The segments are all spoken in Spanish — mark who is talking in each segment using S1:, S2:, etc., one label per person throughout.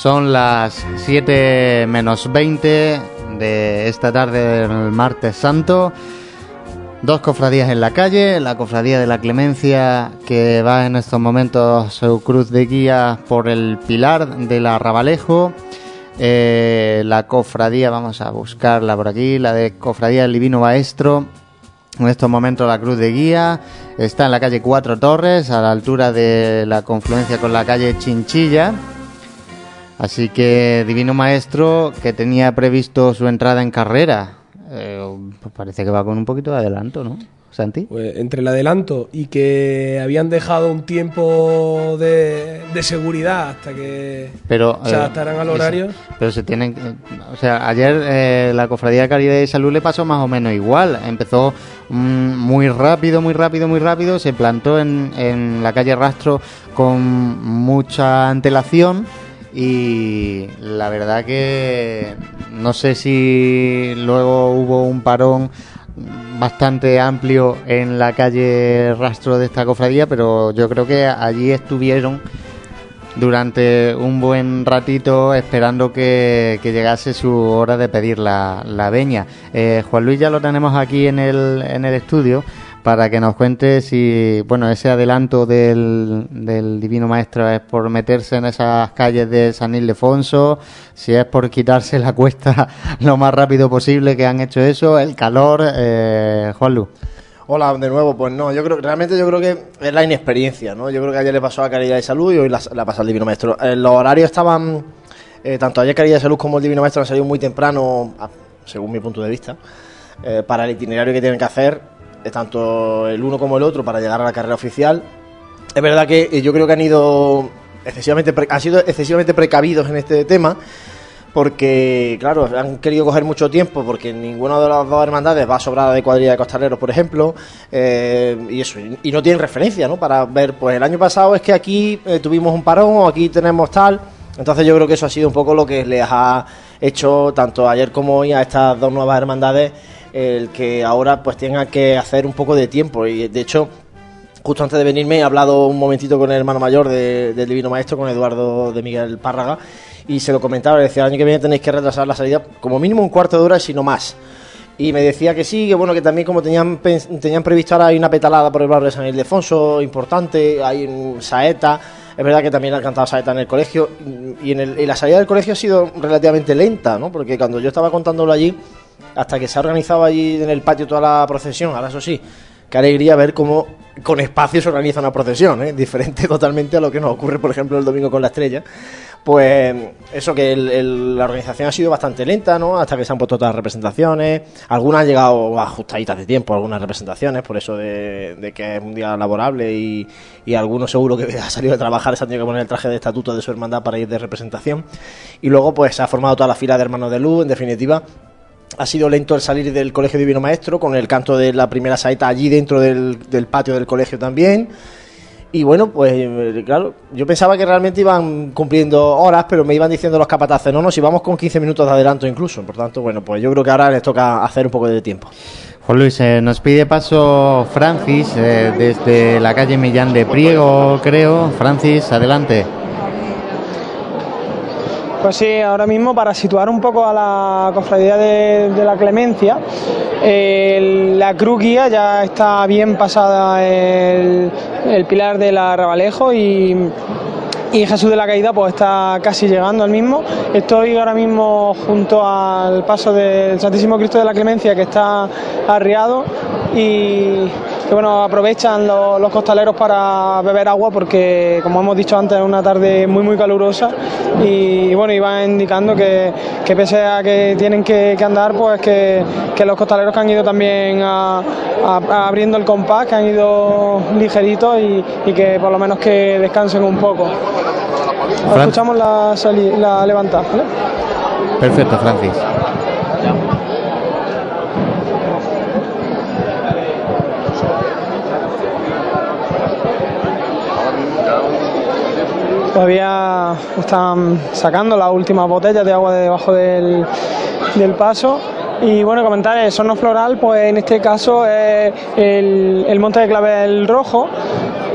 S1: Son las 7 menos 20 de esta tarde del martes santo. Dos cofradías en la calle, la cofradía de la Clemencia que va en estos momentos su cruz de guía por el pilar del Arrabalejo. Eh, la cofradía, vamos a buscarla por aquí, la de cofradía del Divino Maestro. En estos momentos la cruz de guía está en la calle Cuatro Torres, a la altura de la confluencia con la calle Chinchilla. Así que Divino Maestro, que tenía previsto su entrada en carrera, eh, pues parece que va con un poquito de adelanto, ¿no? Santi.
S2: Pues entre el adelanto y que habían dejado un tiempo de, seguridad hasta que
S1: pero,
S2: se adaptaran al horario.
S1: pero se tienen. O sea, ayer eh, la Cofradía de Caridad y Salud le pasó más o menos igual. Empezó mm, muy rápido, muy rápido, muy rápido. Se plantó en, en la calle Rastro con mucha antelación y la verdad que no sé si luego hubo un parón bastante amplio en la calle rastro de esta cofradía, pero yo creo que allí estuvieron durante un buen ratito esperando que, llegase su hora de pedir la, la veña. Eh, Juan Luis ya lo tenemos aquí en el, en el estudio para que nos cuente si, bueno, ese adelanto del, del Divino Maestro es por meterse en esas calles de San Ildefonso, si es por quitarse la cuesta lo más rápido posible que han hecho eso, el calor, eh, Juan Lu.
S3: Hola, de nuevo, pues no, yo creo realmente yo creo que es la inexperiencia, ¿no? Yo creo que ayer le pasó a Caridad de Salud y hoy la, la pasa al Divino Maestro. Eh, los horarios estaban, eh, tanto ayer Caridad de Salud como el Divino Maestro han salido muy temprano, según mi punto de vista, eh, para el itinerario que tienen que hacer tanto el uno como el otro para llegar a la carrera oficial. Es verdad que eh, yo creo que han ido excesivamente han sido excesivamente precavidos en este tema porque claro han querido coger mucho tiempo porque ninguna de las dos hermandades va sobrada de cuadrilla de costaleros por ejemplo eh, y eso y no tienen referencia no para ver pues el año pasado es que aquí eh, tuvimos un parón o aquí tenemos tal entonces yo creo que eso ha sido un poco lo que les ha hecho tanto ayer como hoy a estas dos nuevas hermandades el que ahora pues tenga que hacer un poco de tiempo y de hecho justo antes de venirme he hablado un momentito con el hermano mayor del Divino Maestro, con Eduardo de Miguel Párraga, y se lo comentaba, le decía, el año que viene tenéis que retrasar la salida como mínimo un cuarto de hora, si no más. Y me decía que sí, que bueno, que también como tenían, tenían previsto ahora hay una petalada por el barrio de San Ildefonso, importante, hay un saeta, es verdad que también ha cantado saeta en el colegio, y, en el, la salida del colegio ha sido relativamente lenta, ¿no? Porque cuando yo estaba contándolo allí, hasta que se ha organizado allí en el patio toda la procesión. Ahora, eso sí, qué alegría ver cómo con espacio se organiza una procesión, ¿eh? diferente totalmente a lo que nos ocurre, por ejemplo, el domingo con la estrella. Pues eso que la organización ha sido bastante lenta, ¿no? Hasta que se han puesto todas las representaciones. Algunas han llegado ajustaditas de tiempo, algunas representaciones, por eso de, que es un día laborable y, y algunos seguro que ha salido de trabajar se han tenido que poner el traje de estatuto de su hermandad para ir de representación. Y luego pues se ha formado toda la fila de hermanos de luz, en definitiva ha sido lento el salir del Colegio Divino Maestro, con el canto de la primera saeta allí dentro del, patio del colegio también. Y bueno, pues eh, claro, yo pensaba que realmente iban cumpliendo horas, pero me iban diciendo los capataces, no, no, si vamos con 15 minutos de adelanto incluso. Por tanto, bueno, pues yo creo que ahora les toca hacer un poco de tiempo.
S1: Juan Luis, eh, nos pide paso Francis eh, desde la calle Millán de Priego, creo. Francis, adelante.
S4: Pues sí, ahora mismo para situar un poco a la cofradía de, la Clemencia, la cruz guía ya está bien pasada el, pilar del Arrabalejo y, y Jesús de la Caída pues está casi llegando al mismo. Estoy ahora mismo junto al paso del Santísimo Cristo de la Clemencia que está arriado y que bueno, aprovechan los, costaleros para beber agua porque, como hemos dicho antes, es una tarde muy muy calurosa y bueno, iban indicando que, pese a que tienen que, andar, pues que, los costaleros que han ido también abriendo el compás, que han ido ligeritos y, que por lo menos que descansen un poco. Escuchamos la, la levantada.
S1: Perfecto, Francis.
S4: Todavía están sacando las últimas botellas de agua de debajo del, paso. Y bueno, comentar el sono floral, pues en este caso es el, monte de clavel rojo,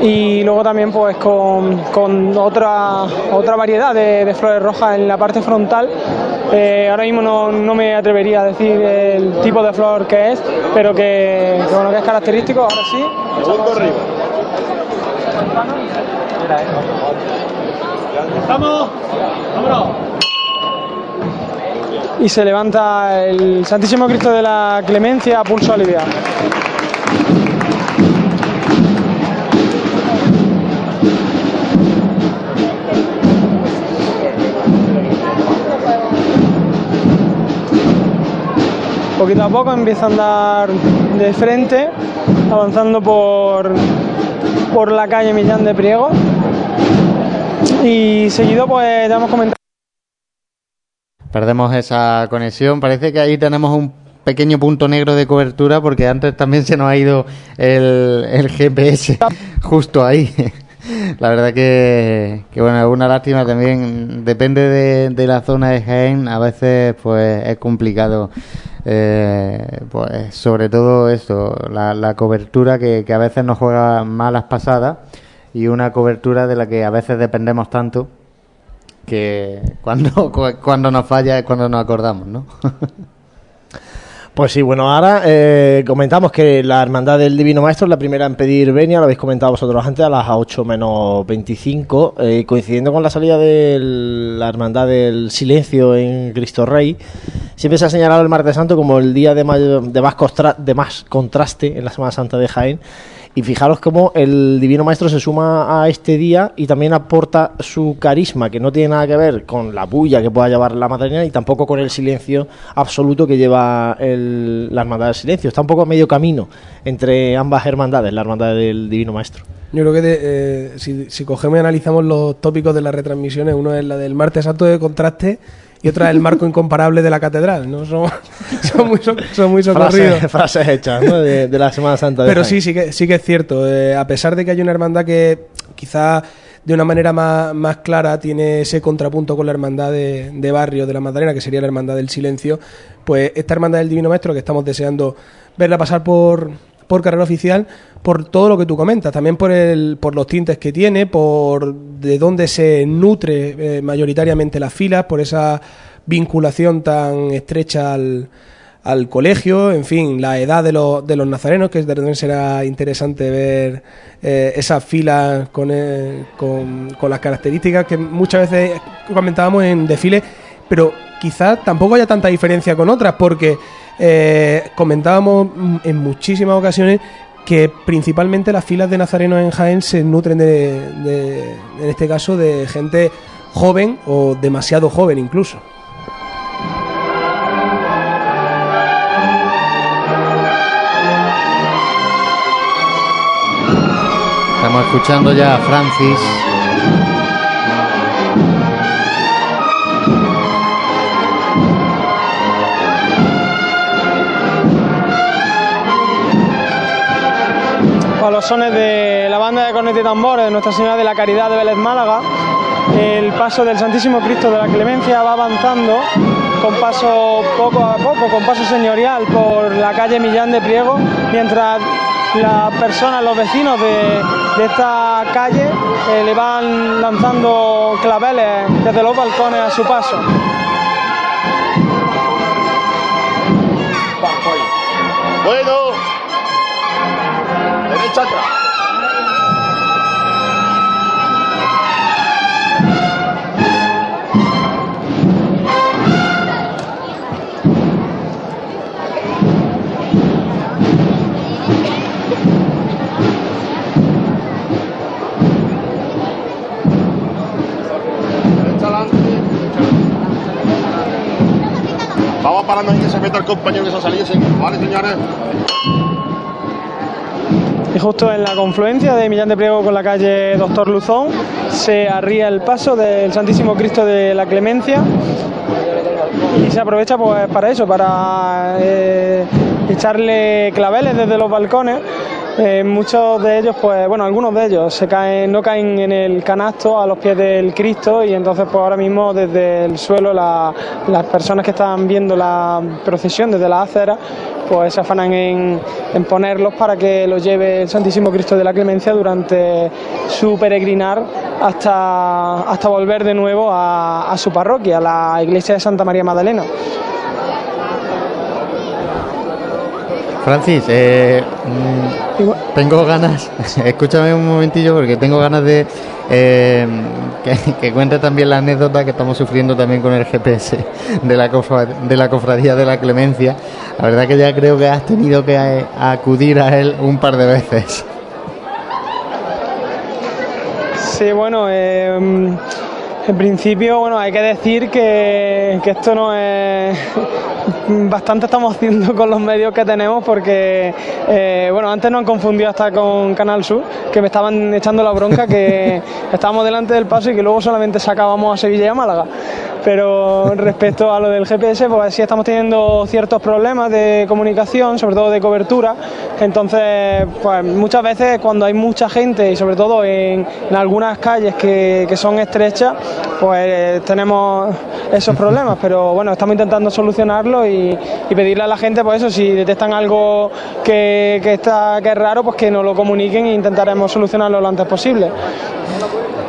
S4: y luego también pues con, con otra, otra variedad de, de flores rojas en la parte frontal. Eh, ahora mismo no, no me atrevería a decir el tipo de flor que es, pero que, que, bueno, que es característico, ahora sí.
S5: ¡Vamos! ¡Vámonos!
S4: Y se levanta el Santísimo Cristo de la Clemencia a pulso aliviado. Poquito a poco empieza a andar de frente, avanzando por, por la calle Millán de Priego. Y seguido, pues ya hemos comentado.
S1: Perdemos esa conexión. Parece que ahí tenemos un pequeño punto negro de cobertura porque antes también se nos ha ido el, el GPS justo ahí. La verdad que, que, bueno, es una lástima también. Depende de, de, la zona de Jaén, a veces pues es complicado. Eh, pues sobre todo esto, la, la cobertura que, que, a veces nos juega malas pasadas y una cobertura de la que a veces dependemos tanto que cuando, cuando nos falla es cuando nos acordamos, ¿no?
S3: Pues sí, bueno, ahora eh, comentamos que la Hermandad del Divino Maestro es la primera en pedir venia, lo habéis comentado vosotros antes, a las 8 menos 25, eh, coincidiendo con la salida de la Hermandad del Silencio en Cristo Rey. Siempre se ha señalado el Martes Santo como el día de, más, de más contraste en la Semana Santa de Jaén. Y fijaros cómo el Divino Maestro se suma a este día y también aporta su carisma, que no tiene nada que ver con la bulla que pueda llevar la Madalena y tampoco con el silencio absoluto que lleva el, la Hermandad del Silencio. Está un poco a medio camino entre ambas hermandades, la Hermandad del Divino Maestro.
S2: Yo creo que de, eh, si, si, cogemos y analizamos los tópicos de las retransmisiones, uno es la del martes santo de contraste y otra el marco incomparable de la catedral, ¿no? Son, son muy, son muy socorridos.
S3: Frases, frases hechas, ¿no? De, de, la Semana Santa. De
S2: Pero sí, sí que, sí que es cierto. Eh, a pesar de que hay una hermandad que quizá de una manera más, más, clara tiene ese contrapunto con la hermandad de, de, barrio de la Magdalena, que sería la hermandad del silencio, pues esta hermandad del Divino Maestro que estamos deseando verla pasar por, por carrera oficial, por todo lo que tú comentas, también por, el, por los tintes que tiene, por de dónde se nutre eh, mayoritariamente las filas, por esa vinculación tan estrecha al, al colegio, en fin, la edad de, lo, de los nazarenos, que también será interesante ver eh, esas filas con, eh, con, con, las características que muchas veces comentábamos en desfile, pero quizás tampoco haya tanta diferencia con otras, porque eh, comentábamos en muchísimas ocasiones que principalmente las filas de nazarenos en Jaén se nutren de, de, en este caso, de gente joven o demasiado joven incluso.
S1: Estamos escuchando ya a Francis.
S4: Sones de la banda de cornetas y tambores de Nuestra Señora de la Caridad de Vélez Málaga, el paso del Santísimo Cristo de la Clemencia va avanzando con paso poco a poco, con paso señorial por la calle Millán de Priego, mientras las personas, los vecinos de, esta calle eh, le van lanzando claveles desde los balcones a su paso.
S5: Atrás. Vamos parando y que se meta el compañero que se salido. Vale, señores.
S4: Y justo en la confluencia de Millán de Priego con la calle Doctor Luzón. Se arría el paso del Santísimo Cristo de la Clemencia. Y se aprovecha pues para eso, para eh, echarle claveles desde los balcones. Eh, muchos de ellos, pues bueno, algunos de ellos se caen, no caen en el canasto a los pies del Cristo. Y entonces pues ahora mismo desde el suelo la, las personas que están viendo la procesión desde la acera pues se afanan en, en ponerlos para que los lleve el Santísimo Cristo de la Clemencia durante su peregrinar hasta, hasta volver de nuevo a, a su parroquia, la iglesia de Santa María Magdalena.
S1: Francis, eh, mm, tengo ganas, escúchame un momentillo porque tengo ganas de eh, que, que cuentes también la anécdota que estamos sufriendo también con el GPS de la, cofra- de la cofradía de la Clemencia. La verdad que ya creo que has tenido que eh, acudir a él un par de veces.
S4: Sí, bueno, eh, en principio, bueno, hay que decir que, que esto no es... Bastante estamos haciendo con los medios que tenemos porque, eh, bueno, antes nos han confundido hasta con Canal Sur, que me estaban echando la bronca que estábamos delante del paso y que luego solamente sacábamos a Sevilla y a Málaga. Pero respecto a lo del GPS, pues sí estamos teniendo ciertos problemas de comunicación, sobre todo de cobertura. Entonces, pues muchas veces cuando hay mucha gente y sobre todo en, en algunas calles que, que son estrechas, pues eh, tenemos esos problemas. Pero bueno, estamos intentando solucionarlo y, pedirle a la gente, pues eso, si detectan algo que, que está que es raro, pues que nos lo comuniquen e intentaremos solucionarlo lo antes posible.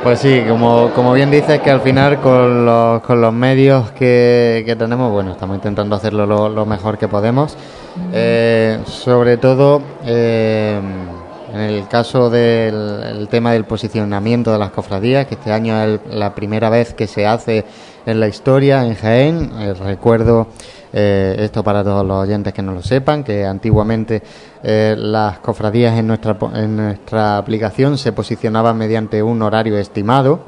S1: Pues sí, como, como bien dices, que al final con los, con los medios que, que tenemos, bueno, estamos intentando hacerlo lo, lo mejor que podemos. Eh, sobre todo eh, en el caso del el tema del posicionamiento de las cofradías, que este año es la primera vez que se hace en la historia en Jaén. Eh, recuerdo eh, esto para todos los oyentes que no lo sepan, que antiguamente eh, las cofradías en nuestra, en nuestra aplicación se posicionaban mediante un horario estimado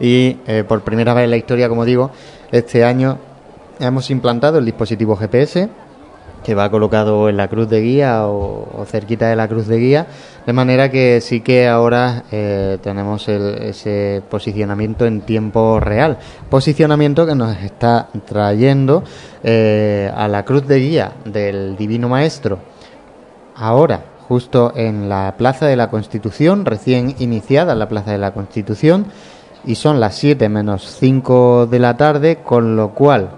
S1: y eh, por primera vez en la historia, como digo, este año hemos implantado el dispositivo GPS que va colocado en la cruz de guía o, o cerquita de la cruz de guía, de manera que sí que ahora eh, tenemos el- ese posicionamiento en tiempo real, posicionamiento que nos está trayendo eh, a la cruz de guía del Divino Maestro, ahora justo en la Plaza de la Constitución, recién iniciada la Plaza de la Constitución, y son las 7 menos 5 de la tarde, con lo cual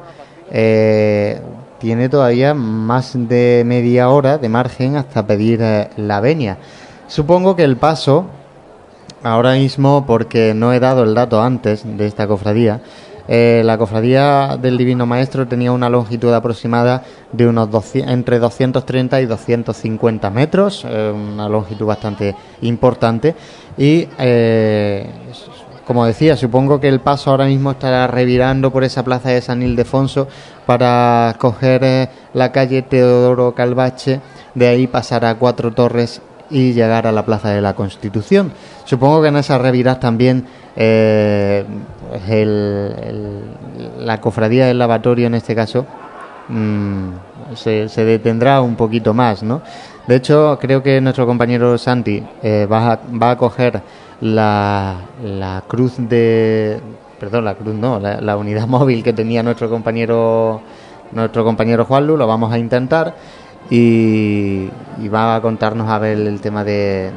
S1: eh, tiene todavía más de media hora de margen hasta pedir eh, la venia. Supongo que el paso, ahora mismo, porque no he dado el dato antes de esta cofradía, eh, la cofradía del Divino Maestro tenía una longitud aproximada de unos 200 entre 230 y 250 metros, eh, una longitud bastante importante. Y, como decía, supongo que el paso ahora mismo estará revirando por esa plaza de San Ildefonso para coger eh, la calle Teodoro Calvache, de ahí pasar a Cuatro Torres y llegar a la Plaza de la Constitución. Supongo que en esa revirás también eh, el- la cofradía del lavatorio, en este caso, mm, se, detendrá un poquito más, ¿no? De hecho, creo que nuestro compañero Santi eh, va, a, va coger la cruz de... Perdón, la cruz no, la, unidad móvil que tenía nuestro compañero nuestro compañero Juanlu, lo vamos a intentar y, y va a contarnos a ver el tema de,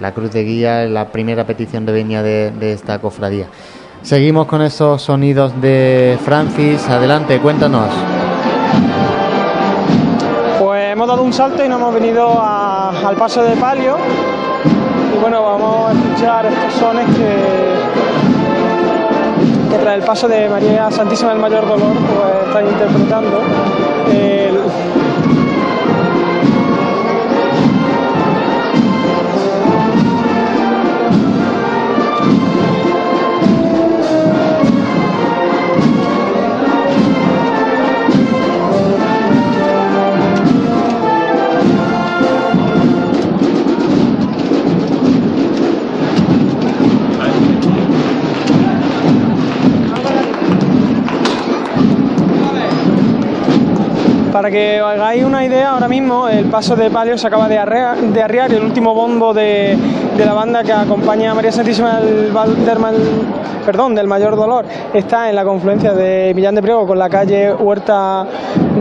S1: la cruz de guía, la primera petición de venia de, esta cofradía. Seguimos con esos sonidos de Francis. Adelante, cuéntanos.
S4: Pues hemos dado un salto y nos hemos venido al paso de palio. Y bueno, vamos a escuchar estos sones que, tras el paso de María Santísima del Mayor Dolor pues están interpretando. El- Para que os hagáis una idea, ahora mismo el paso de palio se acaba de, arrea- de arriar el último bombo de, de la banda que acompaña a María Santísima del, del, perdón, del Mayor Dolor está en la confluencia de Millán de Priego con la calle Huerta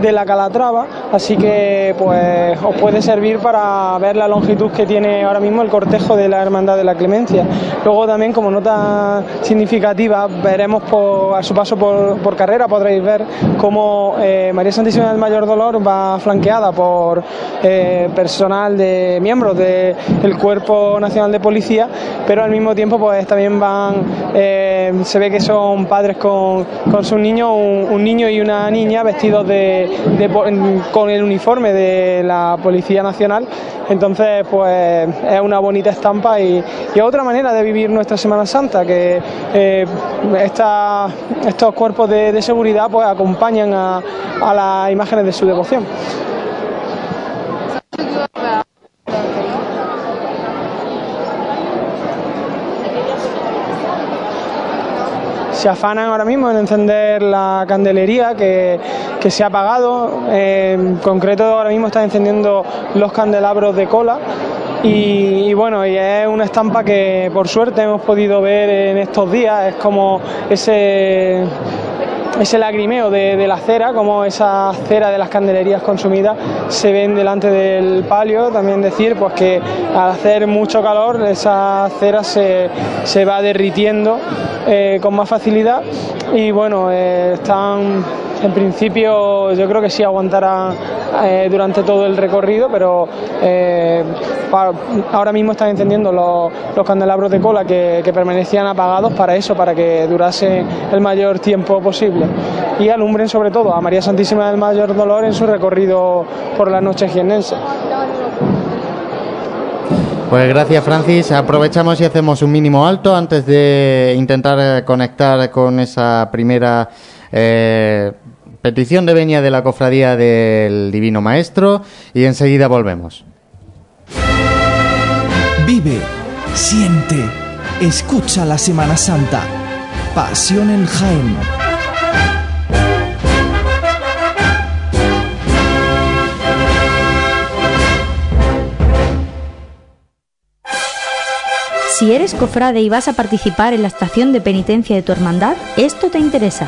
S4: de la Calatrava, así que pues os puede servir para ver la longitud que tiene ahora mismo el cortejo de la Hermandad de la Clemencia. Luego también como nota significativa veremos por, a su paso por, carrera podréis ver cómo eh, María Santísima del Mayor Dolor va flanqueada por eh, personal de miembros del Cuerpo Nacional de Policía, pero al mismo tiempo pues también van, eh, se ve que son padres con, sus niños, un, niño y una niña vestidos de, con el uniforme de la Policía Nacional, entonces pues es una bonita estampa y, y otra manera de vivir nuestra Semana Santa, que eh, estos cuerpos de, seguridad pues acompañan a, a las imágenes de su devoción. Se afanan ahora mismo en encender la candelería que, se ha apagado. En concreto ahora mismo están encendiendo los candelabros de cola. Y, y, bueno, y es una estampa que por suerte hemos podido ver en estos días, es como ese ese lagrimeo de, la cera, como esa cera de las candelerías consumidas se ven delante del palio. También decir pues que al hacer mucho calor esa cera se, va derritiendo eh, con más facilidad y bueno, eh, están en principio yo creo que sí aguantará eh, durante todo el recorrido, pero eh, ahora mismo están encendiendo los, candelabros de cola que, permanecían apagados para eso, para que durase el mayor tiempo posible y alumbren sobre todo a María Santísima del Mayor Dolor en su recorrido por la noche jiennense.
S1: Pues gracias Francis, aprovechamos y hacemos un mínimo alto antes de intentar eh, conectar con esa primera petición de venia de la cofradía del Divino Maestro y enseguida volvemos.
S6: Vive, siente, escucha la Semana Santa. Pasión en Jaén.
S7: Si eres cofrade y vas a participar en la estación de penitencia de tu hermandad, esto te interesa.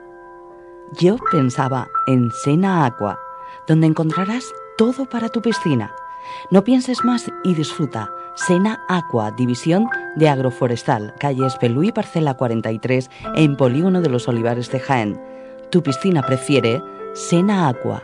S8: Yo pensaba en Sena Aqua, donde encontrarás todo para tu piscina. No pienses más y disfruta. Sena Aqua, división de agroforestal, calle Espelú parcela 43, en Polígono de los Olivares de Jaén. Tu piscina prefiere Sena Aqua.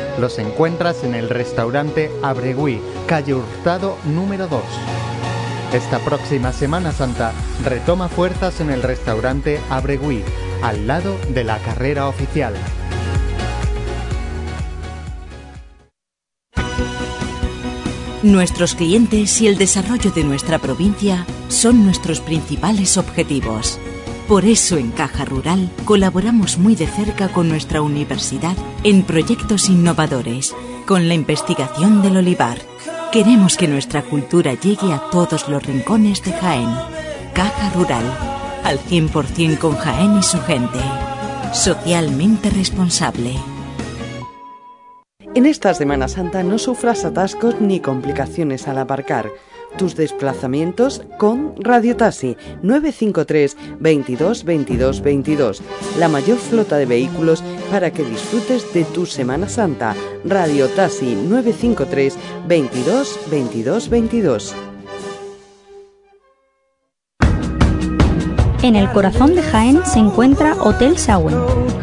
S1: los encuentras en el restaurante Abregui, calle Hurtado número 2. Esta próxima Semana Santa retoma fuerzas en el restaurante Abregui, al lado de la carrera oficial.
S9: Nuestros clientes y el desarrollo de nuestra provincia son nuestros principales objetivos. Por eso en Caja Rural colaboramos muy de cerca con nuestra universidad en proyectos innovadores, con la investigación del olivar, Queremos que nuestra cultura llegue a todos los rincones de Jaén. Caja Rural, al 100% con Jaén y su gente. Socialmente responsable.
S10: En esta Semana Santa no sufras atascos ni complicaciones al aparcar. Tus desplazamientos con Radio Taxi 953 22 22 22. La mayor flota de vehículos para que disfrutes de tu Semana Santa. Radio Taxi 953 22 22 22.
S7: En el corazón de Jaén se encuentra Hotel Sauen,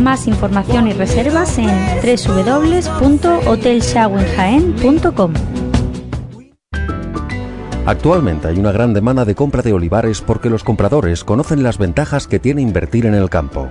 S7: Más información y reservas en www.hotelshawenjaen.com.
S11: Actualmente hay una gran demanda de compra de olivares porque los compradores conocen las ventajas que tiene invertir en el campo.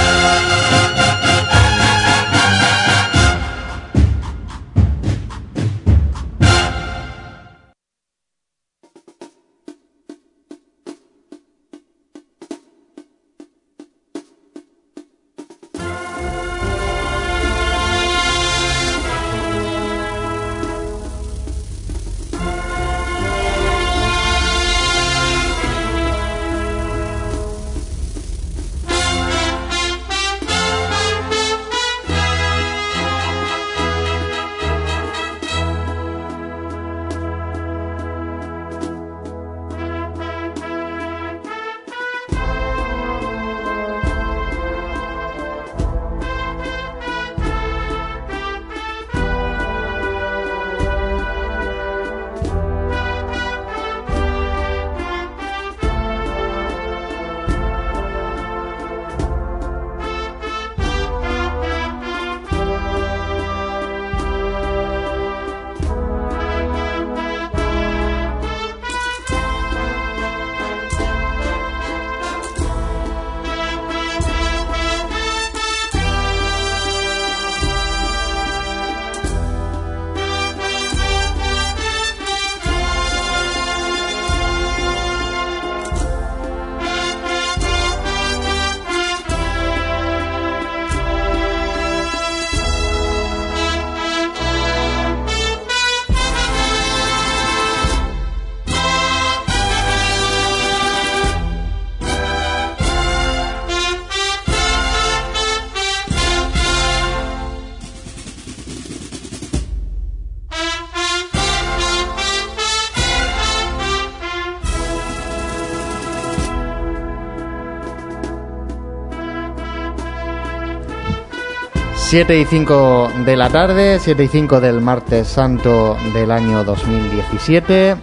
S1: Siete y 5 de la tarde, 7 y 5 del martes santo del año 2017.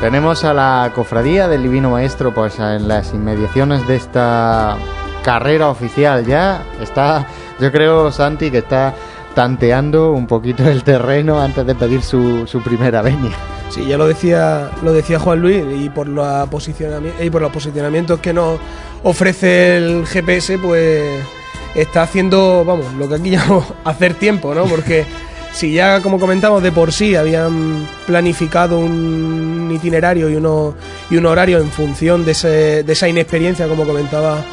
S1: Tenemos a la cofradía del Divino Maestro pues en las inmediaciones de esta carrera oficial ya. Está, yo creo, Santi, que está tanteando un poquito el terreno antes de pedir su, su primera veña.
S2: Sí, ya lo decía, lo decía Juan Luis, y por, la posicionami- y por los posicionamientos que nos ofrece el GPS, pues está haciendo, vamos, lo que aquí llamamos hacer tiempo, ¿no? Porque si ya, como comentamos, de por sí habían planificado un itinerario y, uno, y un horario en función de, ese- de esa inexperiencia, como comentaba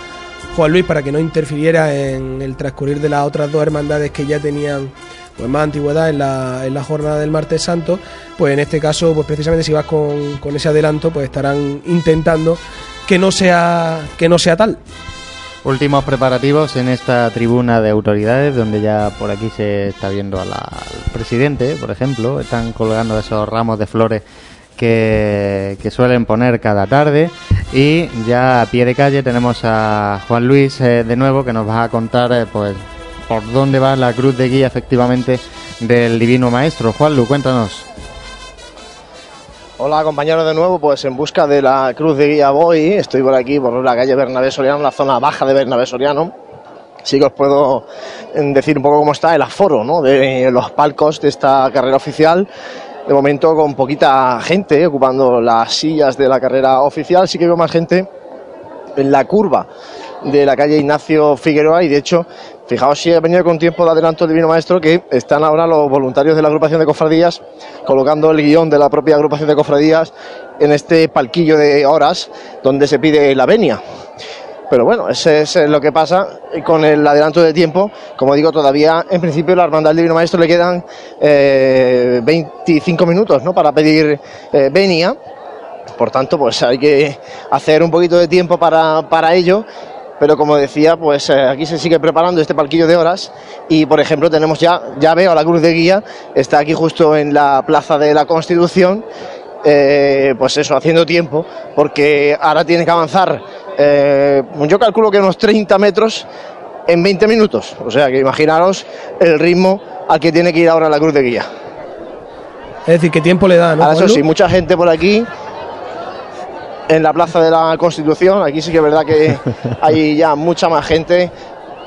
S2: Juan Luis, para que no interfiriera en el transcurrir de las otras dos hermandades que ya tenían pues más antigüedad en la, en la jornada del martes santo, pues en este caso, pues precisamente si vas con, con ese adelanto, pues estarán intentando que no sea, que no sea tal.
S1: Últimos preparativos en esta tribuna de autoridades, donde ya por aquí se está viendo a la- al presidente, por ejemplo. Están colgando esos ramos de flores que, suelen poner cada tarde. Y ya a pie de calle tenemos a Juan Luis eh, de nuevo, que nos va a contar eh, pues por dónde va la cruz de guía efectivamente del Divino Maestro. Juan Lu, cuéntanos.
S3: Hola compañeros de nuevo, pues en busca de la Cruz de Guía voy, estoy por aquí por la calle Bernabé Soriano, la zona baja de Bernabé Soriano. Sí que os puedo eh, decir un poco cómo está el aforo ¿no? de los palcos de esta carrera oficial. De momento con poquita gente ocupando las sillas de la carrera oficial, sí que veo más gente en la curva de la calle Ignacio Figueroa y de hecho, fijaos si he venido con tiempo de adelanto el Divino Maestro que están ahora los voluntarios de la agrupación de cofradías colocando el guion de la propia agrupación de cofradías en este palquillo de horas donde se pide la venia. Pero bueno, ese es lo que pasa con el adelanto de tiempo. Como digo, todavía en principio la Hermandad del Divino Maestro le quedan eh, 25 minutos ¿no? para pedir eh, venia. Por tanto, pues hay que hacer un poquito de tiempo para, para ello. Pero como decía, pues eh, aquí se sigue preparando este palquillo de horas y por ejemplo tenemos ya, ya veo a la cruz de guía, está aquí justo en la plaza de la Constitución, eh, pues eso, haciendo tiempo, porque ahora tiene que avanzar, eh, yo calculo que unos 30 metros en 20 minutos, o sea que imaginaros el ritmo al que tiene que ir ahora la cruz de guía.
S2: Es decir, ¿qué tiempo le da, no?
S3: Ahora eso sí, mucha gente por aquí en la plaza de la Constitución. Aquí sí que es verdad que hay ya mucha más gente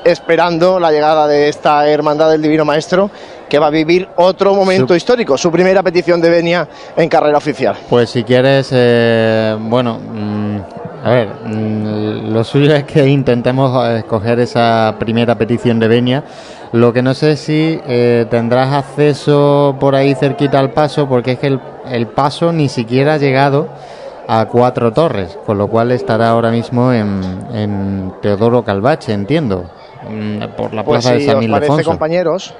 S3: esperando la llegada de esta hermandad del Divino Maestro que va a vivir otro momento
S1: Su-
S3: histórico, su primera petición de venia en carrera oficial.
S1: Pues si quieres, eh, bueno, mm, a ver, mm, lo suyo es que intentemos eh, escoger esa primera petición de venia. Lo que no sé si eh, tendrás acceso por ahí cerquita al paso, porque es que el, el paso ni siquiera ha llegado a Cuatro Torres, con lo cual estará ahora mismo en, en Teodoro Calvache, entiendo, mm, por la
S3: Pues
S1: plaza de San
S3: os parece,
S1: Ildefonso.
S3: compañeros,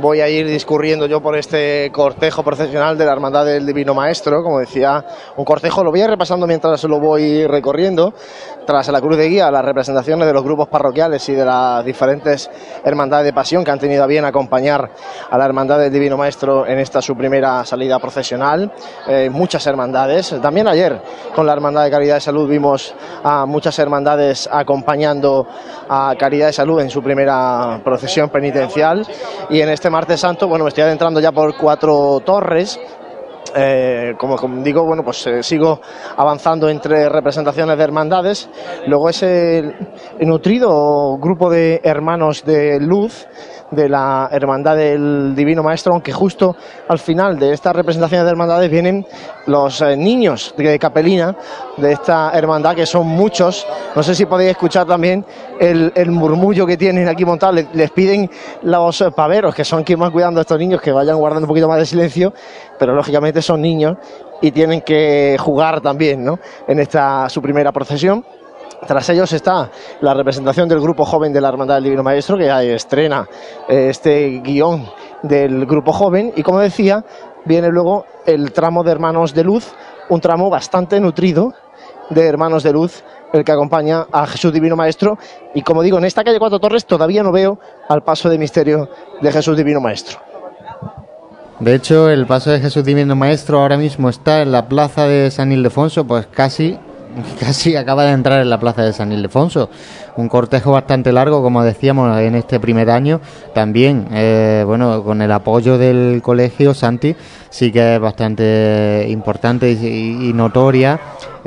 S3: voy a ir discurriendo yo por este cortejo procesional de la Hermandad del Divino Maestro. Como decía, un cortejo lo voy a ir repasando mientras lo voy recorriendo. Tras la cruz de guía, las representaciones de los grupos parroquiales y de las diferentes hermandades de pasión que han tenido a bien acompañar a la Hermandad del Divino Maestro en esta su primera salida procesional. Eh, muchas hermandades. También ayer con la Hermandad de Caridad de Salud vimos a muchas hermandades acompañando a Caridad de Salud en su primera procesión penitencial. Y en este martes santo, bueno, me estoy adentrando ya por cuatro torres. Eh, como, digo, bueno, pues eh, sigo avanzando entre representaciones de hermandades. Luego ese nutrido grupo de hermanos de luz de la Hermandad del Divino Maestro, aunque justo al final de estas representaciones de hermandades vienen los eh, niños de Capelina de esta hermandad, que son muchos. No sé si podéis escuchar también el, murmullo que tienen aquí montado. Les, piden los paveros, que son quienes van cuidando a estos niños, que vayan guardando un poquito más de silencio, pero lógicamente son niños y tienen que jugar también ¿no? en esta su primera procesión. Tras ellos está la representación del grupo joven de la Hermandad del Divino Maestro, que ya estrena eh, este guion del grupo joven. Y como decía, viene luego el tramo de Hermanos de Luz, un tramo bastante nutrido de Hermanos de Luz, el que acompaña a Jesús Divino Maestro. Y como digo, en esta calle Cuatro Torres todavía no veo al paso de misterio de Jesús Divino Maestro.
S1: De hecho, el paso de Jesús Divino Maestro ahora mismo está en la plaza de San Ildefonso, pues casi, casi acaba de entrar en la plaza de San Ildefonso. Un cortejo bastante largo, como decíamos, en este primer año. También, eh, bueno, con el apoyo del colegio Santi, sí que es bastante importante y, y notoria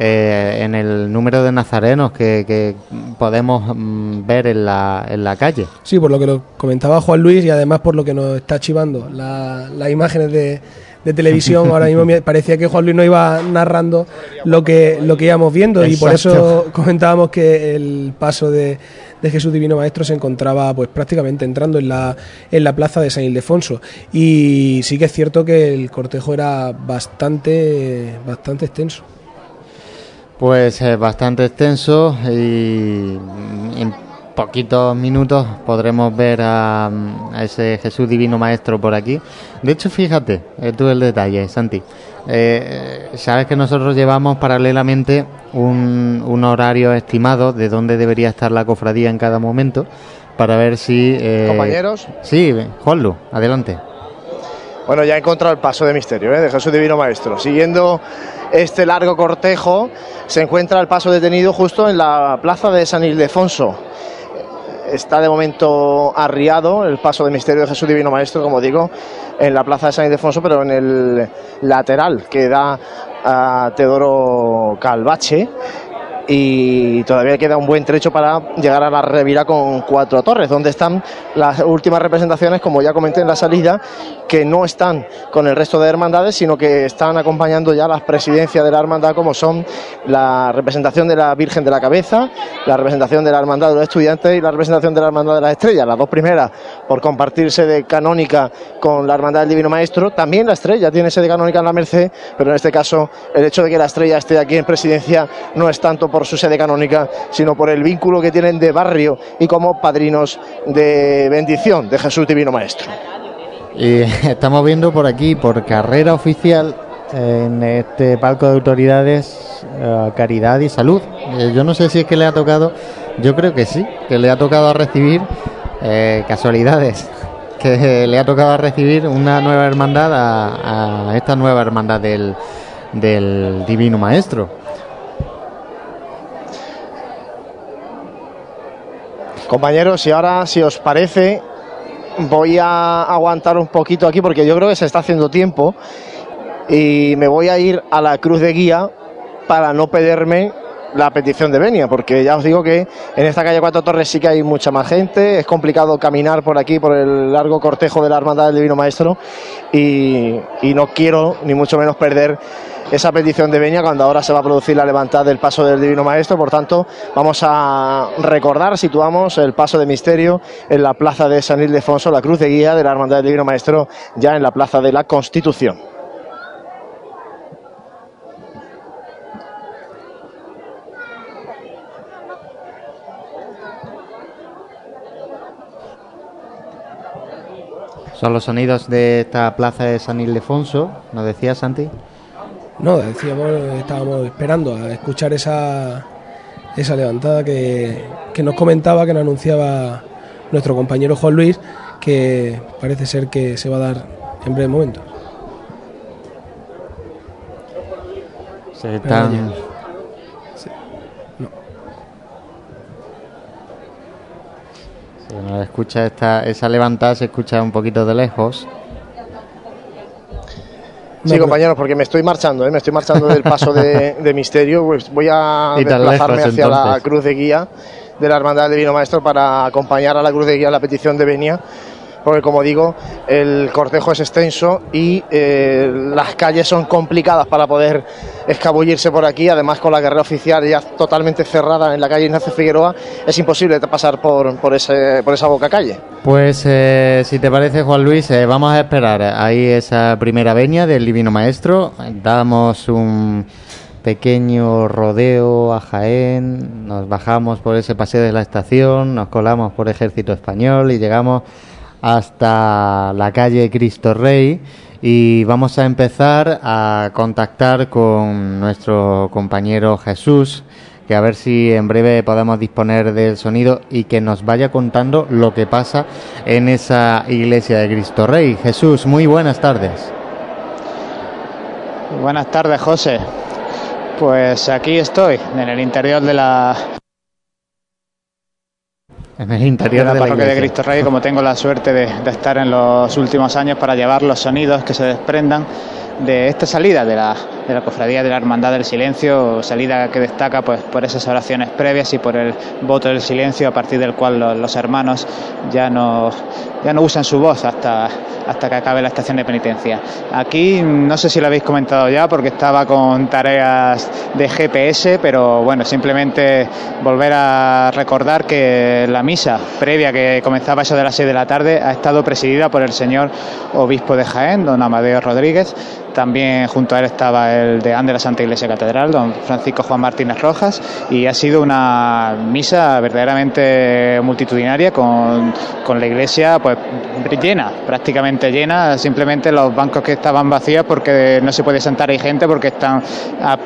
S1: eh, en el número de nazarenos que, que podemos mm, ver en la, en la calle.
S2: Sí, por lo que lo comentaba Juan Luis y además por lo que nos está chivando la- las imágenes de, de televisión. Ahora mismo me parecía que Juan Luis nos iba narrando lo que, lo que íbamos viendo y por eso comentábamos que el paso de, de Jesús Divino Maestro se encontraba pues prácticamente entrando en la, en la plaza de San Ildefonso. Y sí que es cierto que el cortejo era bastante, bastante extenso.
S1: Pues eh, bastante extenso y mm, en poquitos minutos podremos ver a, a ese Jesús Divino Maestro por aquí. De hecho, fíjate, eh, tú el detalle, Santi. Eh, sabes que nosotros llevamos paralelamente un, un horario estimado de dónde debería estar la cofradía en cada momento para ver si... eh,
S3: Compañeros.
S1: Sí, Juanlu, adelante.
S3: Bueno, ya he encontrado el paso de misterio ¿eh? de Jesús Divino Maestro. Siguiendo este largo cortejo, se encuentra el paso detenido justo en la plaza de San Ildefonso. Está de momento arriado el paso de misterio de Jesús Divino Maestro, como digo, en la plaza de San Ildefonso, pero en el lateral que da a Teodoro Calvache. Y todavía queda un buen trecho para llegar a la revira con cuatro torres, donde están las últimas representaciones, como ya comenté en la salida, que no están con el resto de hermandades, sino que están acompañando ya las presidencias de la hermandad, como son la representación de la Virgen de la Cabeza, la representación de la Hermandad de los Estudiantes y la representación de la Hermandad de las Estrellas, las dos primeras por compartirse de canónica con la Hermandad del Divino Maestro. También la Estrella tiene sede canónica en la Merced, pero en este caso el hecho de que la Estrella esté aquí en presidencia no es tanto por su sede canónica, sino por el vínculo que tienen de barrio y como padrinos de bendición de Jesús Divino Maestro.
S1: Y estamos viendo por aquí, por carrera oficial, en este palco de autoridades, eh, Caridad y Salud. Eh, yo no sé si es que le ha tocado, yo creo que sí, que le ha tocado a recibir eh, casualidades, que le ha tocado recibir una nueva hermandad a, a esta nueva hermandad del, del Divino Maestro.
S3: Compañeros, y ahora, si os parece, voy a aguantar un poquito aquí porque yo creo que se está haciendo tiempo y me voy a ir a la cruz de guía para no perderme la petición de venia, porque ya os digo que en esta calle Cuatro Torres sí que hay mucha más gente, es complicado caminar por aquí, por el largo cortejo de la Hermandad del Divino Maestro, y, y no quiero ni mucho menos perder esa petición de venia cuando ahora se va a producir la levantada del paso del Divino Maestro. Por tanto, vamos a recordar, situamos el paso de misterio en la plaza de San Ildefonso, la cruz de guía de la Hermandad del Divino Maestro, ya en la plaza de la Constitución.
S1: Son los sonidos de esta plaza de San Ildefonso, ¿nos decía Santi?
S2: No, decíamos, estábamos esperando a escuchar esa, esa levantada que, que nos comentaba, que nos anunciaba nuestro compañero Juan Luis, que parece ser que se va a dar en breve momento.
S1: Se están... Escucha esta, esa levantada, se escucha un poquito de lejos.
S3: Sí, compañeros, porque me estoy marchando, ¿eh? me estoy marchando del paso de, de misterio. Pues voy a desplazarme
S1: lejos,
S3: hacia la cruz de guía de la Hermandad del Divino Maestro para acompañar a la cruz de guía la petición de venia. Porque, como digo, el cortejo es extenso y eh, las calles son complicadas para poder escabullirse por aquí. Además, con la carrera oficial ya totalmente cerrada en la calle Ignacio Figueroa, es imposible pasar por, por, ese, por esa boca calle.
S1: Pues eh, si te parece, Juan Luis, eh, vamos a esperar ahí esa primera veña del Divino Maestro. Damos un pequeño rodeo a Jaén, nos bajamos por ese paseo de la estación, nos colamos por Ejército Español y llegamos hasta la calle Cristo Rey y vamos a empezar a contactar con nuestro compañero Jesús que a ver si en breve podemos disponer del sonido y que nos vaya contando lo que pasa en esa iglesia de Cristo Rey. Jesús, muy buenas tardes.
S12: Buenas tardes, José. Pues aquí estoy, en el interior de la,
S1: En el interior
S12: de la parroquia de. Cristo Rey, como tengo la suerte de, de estar en los últimos años para llevar los sonidos que se desprendan de esta salida de la, de la cofradía de la Hermandad del Silencio, salida que destaca pues por esas oraciones previas y por el voto del silencio a partir del cual los, los hermanos ya no, ya no usan su voz hasta, hasta que acabe la estación de penitencia. Aquí no sé si lo habéis comentado ya porque estaba con tareas de GPS, pero bueno, simplemente volver a recordar que la misa previa que comenzaba eso de las 6 de la tarde ha estado presidida por el señor obispo de Jaén, don Amadeo Rodríguez. También junto a él estaba el deán de la Santa Iglesia Catedral, don Francisco Juan Martínez Rojas, y ha sido una misa verdaderamente multitudinaria con, con la iglesia pues llena, prácticamente llena, simplemente los bancos que estaban vacíos porque no se puede sentar ahí gente porque están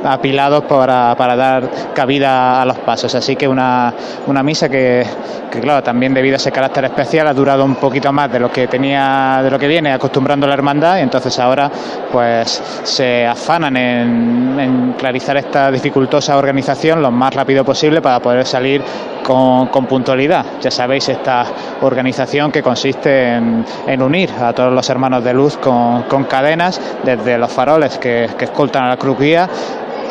S12: apilados para, para dar cabida a los pasos. Así que una, una misa que, que, claro, también debido a ese carácter especial ha durado un poquito más de lo que tenía, de lo que viene acostumbrando la hermandad y entonces ahora pues se afanan en, en clarizar esta dificultosa organización lo más rápido posible para poder salir con, con puntualidad. Ya sabéis, esta organización que consiste en, en unir a todos los hermanos de luz con, con cadenas, desde los faroles que, que escoltan a la cruz guía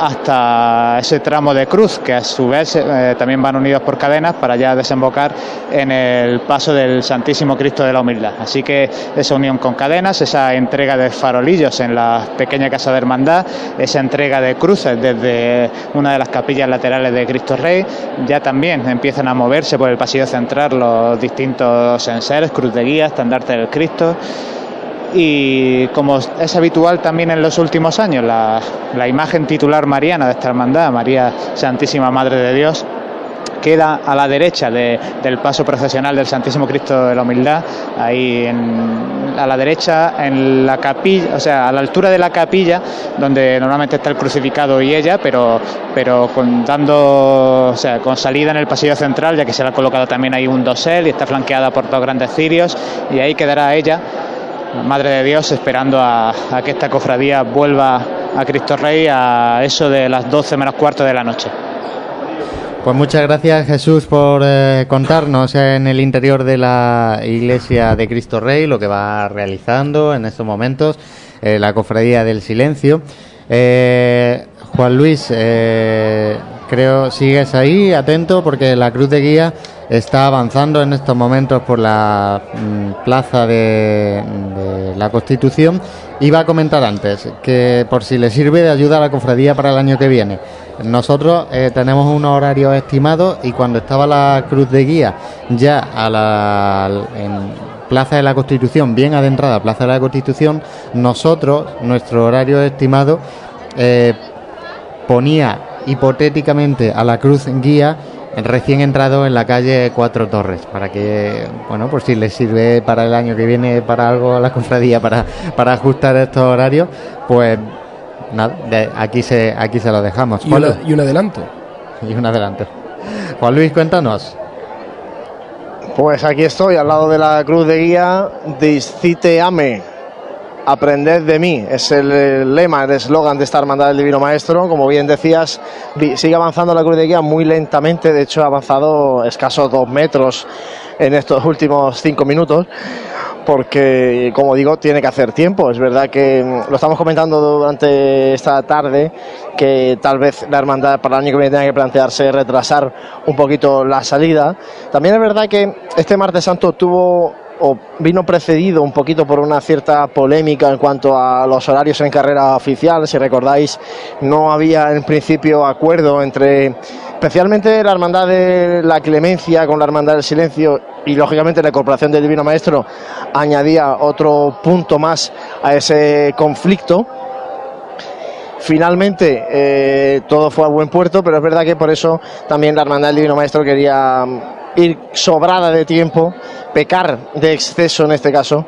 S12: hasta ese tramo de cruz que a su vez eh, también van unidos por cadenas para ya desembocar en el paso del Santísimo Cristo de la Humildad. Así que esa unión con cadenas, esa entrega de farolillos en la pequeña casa de hermandad, esa entrega de cruces desde una de las capillas laterales de Cristo Rey, ya también empiezan a moverse por el pasillo central los distintos enseres, cruz de guía, estandarte del Cristo y como es habitual también en los últimos años, la, la, imagen titular mariana de esta hermandad, María Santísima Madre de Dios, queda a la derecha de, del paso procesional del Santísimo Cristo de la Humildad, ahí en, a la derecha, en la capilla, o sea, a la altura de la capilla, donde normalmente está el crucificado y ella, pero, pero con, dando, o sea, con salida en el pasillo central, ya que se le ha colocado también ahí un dosel y está flanqueada por dos grandes cirios, y ahí quedará ella Madre de Dios, esperando a, que esta cofradía vuelva a Cristo Rey a eso de las 12 menos cuarto de la noche.
S1: Pues muchas gracias Jesús por eh, contarnos en el interior de la iglesia de Cristo Rey lo que va realizando en estos momentos eh, la cofradía del silencio. Eh, Juan Luis, creo sigues ahí atento porque la cruz de guía está avanzando en estos momentos por la mm, plaza de, la Constitución. Iba a comentar antes que por si le sirve de ayuda a la cofradía para el año que viene. Nosotros eh, tenemos unos horarios estimados y cuando estaba la cruz de guía ya a la en Plaza de la Constitución, bien adentrada Plaza de la Constitución, nosotros, nuestro horario estimado, eh, ponía hipotéticamente a la cruz guía recién entrado en la calle Cuatro Torres, para que, bueno, por si les sirve para el año que viene para algo a la cofradía, para, para ajustar estos horarios, pues nada, de aquí se aquí se lo dejamos.
S2: Y, una, y un adelanto.
S1: Y un adelanto. Juan Luis, cuéntanos.
S3: Pues aquí estoy, al lado de la cruz de guía, Discite Ame, aprended de mí. Es el lema, el eslogan de esta hermandad del Divino Maestro. Como bien decías, sigue avanzando la cruz de guía muy lentamente. De hecho, ha avanzado escasos dos metros en estos últimos cinco minutos. Porque, como digo, tiene que hacer tiempo. Es verdad que lo estamos comentando durante esta tarde, que tal vez la hermandad para el año que viene tenga que plantearse retrasar un poquito la salida. También es verdad que este martes santo tuvo o vino precedido un poquito por una cierta polémica en cuanto a los horarios en carrera oficial. Si recordáis, no había en principio acuerdo entre especialmente la Hermandad de la Clemencia con la Hermandad del Silencio y lógicamente la Corporación del Divino Maestro añadía otro punto más a ese conflicto. Finalmente eh, todo fue a buen puerto, pero es verdad que por eso también la Hermandad del Divino Maestro quería ir sobrada de tiempo, pecar de exceso en este caso,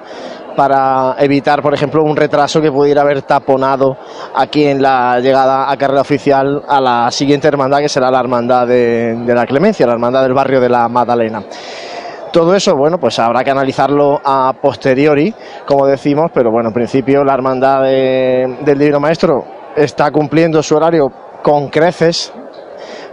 S3: para evitar, por ejemplo, un retraso que pudiera haber taponado aquí en la llegada a carrera oficial a la siguiente hermandad, que será la hermandad de, la Clemencia, la hermandad del barrio de la Magdalena. Todo eso, bueno, pues habrá que analizarlo a posteriori, como decimos, pero bueno, en principio la hermandad de, del Divino Maestro está cumpliendo su horario con creces,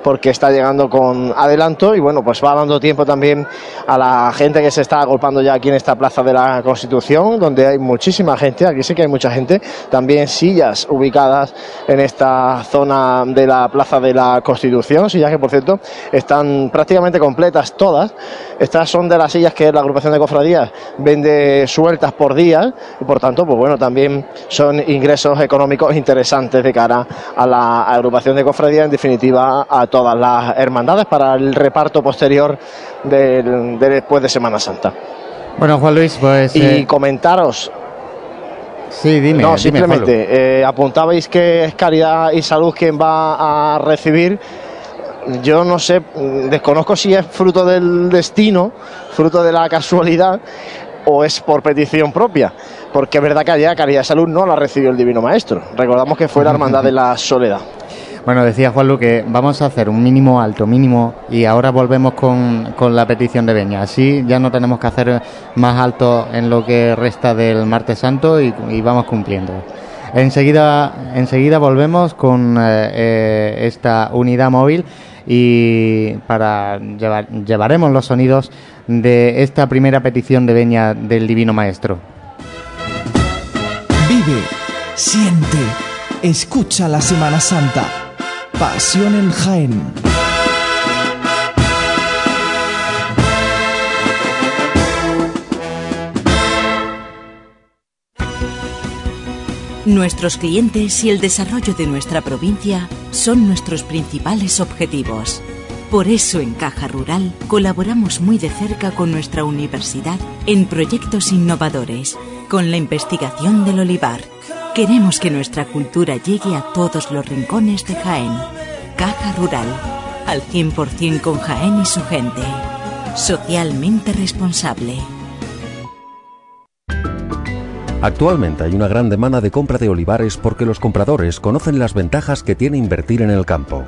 S3: porque está llegando con adelanto y bueno, pues va dando tiempo también a la gente que se está agolpando ya aquí en esta plaza de la Constitución, donde hay muchísima gente, aquí sí que hay mucha gente, también sillas ubicadas en esta zona de la plaza de la Constitución, sillas que por cierto están prácticamente completas todas, estas son de las sillas que la agrupación de cofradías vende sueltas por día y por tanto, pues bueno, también son ingresos económicos interesantes de cara a la agrupación de cofradías, en definitiva a todas las hermandades para el reparto posterior del, de después de Semana Santa.
S1: Bueno, Juan Luis, pues.
S3: Y eh... comentaros.
S1: Sí, dime.
S3: No,
S1: dime,
S3: simplemente eh, apuntabais que es Caridad y Salud quien va a recibir. Yo no sé, mm, desconozco si es fruto del destino, fruto de la casualidad o es por petición propia. Porque es verdad que allá Caridad y Salud no la recibió el Divino Maestro. Recordamos que fue la Hermandad de la Soledad.
S1: Bueno, decía Juanlu que vamos a hacer un mínimo alto, mínimo, y ahora volvemos con, con la petición de Beña. Así ya no tenemos que hacer más alto en lo que resta del martes santo y, vamos cumpliendo. Enseguida, enseguida volvemos con eh, eh, esta unidad móvil y para llevar, llevaremos los sonidos de esta primera petición de Beña del Divino Maestro.
S6: Vive, siente, escucha la Semana Santa. Pasión en Jaén.
S9: Nuestros clientes y el desarrollo de nuestra provincia son nuestros principales objetivos. Por eso en Caja Rural colaboramos muy de cerca con nuestra universidad en proyectos innovadores, con la investigación del olivar. Queremos que nuestra cultura llegue a todos los rincones de Jaén. Caja Rural, al 100% con Jaén y su gente. Socialmente responsable.
S11: Actualmente hay una gran demanda de compra de olivares porque los compradores conocen las ventajas que tiene invertir en el campo.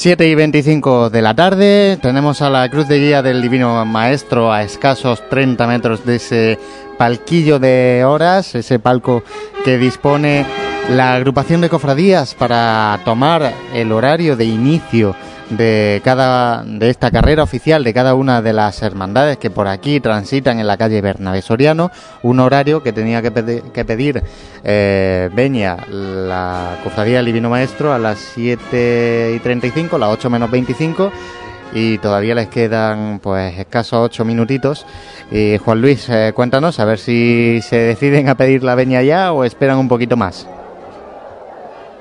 S1: Siete y 25 de la tarde, tenemos a la cruz de guía del Divino Maestro a escasos 30 metros de ese palquillo de horas, ese palco que dispone la agrupación de cofradías para tomar el horario de inicio de cada de esta carrera oficial de cada una de las hermandades que por aquí transitan en la calle Bernabé Soriano, un horario que tenía que, pedi- que pedir eh, la cofradía del Divino Maestro, a las 7 y 35, las 8 menos 25, y todavía les quedan pues escasos 8 minutitos. Y Juan Luis, eh, cuéntanos a ver si se deciden a pedir la Beña ya o esperan un poquito más.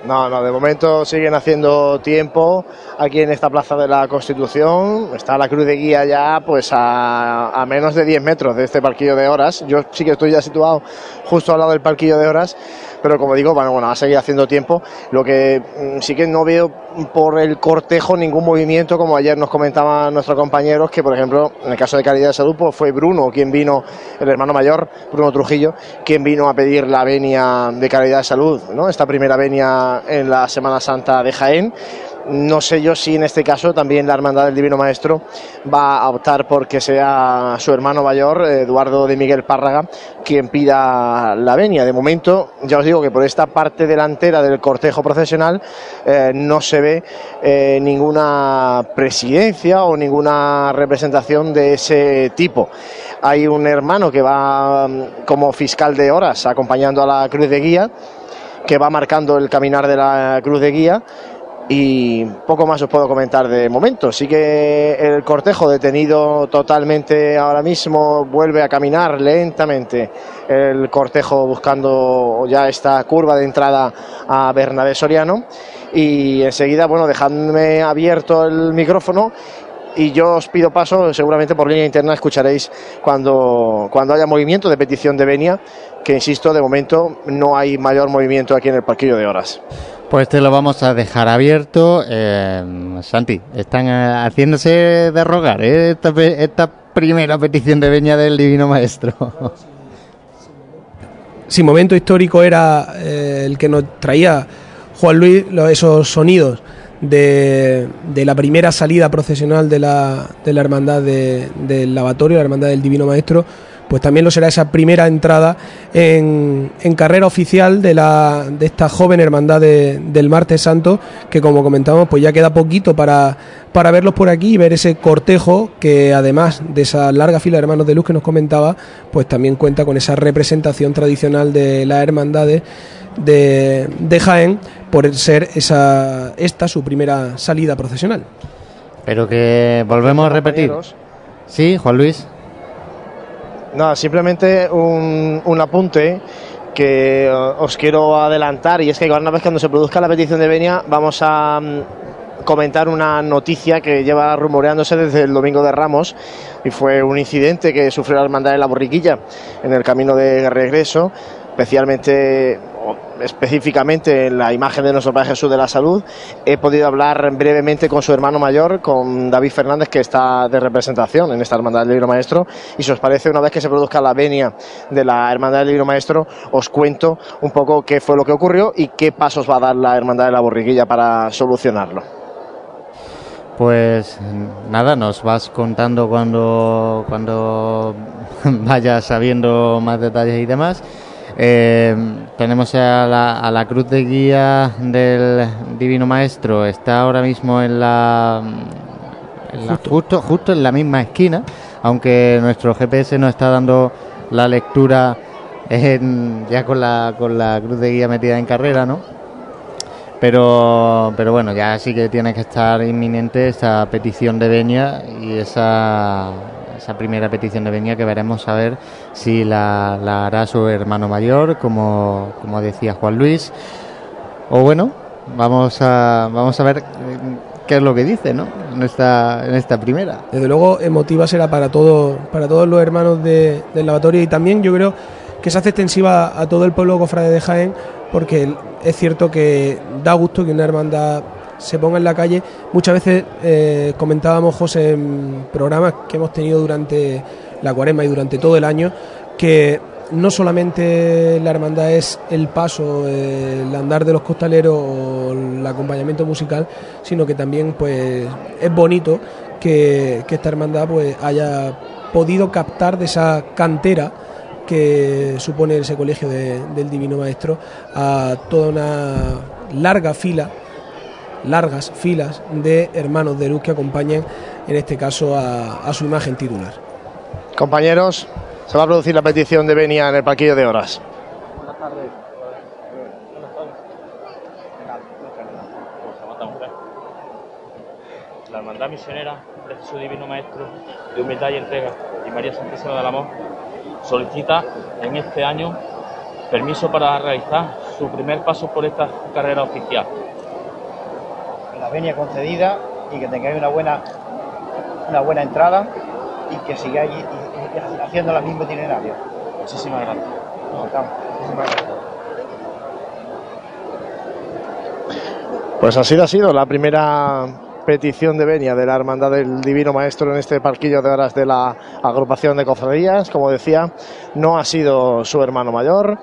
S3: No, no, de momento siguen haciendo tiempo aquí en esta plaza de la Constitución. Está la cruz de guía ya pues a, a menos de 10 metros de este parquillo de horas. Yo sí que estoy ya situado justo al lado del parquillo de horas, pero como digo, bueno, bueno va a seguir haciendo tiempo. Lo que mm, sí que no veo por el cortejo ningún movimiento, como ayer nos comentaban nuestros compañeros, que por ejemplo, en el caso de Caridad de Salud, pues fue Bruno quien vino, el hermano mayor, Bruno Trujillo, quien vino a pedir la venia de Caridad de Salud, ¿no? Esta primera venia en la Semana Santa de Jaén. No sé yo si en este caso también la Hermandad del Divino Maestro va a optar por que sea su hermano mayor, Eduardo de Miguel Párraga, quien pida la venia. De momento, ya os digo que por esta parte delantera del cortejo procesional eh, no se ve eh, ninguna presidencia o ninguna representación de ese tipo. Hay un hermano que va mm, como fiscal de horas acompañando a la cruz de guía, que va marcando el caminar de la cruz de guía y poco más os puedo comentar de momento. Sí que el cortejo detenido totalmente ahora mismo vuelve a caminar lentamente. El cortejo buscando ya esta curva de entrada a Bernabé Soriano. Y enseguida, bueno, dejadme abierto el micrófono y yo os pido paso, seguramente por línea interna escucharéis cuando, cuando haya movimiento de petición de venia, que insisto, de momento no hay mayor movimiento aquí en el parquillo de horas.
S1: Pues te lo vamos a dejar abierto. Eh, Santi, están eh, haciéndose de rogar ¿eh? esta, primera petición de veña del Divino Maestro.
S2: si momento histórico era eh, el que nos traía Juan Luis, esos sonidos de, de la primera salida procesional de la, de la hermandad de- del lavatorio, la hermandad del Divino Maestro, pues también lo será esa primera entrada en, en carrera oficial de, la, de esta joven hermandad de- del Martes Santo, que como comentamos, pues ya queda poquito para, para verlos por aquí y ver ese cortejo que además de esa larga fila de hermanos de luz que nos comentaba, pues también cuenta con esa representación tradicional de las hermandades de, de Jaén por ser esa esta su primera salida procesional.
S1: Pero que volvemos a repetir. Sí, Juan Luis.
S3: Nada, simplemente un, un apunte que eh, os quiero adelantar y es que una vez cuando se produzca la petición de venia vamos a mm, comentar una noticia que lleva rumoreándose desde el domingo de Ramos y fue un incidente que sufrió la hermandad de la borriquilla en el camino de regreso, especialmente específicamente en la imagen de nuestro Padre Jesús de la Salud. He podido hablar brevemente con su hermano mayor, con David Fernández, que está de representación en esta Hermandad del Libro Maestro. Y si os parece, una vez que se produzca la venia de la Hermandad del Libro Maestro, os cuento un poco qué fue lo que ocurrió y qué pasos va a dar la Hermandad de la Borriquilla para solucionarlo.
S1: Pues nada, nos vas contando cuando, cuando vayas sabiendo más detalles y demás. Eh, tenemos a la, a la cruz de guía del Divino Maestro, está ahora mismo en la, en la- justo. justo en la misma esquina, aunque nuestro GPS nos está dando la lectura en- ya con la, con la cruz de guía metida en carrera, ¿no? Pero, pero bueno, ya sí que tiene que estar inminente esa petición de Benia y esa, esa primera petición de Benia que veremos a ver si la, la hará su hermano mayor, como, como decía Juan Luis. O bueno, vamos a, vamos a ver qué es lo que dice, ¿no? En esta, en esta primera.
S2: Desde luego, emotiva será para, todo, para todos los hermanos de, del lavatorio y también yo creo que se hace extensiva a todo el pueblo cofrade de Jaén, porque es cierto que da gusto que una hermandad se ponga en la calle. Muchas veces eh, comentábamos, José, en programas que hemos tenido durante la cuaresma y durante todo el año, que no solamente la hermandad es el paso, el andar de los costaleros o el acompañamiento musical, sino que también pues es bonito que, que esta hermandad pues haya podido captar de esa cantera que supone ese colegio de- del Divino Maestro a toda una larga fila, largas filas de hermanos de luz que acompañan en este caso a, a su imagen titular.
S3: Compañeros, se va a producir la petición de Benia en el parquillo de horas.
S13: La Hermandad Misionera de Jesús Divino Maestro de Humildad y Entrega y María Santísima del Amor solicita en este año permiso para realizar su primer paso por esta carrera oficial.
S14: La venia concedida y que tengáis una buena una buena entrada y que sigáis y- y- y haciendo la misma itinerario.
S13: Muchísimas gracias.
S14: Muchísimas gracias.
S3: Pues así ha sido la primera petición de venia de la Hermandad del Divino Maestro en este parquillo de horas de la agrupación de cofradías. Como decía, no ha sido su hermano mayor,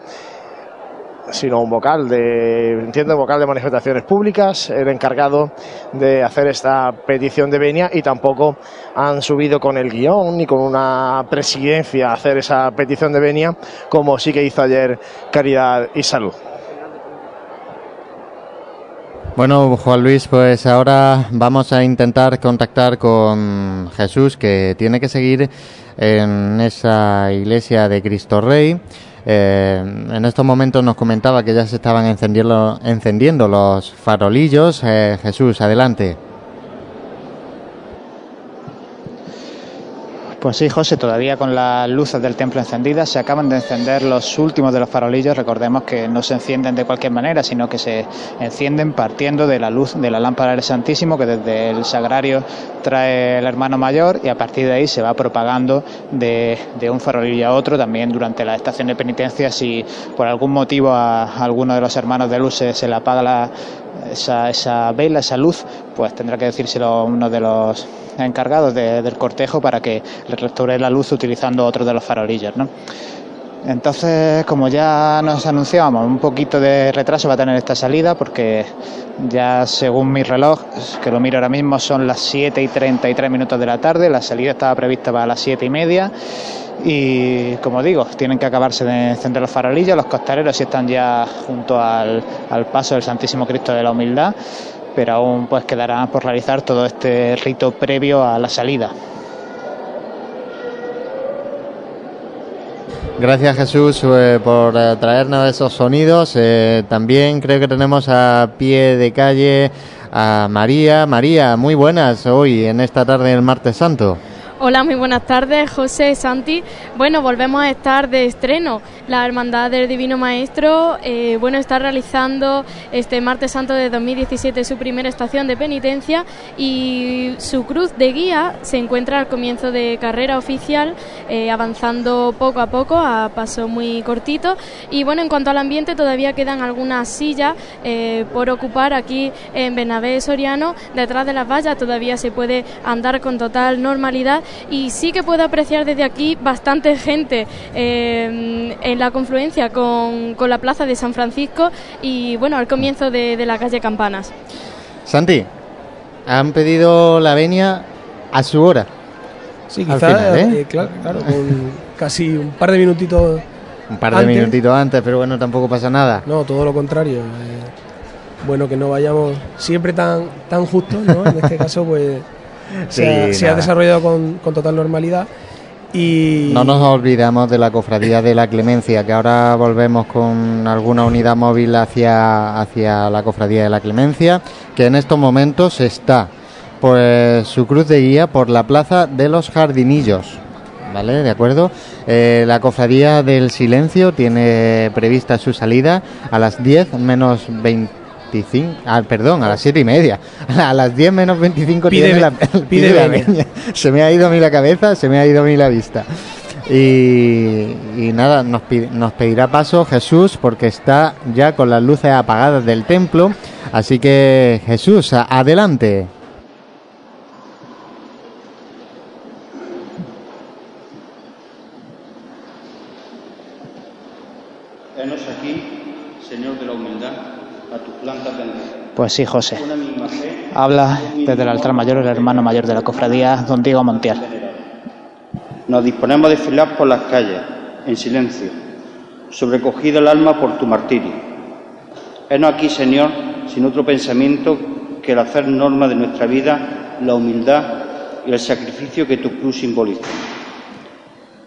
S3: sino un vocal de, entiendo, vocal de manifestaciones públicas, el encargado de hacer esta petición de venia y tampoco han subido con el guion ni con una presidencia a hacer esa petición de venia, como sí que hizo ayer Caridad y Salud.
S1: Bueno, Juan Luis, pues ahora vamos a intentar contactar con Jesús, que tiene que seguir en esa iglesia de Cristo Rey. Eh, en estos momentos nos comentaba que ya se estaban encendiendo, encendiendo los farolillos. Eh, Jesús, adelante.
S12: Pues sí, José, todavía con las luces del templo encendidas, se acaban de encender los últimos de los farolillos. Recordemos que no se encienden de cualquier manera, sino que se encienden partiendo de la luz de la lámpara del Santísimo, que desde el sagrario trae el hermano mayor, y a partir de ahí se va propagando de, de un farolillo a otro. También durante la estación de penitencia, si por algún motivo a, alguno de los hermanos de luz se, se le apaga la, esa, esa vela, esa luz, pues tendrá que decírselo uno de los encargados de- del cortejo para que le restaure la luz utilizando otro de los farolillos, ¿no? Entonces, como ya nos anunciábamos, un poquito de retraso va a tener esta salida porque ya según mi reloj, que lo miro ahora mismo, son las 7 y 33 minutos de la tarde, la salida estaba prevista para las 7 y media. Y como digo, tienen que acabarse de encender los farolillos, los costaleros sí están ya junto al, al paso del Santísimo Cristo de la Humildad, pero aún pues quedará por realizar todo este rito previo a la salida.
S1: Gracias Jesús eh, por eh, traernos esos sonidos. Eh, también creo que tenemos a pie de calle a María. María, muy buenas hoy en esta tarde del martes santo.
S15: Hola, muy buenas tardes, José Santi. Bueno, volvemos a estar de estreno. La Hermandad del Divino Maestro, eh, bueno, está realizando este martes santo de 2017 su primera estación de penitencia y su cruz de guía se encuentra al comienzo de carrera oficial, eh, avanzando poco a poco, a paso muy cortito. Y bueno, en cuanto al ambiente, todavía quedan algunas sillas eh, por ocupar aquí en Bernabé Soriano. Detrás de las vallas todavía se puede andar con total normalidad y sí que puedo apreciar desde aquí bastante gente eh, en la confluencia con, con la plaza de San Francisco y bueno, al comienzo de, de la calle Campanas.
S1: Santi, han pedido la venia a su hora.
S2: Sí,
S1: Al
S2: quizá,
S1: final, ¿eh?
S2: eh, claro, claro, con casi un par de minutitos.
S1: Un par de
S2: antes.
S1: minutitos antes, pero bueno, tampoco pasa nada.
S2: No, todo lo contrario. eh, bueno, que no vayamos siempre tan, tan justos, ¿no? En este caso, pues se, ha,
S1: Sí,
S2: se ha
S1: nada.
S2: desarrollado con, con total normalidad. Y...
S1: No nos olvidamos de la cofradía de la Clemencia, que ahora volvemos con alguna unidad móvil hacia, hacia la cofradía de la Clemencia, que en estos momentos está pues su cruz de guía por la plaza de los jardinillos. ¿Vale? ¿De acuerdo? Eh, la cofradía del silencio tiene prevista su salida a las 10 menos 25. Ah, perdón, a las 7 y media. A las 10 menos 25
S2: Pide
S1: tiene la,
S2: pide
S1: pide la. Se me ha ido a mí la cabeza, se me ha ido a mí la vista. Y, y nada, nos, nos pedirá paso Jesús porque está ya con las luces apagadas del templo. Así que Jesús, adelante.
S16: Henos aquí, Señor de la humildad, a tus plantas bendita.
S12: Pues sí, José. Habla desde el altar mayor el hermano mayor de la cofradía, don Diego Montiel.
S16: nos disponemos a desfilar por las calles, en silencio, sobrecogido el alma por tu martirio. Henos aquí, Señor, sin otro pensamiento que el hacer norma de nuestra vida, la humildad y el sacrificio que tu cruz simboliza.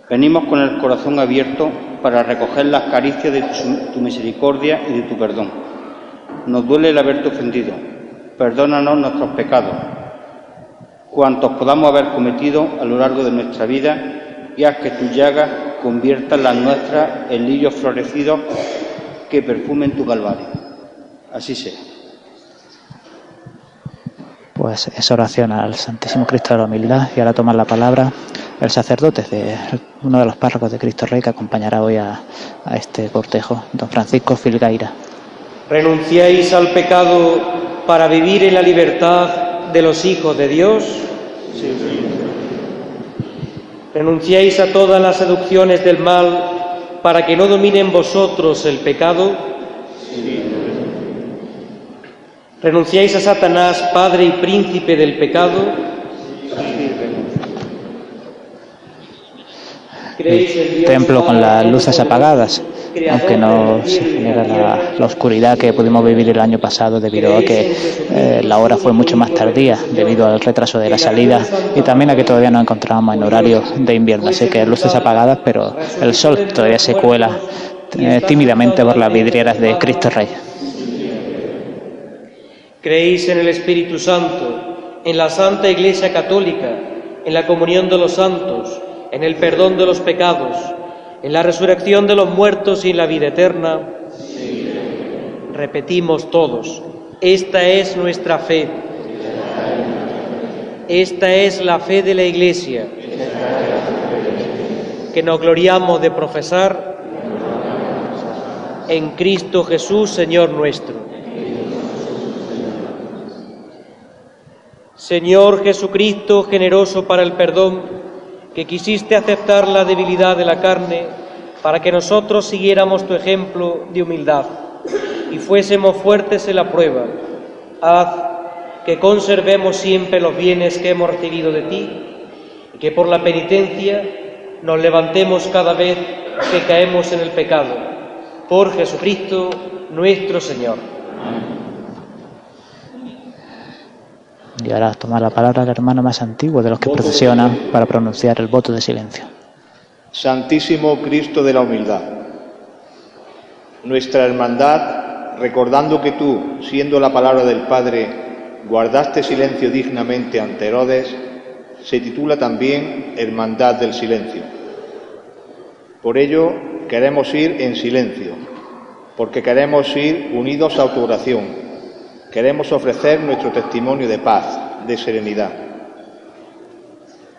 S16: Venimos con el corazón abierto para recoger las caricias de tu misericordia y de tu perdón. Nos duele el haberte ofendido. Perdónanos nuestros pecados, cuantos podamos haber cometido a lo largo de nuestra vida, y haz que tus llagas conviertan las nuestras en lirios florecidos que perfumen tu calvario. Así sea.
S12: Pues esa oración al Santísimo Cristo de la Humildad y ahora tomar la palabra el sacerdote de uno de los párrocos de Cristo Rey que acompañará hoy a, a este cortejo, don Francisco Filgaira.
S17: ¿Renunciáis al pecado para vivir en la libertad de los hijos de Dios? ¿Renunciáis a todas las seducciones del mal para que no domine en vosotros el pecado? ¿Renunciáis a Satanás, padre y príncipe del pecado? ¿Creéis en Dios
S12: Templo con las luces apagadas, aunque no se genera la, oscuridad que pudimos vivir el año pasado debido a que eh, la hora fue mucho más tardía debido al retraso de la salida y también a que todavía nos encontrábamos en horario de invierno, así que luces apagadas, pero el sol todavía se cuela eh, tímidamente por las vidrieras de Cristo Rey.
S17: ¿Creéis en el Espíritu Santo, en la Santa Iglesia Católica, en la comunión de los santos, en el perdón de los pecados, en la resurrección de los muertos y en la vida eterna? Repetimos todos, esta es nuestra fe. Esta es la fe de la Iglesia, que nos gloriamos de profesar en Cristo Jesús, Señor nuestro. Señor Jesucristo, generoso para el perdón, que quisiste aceptar la debilidad de la carne para que nosotros siguiéramos tu ejemplo de humildad y fuésemos fuertes en la prueba, haz que conservemos siempre los bienes que hemos recibido de ti y que por la penitencia nos levantemos cada vez que caemos en el pecado. Por Jesucristo nuestro Señor.
S12: Y ahora toma la palabra el hermano más antiguo de los que procesionan para pronunciar el voto de silencio.
S18: Santísimo Cristo de la humildad, nuestra hermandad, recordando que tú, siendo la palabra del Padre, guardaste silencio dignamente ante Herodes, se titula también Hermandad del Silencio. Por ello, queremos ir en silencio, porque queremos ir unidos a tu oración, queremos ofrecer nuestro testimonio de paz, de serenidad.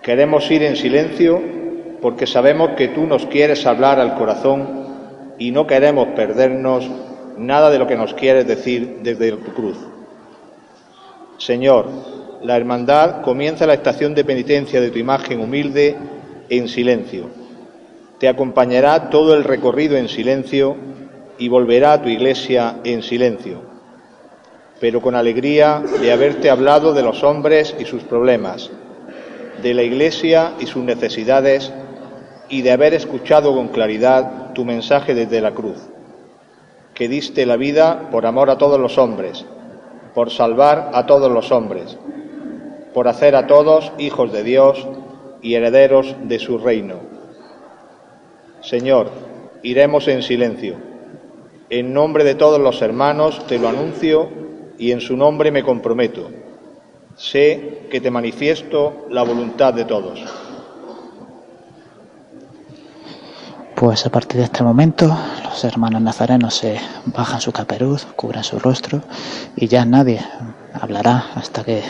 S18: Queremos ir en silencio porque sabemos que tú nos quieres hablar al corazón y no queremos perdernos nada de lo que nos quieres decir desde tu cruz. Señor, la hermandad comienza la estación de penitencia de tu imagen humilde en silencio. Te acompañará todo el recorrido en silencio y volverá a tu iglesia en silencio, pero con alegría de haberte hablado de los hombres y sus problemas, de la iglesia y sus necesidades y de haber escuchado con claridad tu mensaje desde la cruz, que diste la vida por amor a todos los hombres, por salvar a todos los hombres, por hacer a todos hijos de Dios y herederos de su reino. Señor, iremos en silencio. En nombre de todos los hermanos te lo anuncio y en su nombre me comprometo. Sé que te manifiesto la voluntad de todos.
S12: Pues a partir de este momento los hermanos nazarenos se bajan su caperuz, cubren su rostro y ya nadie hablará hasta que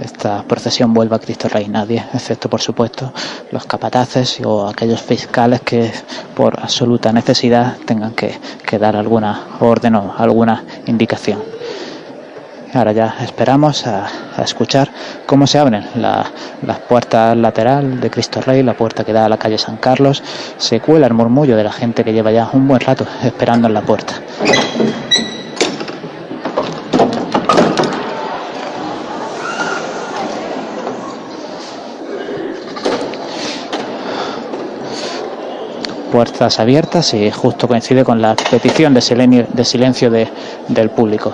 S12: esta procesión vuelva a Cristo Rey. Nadie, excepto por supuesto los capataces o aquellos fiscales que por absoluta necesidad tengan que, que dar alguna orden o alguna indicación. Ahora ya esperamos a, escuchar cómo se abren la- las puertas lateral de Cristo Rey, la puerta que da a la calle San Carlos. Se cuela el murmullo de la gente que lleva ya un buen rato esperando en la puerta. Puertas abiertas y justo coincide con la petición de silencio, de, silencio de- del público.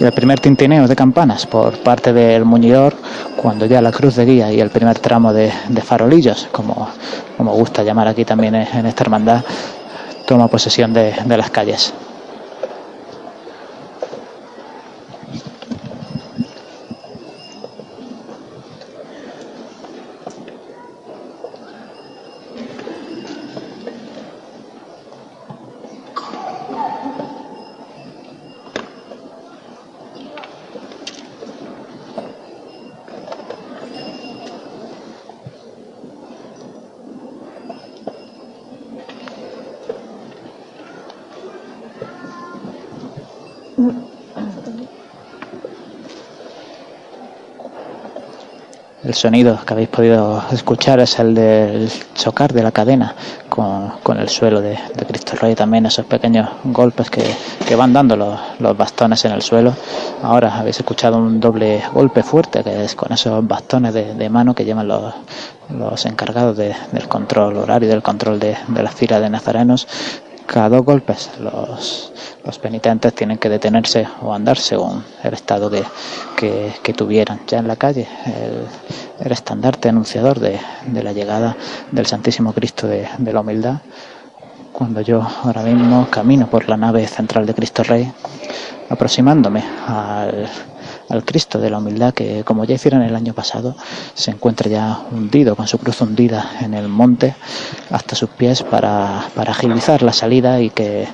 S12: El primer tintineo de campanas por parte del muñidor cuando ya la cruz de guía y el primer tramo de, farolillos, como, como gusta llamar aquí también en esta hermandad, toma posesión de las calles. El sonido que habéis podido escuchar es el del chocar de la cadena con, con el suelo de, Cristo Rey, también esos pequeños golpes que, que van dando los, los bastones en el suelo. Ahora habéis escuchado un doble golpe fuerte, que es con esos bastones de, mano que llevan los, los encargados de- del control horario, del control de, de la fila de nazarenos. Cada dos golpes los, los penitentes tienen que detenerse o andar según el estado que, que, que tuvieran. Ya en la calle, el, el estandarte anunciador de, de la llegada del Santísimo Cristo de, de la Humildad. Cuando yo ahora mismo camino por la nave central de Cristo Rey, aproximándome al, al Cristo de la Humildad que, como ya hicieron el año pasado, se encuentra ya hundido, con su cruz hundida en el monte hasta sus pies para, agilizar la salida y que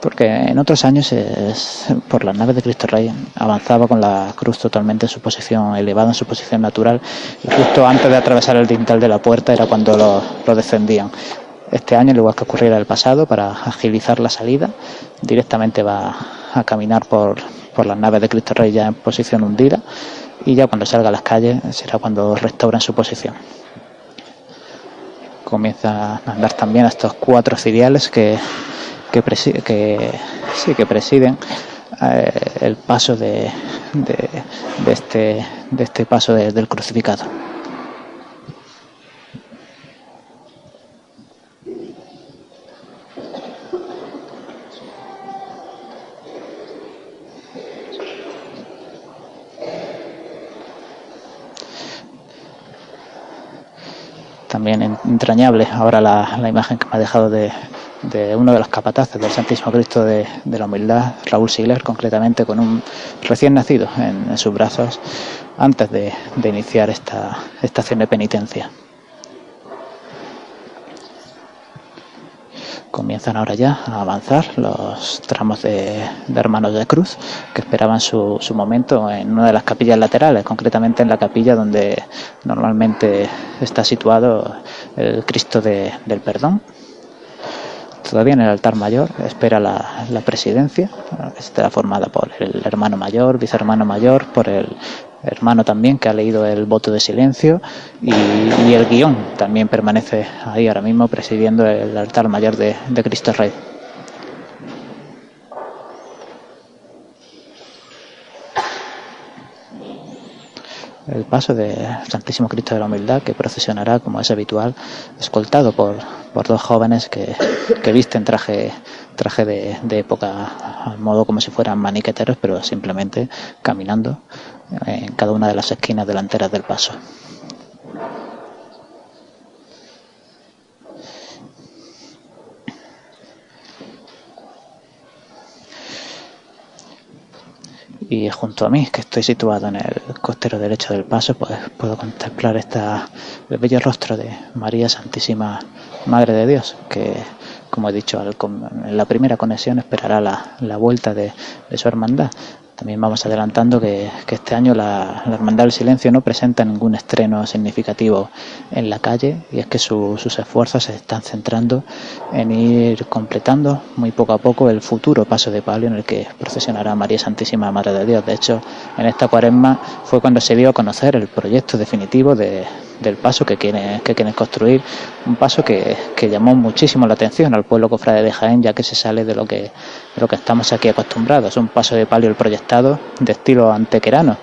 S12: porque en otros años es- por las naves de Cristo Rey avanzaba con la cruz totalmente en su posición elevada, en su posición natural, y justo antes de atravesar el dintel de la puerta era cuando lo, lo descendían. Este año, al igual que ocurriera el pasado, para agilizar la salida, directamente va a caminar por, por las naves de Cristo Rey ya en posición hundida, y ya cuando salga a las calles será cuando restauren su posición comienza a andar también estos cuatro ciriales que, que, presi- que, sí, que presiden eh, el paso de, de, este, de este paso de- del crucificado. También en- entrañable ahora la, la imagen que me ha dejado de, de uno de los capataces del Santísimo Cristo de, la Humildad, Raúl Sigler, concretamente con un recién nacido en, en sus brazos antes de, de iniciar esta, esta acción de penitencia. Comienzan ahora ya a avanzar los tramos de, hermanos de cruz que esperaban su, su momento en una de las capillas laterales, concretamente en la capilla donde normalmente está situado el Cristo de- del Perdón. Todavía en el altar mayor espera la, la presidencia, que estará formada por el hermano mayor, vicehermano mayor, por el hermano también que ha leído el voto de silencio y, el guion también permanece ahí ahora mismo presidiendo el altar mayor de, de Cristo Rey. el paso del Santísimo Cristo de la Humildad que procesionará, como es habitual, escoltado por, por dos jóvenes que, que visten traje, traje de, de época, al modo como si fueran maniqueteros, pero simplemente caminando en cada una de las esquinas delanteras del paso. y junto a mí, que estoy situado en el costero derecho del paso, pues puedo contemplar esta, el bello rostro de María Santísima Madre de Dios, que, como he dicho en la primera conexión, esperará la, la vuelta de, su hermandad. También vamos adelantando que, este año la, Hermandad del Silencio no presenta ningún estreno significativo en la calle y es que su- sus esfuerzos se están centrando en ir completando muy poco a poco el futuro paso de palio en el que procesionará María Santísima Madre de Dios. De hecho, en esta cuaresma fue cuando se dio a conocer el proyecto definitivo de- del paso que quieren, que quieren construir, un paso que llamó muchísimo la atención al pueblo cofrade de Jaén, ya que se sale de lo que, lo que estamos aquí acostumbrados. Un paso de palio el proyectado de estilo antequerano,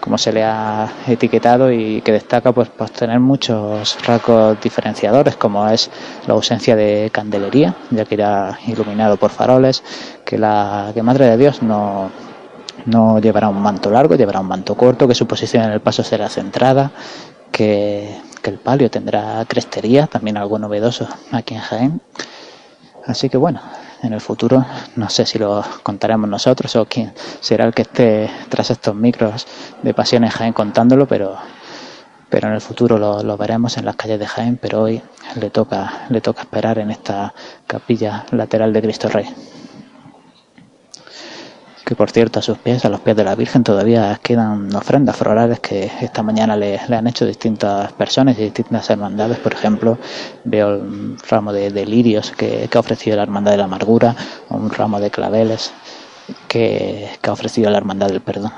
S12: como se le ha etiquetado y que destaca pues por tener muchos rasgos diferenciadores como es la ausencia de candelería ya que irá iluminado por faroles que la que Madre de Dios no no llevará un manto largo llevará un manto corto que su posición en el paso será centrada que, que el palio tendrá crestería también algo novedoso aquí en Jaén Así que bueno, en el futuro no sé si lo contaremos nosotros o quién será el que esté tras estos micros de Pasiones Jaén contándolo, pero, pero en el futuro lo, lo veremos en las calles de Jaén, pero hoy le toca, le toca esperar en esta capilla lateral de Cristo Rey. Que por cierto, a sus pies, a los pies de la Virgen, todavía quedan ofrendas florales que esta mañana le, han hecho distintas personas y distintas hermandades. Por ejemplo, veo un ramo de, de lirios que, que ha ofrecido la Hermandad de la Amargura, un ramo de claveles que, que ha ofrecido la Hermandad del Perdón.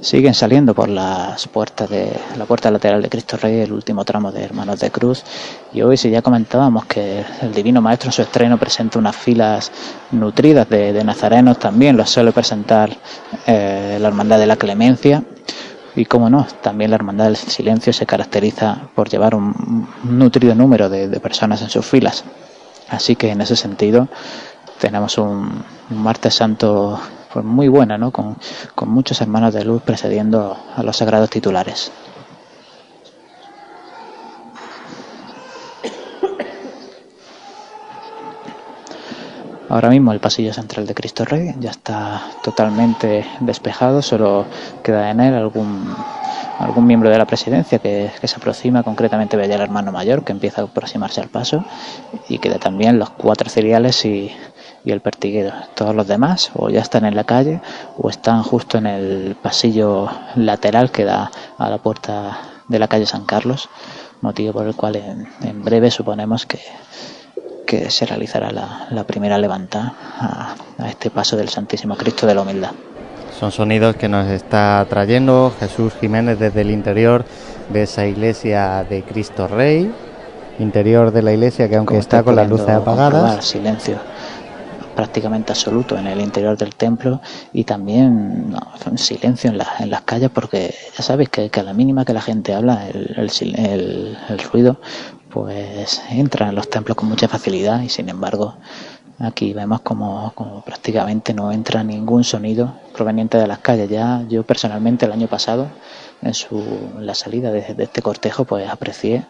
S12: Siguen saliendo por las puertas de la puerta lateral de Cristo Rey el último tramo de Hermanos de Cruz. Y hoy si ya comentábamos que el Divino Maestro en su estreno presenta unas filas nutridas de, nazarenos también los suele presentar eh, la Hermandad de la Clemencia. Y como no, también la Hermandad del Silencio se caracteriza por llevar un, nutrido número de, personas en sus filas. Así que en ese sentido tenemos un martes santo pues muy buena, ¿no? Con, con muchos hermanos de luz precediendo a los sagrados titulares. Ahora mismo el pasillo central de Cristo Rey ya está totalmente despejado, solo queda en él algún algún miembro de la presidencia que, que se aproxima, concretamente veía el hermano mayor que empieza a aproximarse al paso y queda también los cuatro ciriales y, y el pertiguero. Todos los demás o ya están en la calle o están justo en el pasillo lateral que da a la puerta de la calle San Carlos, motivo por el cual en, en breve suponemos que, que se realizará la, la primera levanta a, a este paso del Santísimo Cristo de la Humildad.
S1: Son sonidos que nos está trayendo Jesús Jiménez desde el interior de esa iglesia de Cristo Rey, interior de la iglesia que aunque está
S12: estoy
S1: con las luces apagadas,
S12: silencio prácticamente absoluto en el interior del templo y también silencio en, en, las calles porque ya sabéis que, a la mínima que la gente habla el, el, el, el ruido pues entra en los templos con mucha facilidad y sin embargo aquí vemos como, como, prácticamente no entra ningún sonido proveniente de las calles. Ya yo personalmente el año pasado, en, su, en la salida de, de, este cortejo, pues aprecié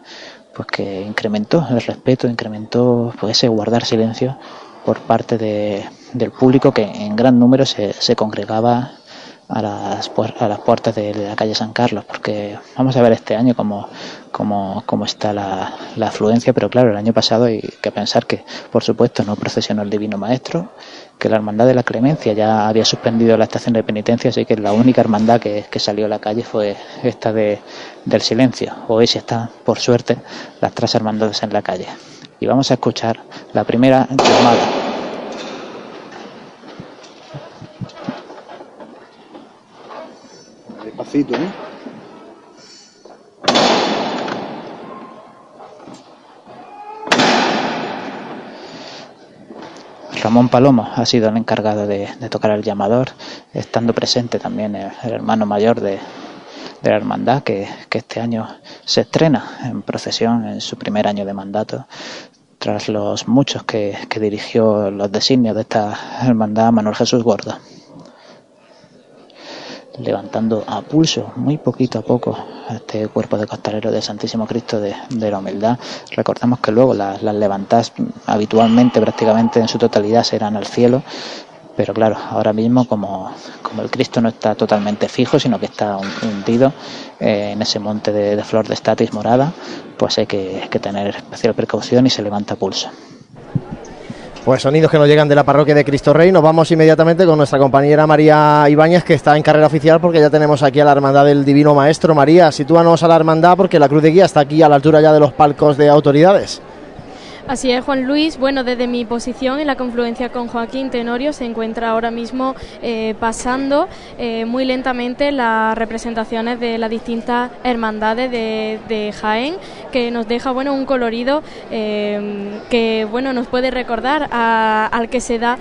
S12: pues que incrementó el respeto, incrementó pues ese guardar silencio por parte de, del público que en gran número se, se congregaba a las, a las puertas de, la calle San Carlos, porque vamos a ver este año cómo, está la, la, afluencia, pero claro, el año pasado hay que pensar que, por supuesto, no procesionó el Divino Maestro, que la Hermandad de la Clemencia ya había suspendido la estación de penitencia, así que la única hermandad que, salió a la calle fue esta de, del silencio. Hoy sí están, por suerte, las tres hermandades en la calle. Y vamos a escuchar la primera llamada.
S19: Despacito, ¿eh?
S12: Ramón Palomo ha sido el encargado de, de, tocar el llamador, estando presente también el, el hermano mayor de, de la hermandad, que, que, este año se estrena en procesión en su primer año de mandato, tras los muchos que, dirigió los designios de esta hermandad Manuel Jesús Gordo. levantando a pulso, muy poquito a poco, este cuerpo de costalero del Santísimo Cristo de, la Humildad. Recordemos que luego las, las levantadas habitualmente, prácticamente en su totalidad, serán al cielo, pero claro, ahora mismo como, como el Cristo no está totalmente fijo, sino que está hundido eh, en ese monte de, flor de estatis morada, pues hay que, que tener especial precaución y se levanta pulso.
S3: Pues sonidos que nos llegan de la parroquia de Cristo Rey. Nos vamos inmediatamente con nuestra compañera María Ibáñez, que está en carrera oficial, porque ya tenemos aquí a la Hermandad del Divino Maestro. María, sitúanos a la Hermandad, porque la Cruz de Guía está aquí a la altura ya de los palcos de autoridades.
S15: Así es, Juan Luis. Bueno, desde mi posición en la confluencia con Joaquín Tenorio se encuentra ahora mismo eh, pasando eh, muy lentamente las representaciones de las distintas hermandades de, Jaén, que nos deja bueno un colorido eh, que bueno nos puede recordar a- al que se da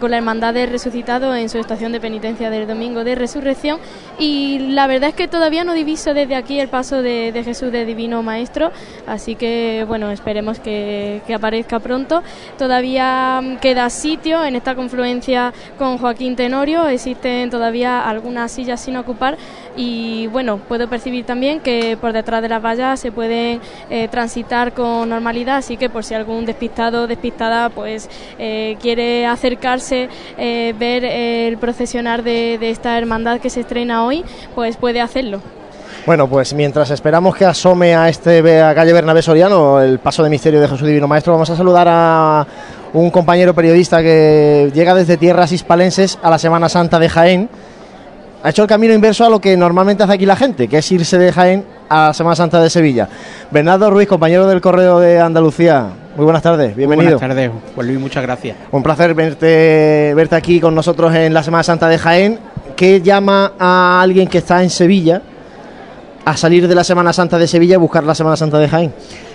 S15: con la hermandad de resucitado en su estación de penitencia del domingo de resurrección. Y la verdad es que todavía no diviso desde aquí el paso de Jesús de Divino Maestro, así que bueno esperemos que, que aparezca pronto. Todavía queda sitio en esta confluencia con Joaquín Tenorio, existen todavía algunas sillas sin ocupar y bueno, puedo percibir también que por detrás de las vallas se pueden eh, transitar con normalidad, así que por si algún despistado o despistada pues eh, quiere acercarse, eh, ver el procesionar de, de esta hermandad que se estrena hoy, pues puede hacerlo.
S3: Bueno, pues mientras esperamos que asome a este a calle Bernabé Soriano el paso de misterio de Jesús Divino Maestro, vamos a saludar a un compañero periodista que llega desde tierras hispalenses a la Semana Santa de Jaén. Ha hecho el camino inverso a lo que normalmente hace aquí la gente, que es irse de Jaén a la Semana Santa de Sevilla. Bernardo Ruiz, compañero del Correo de Andalucía. Muy buenas tardes, bienvenido.
S20: Buenas tardes, Juan Luis, muchas gracias.
S3: Un placer verte, verte aquí con nosotros en la Semana Santa de Jaén. ¿Qué llama a alguien que está en Sevilla a salir de la Semana Santa de Sevilla y buscar la Semana Santa de Jaén?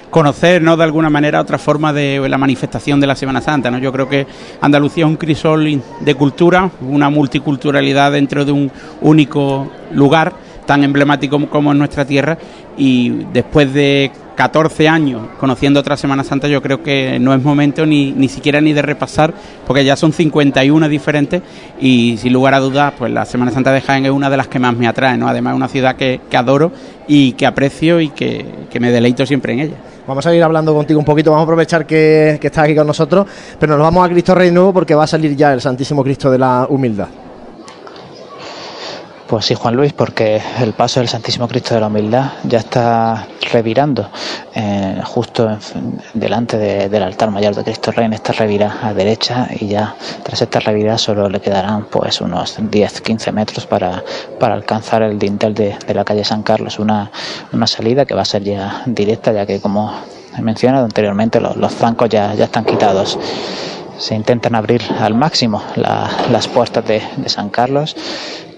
S20: Conocer, ¿no? De alguna manera, otra forma de la manifestación de la Semana Santa, ¿no? Yo creo que Andalucía es un crisol de cultura, una multiculturalidad dentro de un único lugar tan emblemático como- como es nuestra tierra y después de 14 años conociendo otra Semana Santa yo creo que no es momento ni, ni siquiera ni de repasar porque ya son 51 diferentes y sin lugar a dudas pues la Semana Santa de Jaén es una de las que más me atrae, ¿no? además es una ciudad que, adoro y que aprecio y que, que me deleito siempre en ella.
S3: Vamos a ir hablando contigo un poquito, vamos a aprovechar que, que estás aquí con nosotros, pero nos vamos a Cristo Rey Nuevo porque va a salir ya el Santísimo Cristo de la Humildad.
S12: Pues sí, Juan Luis, porque el paso del Santísimo Cristo de la Humildad ya está revirando eh, justo en- delante de- del altar mayor de Cristo Rey, en esta revira a derecha y ya tras esta revira solo le quedarán pues unos 10-15 metros para, para alcanzar el dintel de, de la calle San Carlos, una, una salida que va a ser ya directa ya que como he mencionado anteriormente los, los zancos ya, ya están quitados se intentan abrir al máximo la- las puertas de, de San Carlos.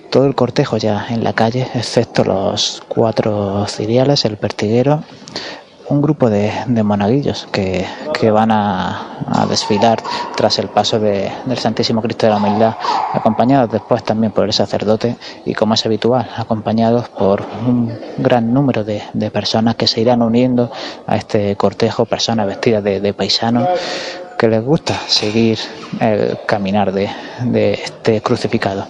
S12: Todo el cortejo ya en la calle, excepto los cuatro ciriales, el pertiguero, un grupo de, de monaguillos que, que van a, a desfilar tras el paso de- del Santísimo Cristo de la Humildad, acompañados después también por el sacerdote y, como es habitual, acompañados por un gran número de, de personas que se irán uniendo a este cortejo, personas vestidas de, de paisano que les gusta seguir el caminar de, de este crucificado.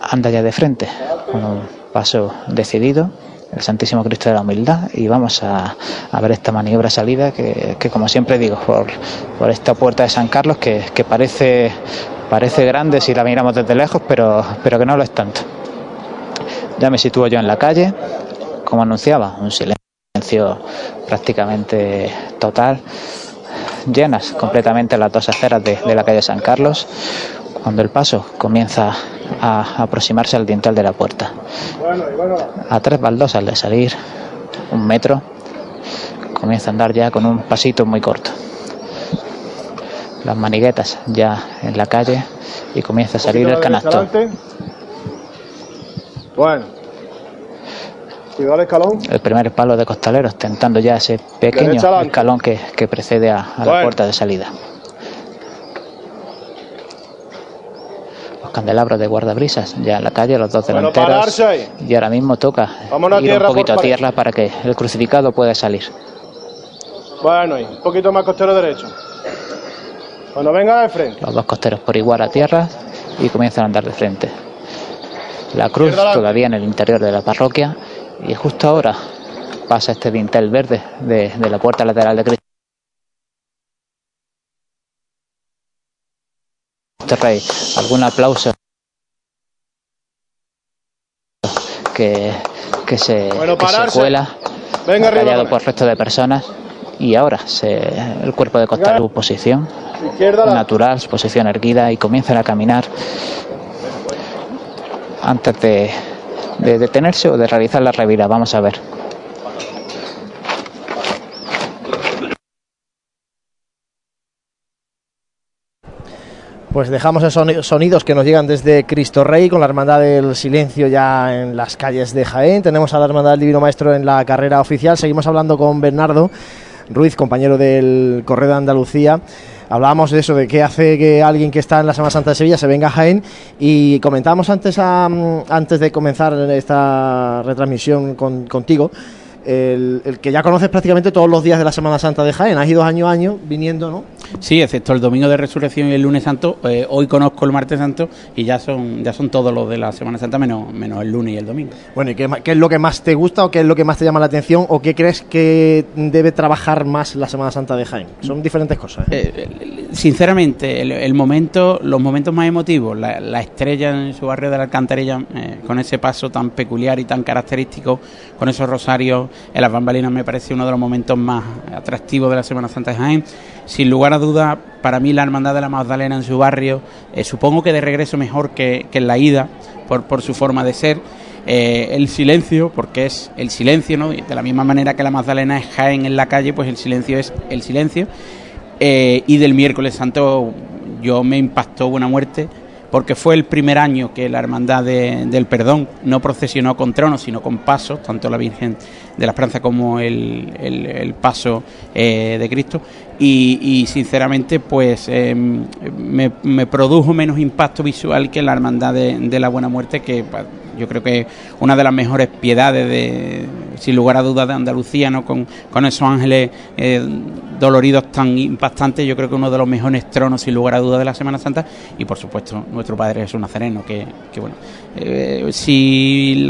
S12: Anda ya de frente, con un paso decidido, el Santísimo Cristo de la Humildad, y vamos a, a ver esta maniobra salida que, que, como siempre digo, por, por esta puerta de San Carlos, que, que parece, parece grande si la miramos desde lejos, pero, pero que no lo es tanto. Ya me sitúo yo en la calle, como anunciaba, un silencio prácticamente total llenas completamente las dos aceras de, de la calle San Carlos cuando el paso comienza a aproximarse al dintel de la puerta. A tres baldosas de salir, un metro, comienza a andar ya con un pasito muy corto. Las maniguetas ya en la calle y comienza a salir el canastón.
S19: Bueno. El escalón.
S12: El primer palo de costaleros tentando ya ese pequeño escalón que, que precede a, a la puerta de salida. Candelabros de guardabrisas ya en la calle, los dos delanteros. y ahora mismo toca
S19: Vámonos
S12: ir un poquito a tierra para que el crucificado pueda salir.
S19: Bueno, y un poquito más costero derecho. Cuando venga de frente.
S12: Los dos costeros por igual a tierra y comienzan a andar de frente.
S21: la cruz todavía en el interior de la parroquia y justo ahora pasa este dintel verde de, de la puerta lateral de Cristo Rey. ¿Algún aplauso? Que, que se,
S22: Bueno,
S21: que se cuela,
S22: Venga, arriba,
S21: por el resto de personas. Y ahora se, el cuerpo de Costa posición
S22: Izquierda,
S21: natural, su posición erguida y comienzan a caminar antes de, de detenerse o de realizar la revira. Vamos a ver.
S3: Pues dejamos esos soni- sonidos que nos llegan desde Cristo Rey con la Hermandad del Silencio ya en las calles de Jaén. Tenemos a la Hermandad del Divino Maestro en la carrera oficial. Seguimos hablando con Bernardo Ruiz, compañero del Correo de Andalucía. Hablábamos de eso, de qué hace que alguien que está en la Semana Santa de Sevilla se venga a Jaén y comentábamos antes, a- antes de comenzar esta retransmisión con- contigo el, el que ya conoces prácticamente todos los días de la Semana Santa de Jaén. Has ido año a año viniendo, ¿no?
S20: Sí, excepto el domingo de resurrección y el lunes santo. eh, hoy conozco el martes santo y ya son ya son todos los de la Semana Santa menos, menos el lunes y el domingo.
S3: Bueno, ¿y qué, qué es lo que más te gusta o qué es lo que más te llama la atención o qué crees que debe trabajar más la Semana Santa de Jaén? Son diferentes cosas. ¿eh?
S20: Eh, sinceramente, el, el momento, los momentos más emotivos, la, la estrella en su barrio de la Alcantarilla, con ese paso tan peculiar y tan característico, con esos rosarios en las bambalinas, me parece uno de los momentos más atractivos de la Semana Santa de Jaén. Sin lugar a dudas, para mí la Hermandad de la Magdalena en su barrio, eh, supongo que de regreso mejor que, que en la ida, por, por su forma de ser. Eh, el silencio, porque es el silencio, ¿no? De la misma manera que la Magdalena es Jaén en la calle, pues el silencio es el silencio. Eh, y del miércoles santo yo me impactó buena muerte porque fue el primer año que la Hermandad de- del Perdón no procesionó con tronos, sino con pasos, tanto la Virgen de la Esperanza como el, paso eh, de Cristo. Y, y, sinceramente, pues eh, me, me produjo menos impacto visual que la Hermandad de, de la Buena Muerte, que yo creo que una de las mejores piedades, de, sin lugar a dudas, de Andalucía, ¿no? con, con esos ángeles eh, doloridos tan impactantes. Yo creo que uno de los mejores tronos, sin lugar a dudas, de la Semana Santa. Y por supuesto, nuestro Padre Jesús Nazareno, que, que bueno, eh, si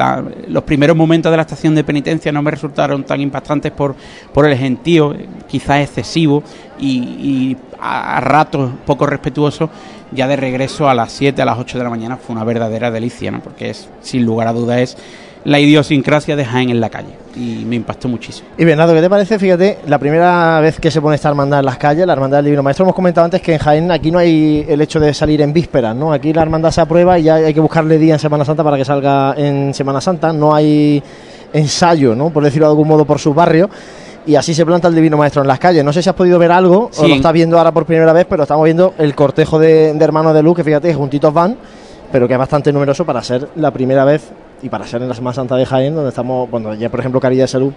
S20: los primeros momentos de la estación de penitencia no me resultaron tan impactantes por, por el gentío, quizás excesivo y, y a, a ratos poco respetuoso, ya de regreso a las 7, a las 8 de la mañana fue una verdadera delicia, ¿no? porque es, sin lugar a dudas, es la idiosincrasia de Jaén en la calle y me impactó muchísimo.
S3: Y Bernardo, ¿qué te parece? Fíjate, la primera vez que se pone esta hermandad en las calles, la hermandad del Divino Maestro, hemos comentado antes que en Jaén aquí no hay el hecho de salir en vísperas, ¿no? Aquí la hermandad se aprueba y ya hay que buscarle día en Semana Santa para que salga en Semana Santa. No hay ensayo, ¿no? Por decirlo de algún modo, por sus barrios. Y así se planta el Divino Maestro en las calles. No sé si has podido ver algo o lo estás viendo ahora por primera vez, pero estamos viendo el cortejo de, de hermanos de luz, que fíjate, juntitos van, pero que es bastante numeroso para ser la primera vez y para ser en la Semana Santa de Jaén, donde estamos, bueno, ya por ejemplo Caridad de Salud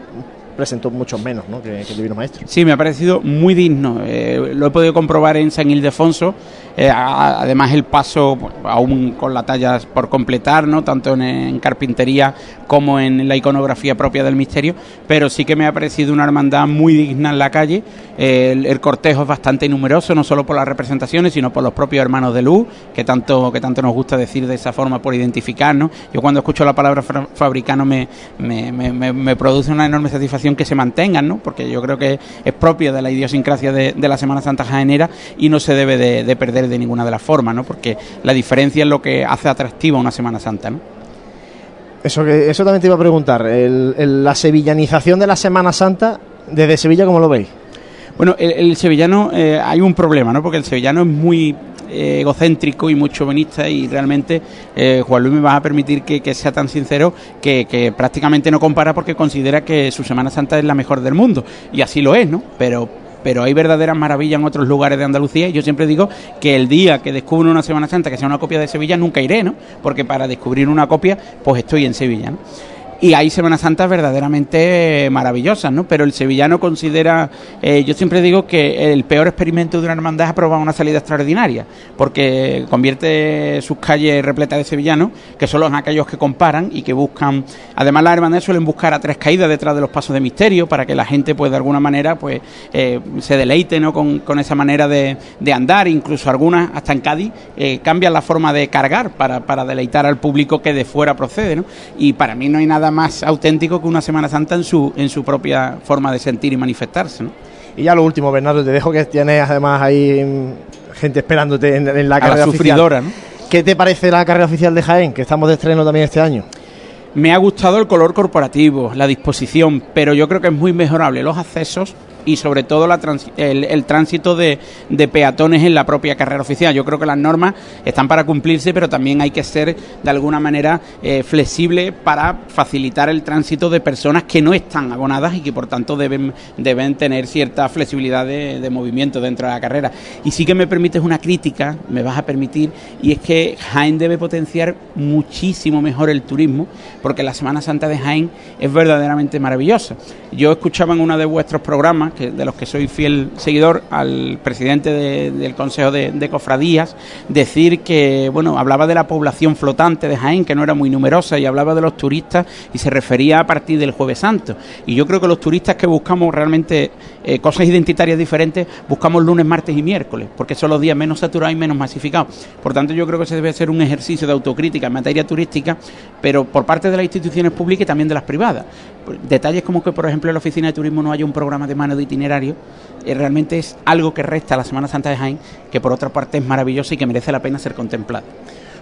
S3: presentó muchos menos ¿no? que, que el Divino Maestro.
S20: Sí, me ha parecido muy digno. Eh, lo he podido comprobar en San Ildefonso. Eh, además, el paso, aún con la talla por completar, ¿no? tanto en, carpintería como en la iconografía propia del misterio. Pero sí que me ha parecido una hermandad muy digna en la calle. Eh, el, cortejo es bastante numeroso, no solo por las representaciones, sino por los propios hermanos de luz, que tanto, que tanto nos gusta decir de esa forma por identificarnos. Yo cuando escucho la palabra fabricano me- me- me produce una enorme satisfacción que se mantengan, ¿no? porque yo creo que es propia de la idiosincrasia de, de la Semana Santa jaenera y no se debe de, de perder de ninguna de las formas, ¿no? porque la diferencia es lo que hace atractiva una Semana Santa. ¿no?
S3: Eso, que, eso también te iba a preguntar, el- el- la sevillanización de la Semana Santa, desde Sevilla, ¿cómo lo veis?
S20: Bueno, el, el sevillano, eh, hay un problema, ¿no? Porque el sevillano es muy eh, egocéntrico y muy chauvinista y realmente eh, Juan Luis me va a permitir que, que sea tan sincero que, que prácticamente no compara porque considera que su Semana Santa es la mejor del mundo. Y así lo es, ¿no? Pero pero hay verdaderas maravillas en otros lugares de Andalucía y yo siempre digo que el día que descubro una Semana Santa que sea una copia de Sevilla nunca iré, ¿no? Porque para descubrir una copia pues estoy en Sevilla, ¿no? Y hay Semanas Santas verdaderamente maravillosas, ¿no? Pero el sevillano considera, eh, yo siempre digo que el peor experimento de una hermandad es aprobar una salida extraordinaria, porque convierte sus calles repletas de sevillanos, que son los aquellos que comparan y que buscan, además las hermandades suelen buscar a tres caídas detrás de los pasos de misterio para que la gente, pues de alguna manera, pues eh, se deleite, ¿no? Con, esa manera de, de, andar, incluso algunas, hasta en Cádiz, eh, cambian la forma de cargar para, para deleitar al público que de fuera procede, ¿no? Y para mí no hay nada más auténtico que una Semana Santa en su, en su propia forma de sentir y manifestarse. ¿no?
S3: Y ya lo último, Bernardo, te dejo que tienes además ahí mm, gente esperándote en, en la
S20: A
S3: carrera
S20: la sufridora,
S3: oficial. ¿Qué te parece la carrera oficial de Jaén? Que estamos de estreno también este año.
S20: Me ha gustado el color corporativo, la disposición, pero yo creo que es muy mejorable los accesos y sobre todo la trans- el, el tránsito de, de peatones en la propia carrera oficial. Yo creo que las normas están para cumplirse, pero también hay que ser de alguna manera eh, flexible para facilitar el tránsito de personas que no están abonadas y que por tanto deben, deben tener cierta flexibilidad de, de movimiento dentro de la carrera. Y sí que me permites una crítica, me vas a permitir, y es que Jaén debe potenciar muchísimo mejor el turismo, porque la Semana Santa de Jaén es verdaderamente maravillosa. Yo escuchaba en uno de vuestros programas, que, de los que soy fiel seguidor, al presidente de- del Consejo de, de Cofradías, decir que, bueno, hablaba de la población flotante de Jaén, que no era muy numerosa, y hablaba de los turistas, y se refería a partir del Jueves Santo. Y yo creo que los turistas que buscamos realmente eh, cosas identitarias diferentes, buscamos lunes, martes y miércoles, porque son los días menos saturados y menos masificados. Por tanto, yo creo que se debe hacer un ejercicio de autocrítica en materia turística, pero por parte de las instituciones públicas y también de las privadas. Detalles como que, por ejemplo, en la oficina de turismo no haya un programa de mano de itinerario, eh, realmente es algo que resta a la Semana Santa de Jaén, que por otra parte es maravilloso y que merece la pena ser contemplado.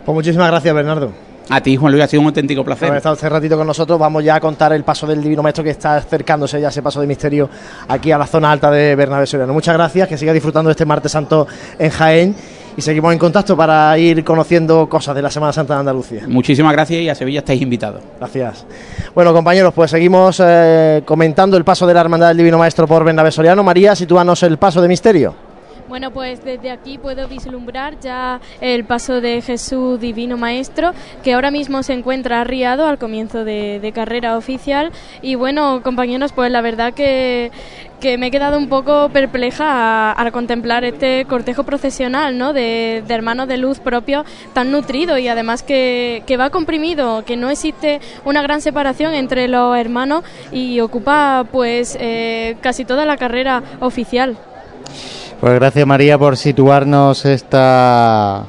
S3: Pues muchísimas gracias, Bernardo.
S20: A ti, Juan Luis, ha sido un auténtico placer.
S3: Haber estado este ratito con nosotros. Vamos ya a contar el paso del Divino Maestro que está acercándose ya ese paso de misterio aquí a la zona alta de Bernabé Soriano. Muchas gracias, que siga disfrutando de este martes santo en Jaén y seguimos en contacto para ir conociendo cosas de la Semana Santa de Andalucía.
S20: Muchísimas gracias y a Sevilla estáis invitados.
S3: Gracias. Bueno, compañeros, pues seguimos eh, comentando el paso de la Hermandad del Divino Maestro por Bernabé Soriano. María, sitúanos el paso de misterio.
S15: Bueno, pues desde aquí puedo vislumbrar ya el paso de Jesús Divino Maestro, que ahora mismo se encuentra arriado al comienzo de, carrera oficial. Y bueno, compañeros, pues la verdad que, que me he quedado un poco perpleja al contemplar este cortejo procesional, ¿no? De, de hermanos de luz propio tan nutrido y además que, que va comprimido, que no existe una gran separación entre los hermanos y ocupa pues eh, casi toda la carrera oficial.
S1: Pues gracias María por situarnos esta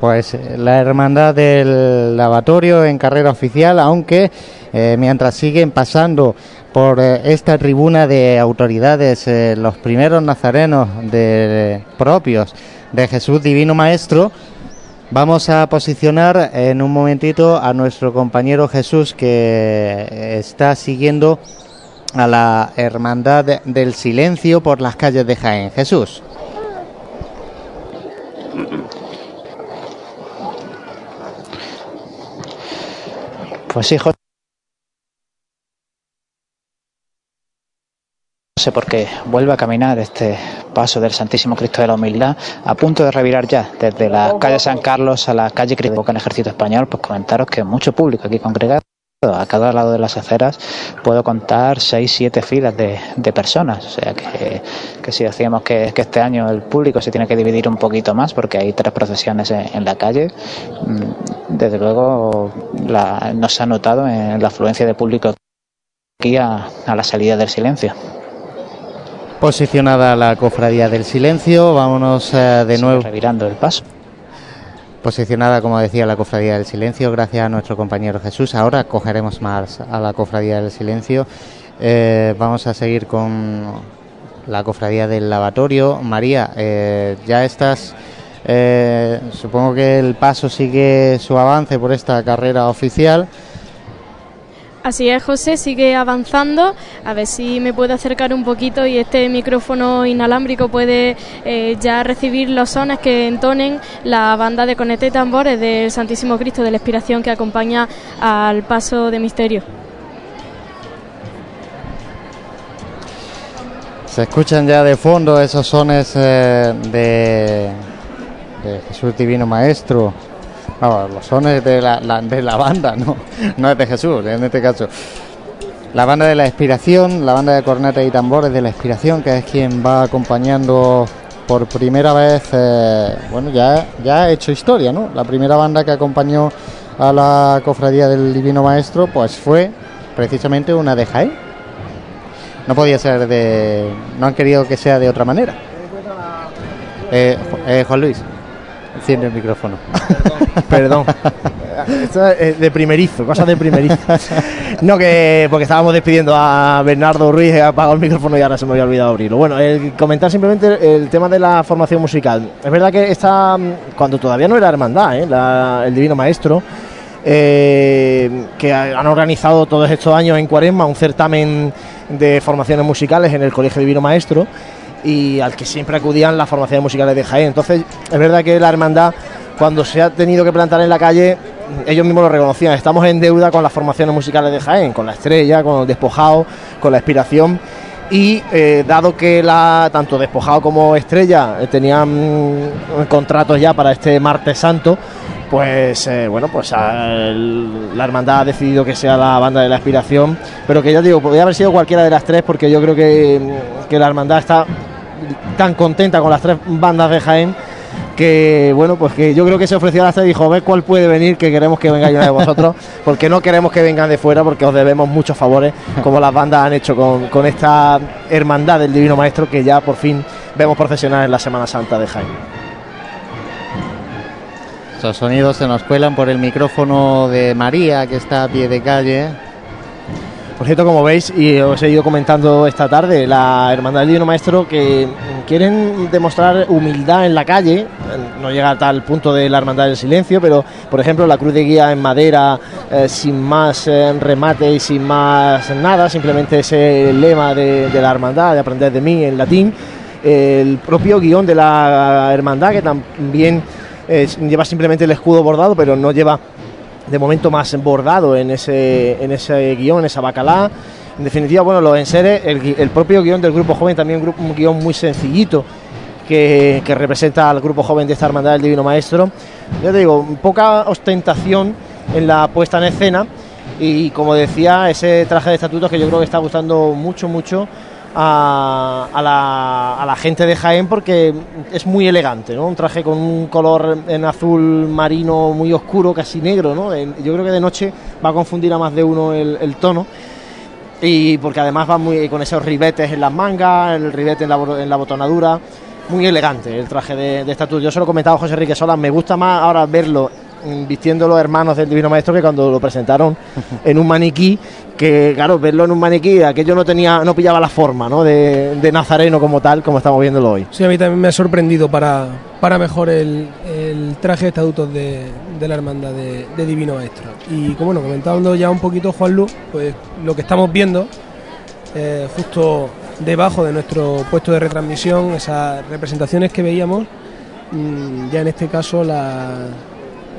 S1: pues la hermandad del lavatorio en carrera oficial, aunque eh, mientras siguen pasando por eh, esta tribuna de autoridades eh, los primeros nazarenos de, propios de Jesús Divino Maestro, vamos a posicionar en un momentito a nuestro compañero Jesús que está siguiendo a la hermandad de- del silencio por las calles de Jaén. Jesús.
S21: Pues sí, José. porque vuelve a caminar este paso del Santísimo Cristo de la Humildad, a punto de revirar ya desde la calle San Carlos a la calle Cristo en el Ejército Español, pues comentaros que mucho público aquí congregado. A cada lado de las aceras puedo contar seis, siete filas de, de personas. O sea que, que si decíamos que, que este año el público se tiene que dividir un poquito más porque hay tres procesiones en, en la calle, mm, desde luego la, no se ha notado en la afluencia de público aquí a, a la salida del silencio.
S1: Posicionada la cofradía del silencio, vámonos eh, de nuevo.
S21: Revirando el paso.
S1: Posicionada, como decía, la cofradía del silencio, gracias a nuestro compañero Jesús. Ahora cogeremos más a la cofradía del silencio. Eh, vamos a seguir con la cofradía del lavatorio. María, eh, ya estás. eh, supongo que el paso sigue su avance por esta carrera oficial.
S15: Así es, José, sigue avanzando. A ver si me puedo acercar un poquito y este micrófono inalámbrico puede eh, ya recibir los sones que entonen la banda de conete tambores del Santísimo Cristo de la Expiración que acompaña al paso de misterio.
S1: Se escuchan ya de fondo esos sones eh, de Jesús Divino Maestro No, los sones de la, la- de la banda, no, no es de Jesús en este caso. La banda de la inspiración, la banda de cornetas y tambores de la inspiración, que es quien va acompañando por primera vez, eh, bueno, ya, ya ha hecho historia, ¿no? La primera banda que acompañó a la cofradía del Divino Maestro, pues fue precisamente una de Jaén. No podía ser de. No han querido que sea de otra manera. Eh, eh, Juan Luis, enciende el micrófono.
S3: Perdón. Esto es de primerizo, cosas de primerizo. No, que porque estábamos despidiendo a Bernardo Ruiz, he apagado el micrófono y ahora se me había olvidado abrirlo. Bueno, el comentar simplemente el tema de la formación musical. Es verdad que está, cuando todavía no era hermandad, ¿eh? La- el Divino Maestro, eh, que ha- han organizado todos estos años en Cuaresma un certamen de formaciones musicales en el Colegio Divino Maestro y al que siempre acudían las formaciones musicales de Jaén. Entonces, es verdad que la hermandad, cuando se ha tenido que plantar en la calle, ellos mismos lo reconocían. Estamos en deuda con las formaciones musicales de Jaén, con la estrella, con el despojado, con la inspiración. Y eh, dado que la, tanto despojado como estrella eh, tenían mm, contratos ya para este martes santo, pues eh, bueno, pues la hermandad ha decidido que sea la banda de la inspiración, pero que ya digo, podría haber sido cualquiera de las tres porque yo creo que, mm, que la hermandad está tan contenta con las tres bandas de Jaén que bueno, pues que yo creo que se ofreció a las tres y dijo, a ver cuál puede venir, que queremos que venga una de vosotros, porque no queremos que vengan de fuera, porque os debemos muchos favores, como las bandas han hecho con, con esta hermandad del Divino Maestro que ya por fin vemos procesionar en la Semana Santa de Jaén.
S1: Esos sonidos se nos cuelan por el micrófono de María, que está a pie de calle.
S3: Por cierto, como veis, y os he ido comentando esta tarde, la Hermandad del Divino Maestro que quieren demostrar humildad en la calle, no llega a tal punto de la Hermandad del Silencio, pero por ejemplo la cruz de guía en madera, eh, sin más eh, remate y sin más nada, simplemente ese lema de, la Hermandad, de aprender de mí en latín, el propio guion de la Hermandad que también eh, lleva simplemente el escudo bordado, pero no lleva de momento más bordado en ese, en ese guion, en esa bacalá. En definitiva, bueno, los enseres, el, propio guion del grupo joven, también un guion muy sencillito que, que representa al grupo joven de esta hermandad del Divino Maestro. Ya te digo, poca ostentación en la puesta en escena y como decía, ese traje de estatutos que yo creo que está gustando mucho, mucho a, a la, a la gente de Jaén porque es muy elegante, ¿no? Un traje con un color en azul marino muy oscuro, casi negro, ¿no? Yo creo que de noche va a confundir a más de uno el, tono. Y porque además va muy con esos ribetes en las mangas, el ribete en la, en la botonadura, muy elegante el traje de, de. Yo se lo he comentado a José Enrique Sola, me gusta más ahora verlo vistiendo los hermanos del Divino Maestro que cuando lo presentaron en un maniquí, que claro, verlo en un maniquí, aquello no tenía, no pillaba la forma ¿no? de, Nazareno como tal, como estamos viéndolo hoy.
S2: Sí, a mí también me ha sorprendido para, para mejor el, traje de estatutos de, la hermandad de, de Divino Maestro. Y como bueno, comentando ya un poquito Juan Luz, pues lo que estamos viendo eh, justo debajo de nuestro puesto de retransmisión, esas representaciones que veíamos, mm, ya en este caso la-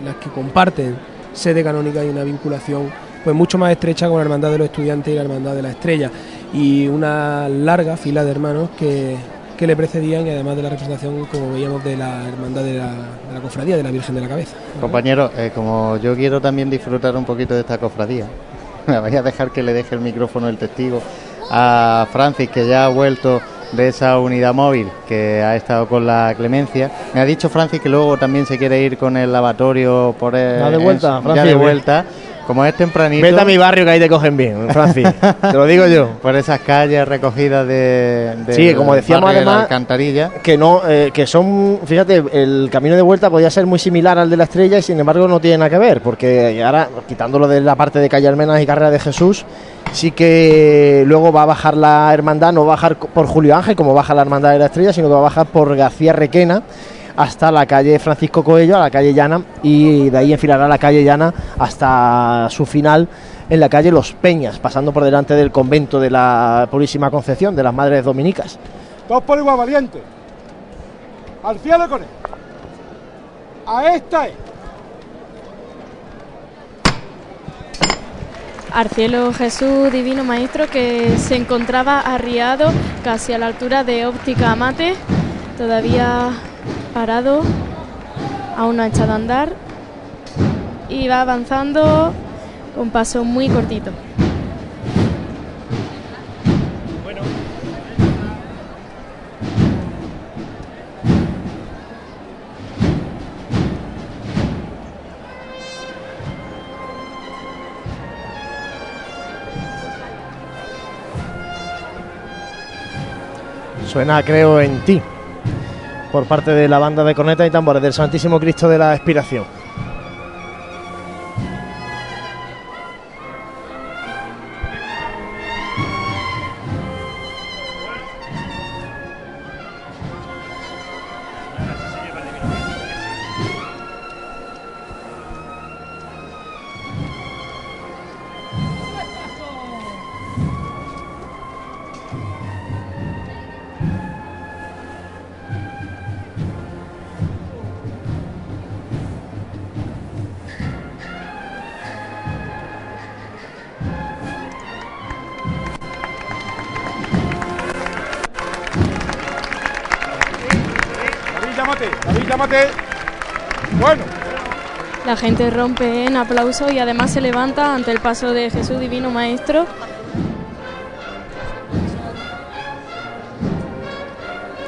S2: las que comparten sede canónica y una vinculación pues mucho más estrecha con la hermandad de los estudiantes y la hermandad de la estrella y una larga fila de hermanos que, que le precedían y además de la representación como veíamos de la hermandad de la, cofradía de la Virgen de la Cabeza.
S1: Compañero, eh, como yo quiero también disfrutar un poquito de esta cofradía, me voy a dejar que le deje el micrófono el testigo a Francis, que ya ha vuelto de esa unidad móvil que ha estado con la Clemencia. Me ha dicho Francis que luego también se quiere ir con el lavatorio por el,
S3: de vuelta, Francis,
S1: de vuelta. Como es tempranito.
S3: Vete a mi barrio que ahí te cogen bien, Francis, te lo digo yo.
S1: Por esas calles recogidas de. de
S3: Sí, como decíamos
S1: barrio de la
S3: además,
S1: Alcantarilla.
S3: que no, eh, que son, fíjate, el camino de vuelta podía ser muy similar al de la estrella y sin embargo no tiene nada que ver, porque ahora, quitándolo de la parte de Calle Almenas y Carrera de Jesús, sí que luego va a bajar la hermandad, no va a bajar por Julio Ángel como baja la hermandad de la estrella, sino que va a bajar por García Requena hasta la calle Francisco Coello, a la calle Llana, y de ahí enfilará la calle Llana hasta su final en la calle Los Peñas, pasando por delante del convento de la Purísima Concepción, de las Madres Dominicas.
S22: Dos por igual, valiente. Al cielo con él. A esta es.
S15: Al cielo Jesús Divino Maestro que se encontraba arriado casi a la altura de Óptica Amate, todavía parado, aún no ha echado a andar. y va avanzando con paso muy cortito.
S3: Suena, creo, en ti. Por parte de la banda de corneta y tambores del Santísimo Cristo de la Expiración.
S15: Rompe en aplauso y además se levanta ante el paso de Jesús Divino Maestro.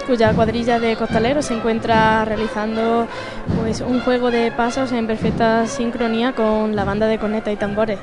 S15: cuya cuadrilla de costaleros se encuentra realizando pues un juego de pasos en perfecta sincronía con la banda de corneta y tambores.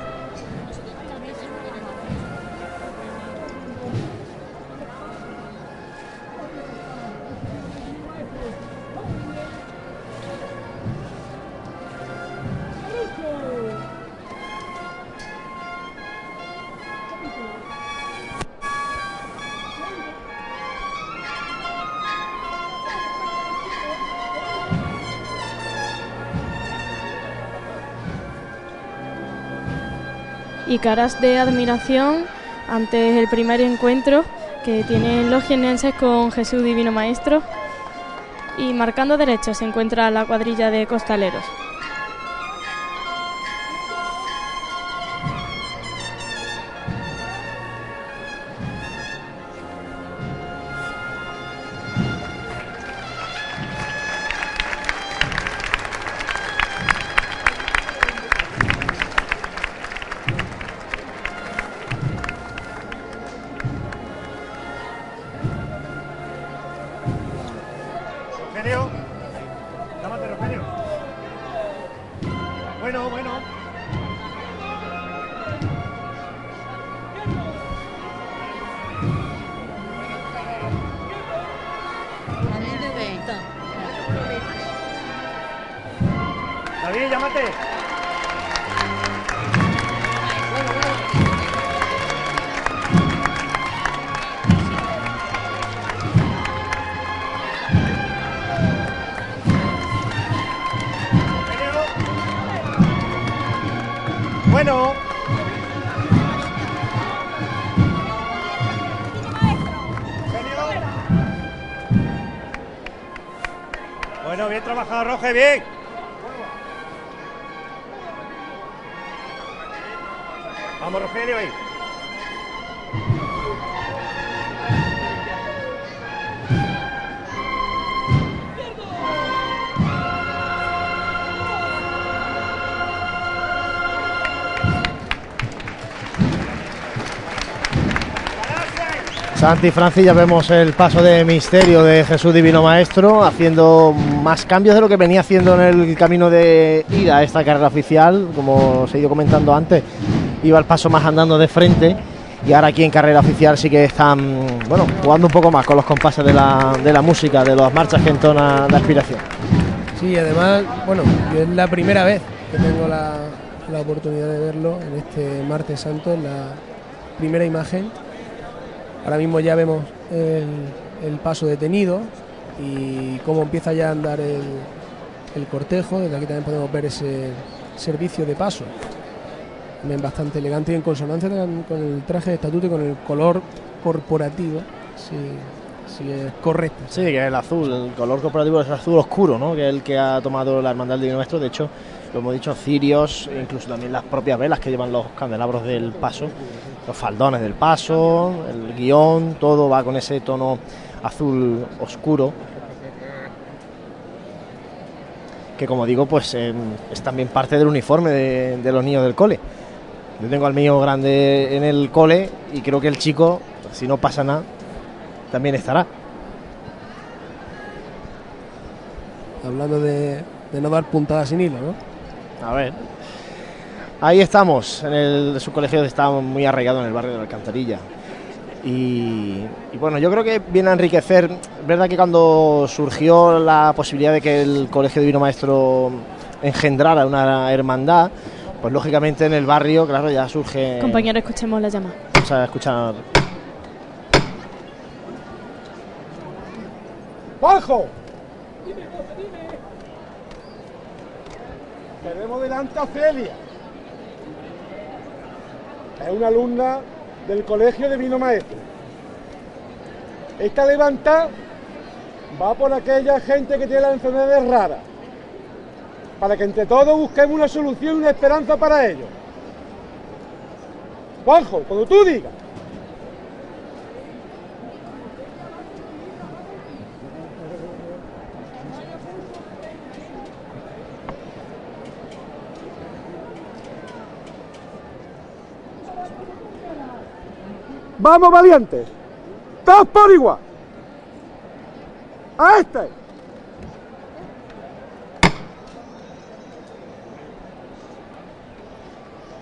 S15: Caras de admiración ante el primer encuentro que tienen los jienenses con Jesús Divino Maestro. Y marcando derecho se encuentra la cuadrilla de costaleros.
S22: Bueno, bien
S3: Santi Francis, ya vemos el paso de misterio de Jesús Divino Maestro, haciendo más cambios de lo que venía haciendo en el camino de ida a esta carrera oficial, como os he ido comentando antes, iba el paso más andando de frente y ahora aquí en carrera oficial sí que están, bueno, jugando un poco más con los compases de la, de la música, de las marchas que entona la aspiración.
S2: Sí, además, bueno, es la primera vez que tengo la, la oportunidad de verlo en este martes santo, en la primera imagen. Ahora mismo ya vemos el, paso detenido y cómo empieza ya a andar el, cortejo. Desde aquí también podemos ver ese servicio de paso. También bastante elegante y en consonancia con el traje de estatuto y con el color corporativo. Sí, sí es correcto.
S3: Sí, que es el azul, el color corporativo es el azul oscuro, ¿no? Que es el que ha tomado la Hermandad del Maestro. De hecho, lo hemos dicho, cirios, incluso también las propias velas que llevan los candelabros del paso, los faldones del paso, el guion, todo va con ese tono azul oscuro. que como digo, pues em, es también parte del uniforme de, de los niños del cole. Yo tengo al mío grande en el cole y creo que el chico, si no pasa nada, también estará.
S2: Hablando de, de no dar puntadas sin hilo, ¿no?
S3: A ver. Ahí estamos, en el su colegio está muy arraigado en el barrio de la Alcantarilla. Y, y bueno, yo creo que viene a enriquecer. Verdad que cuando surgió la posibilidad de que el Colegio Divino Maestro engendrara una hermandad, pues lógicamente en el barrio, claro, ya surge.
S15: Compañero, escuchemos la llamada.
S3: Vamos a escuchar.
S22: ¡Juanjo! Tenemos delante a Celia. Es una alumna del Colegio de Vino Maestro. Esta levanta va por aquella gente que tiene las enfermedades raras. Para que entre todos busquemos una solución y una esperanza para ellos. Juanjo, cuando tú digas. Vamos, valientes. Todos por igual. A este.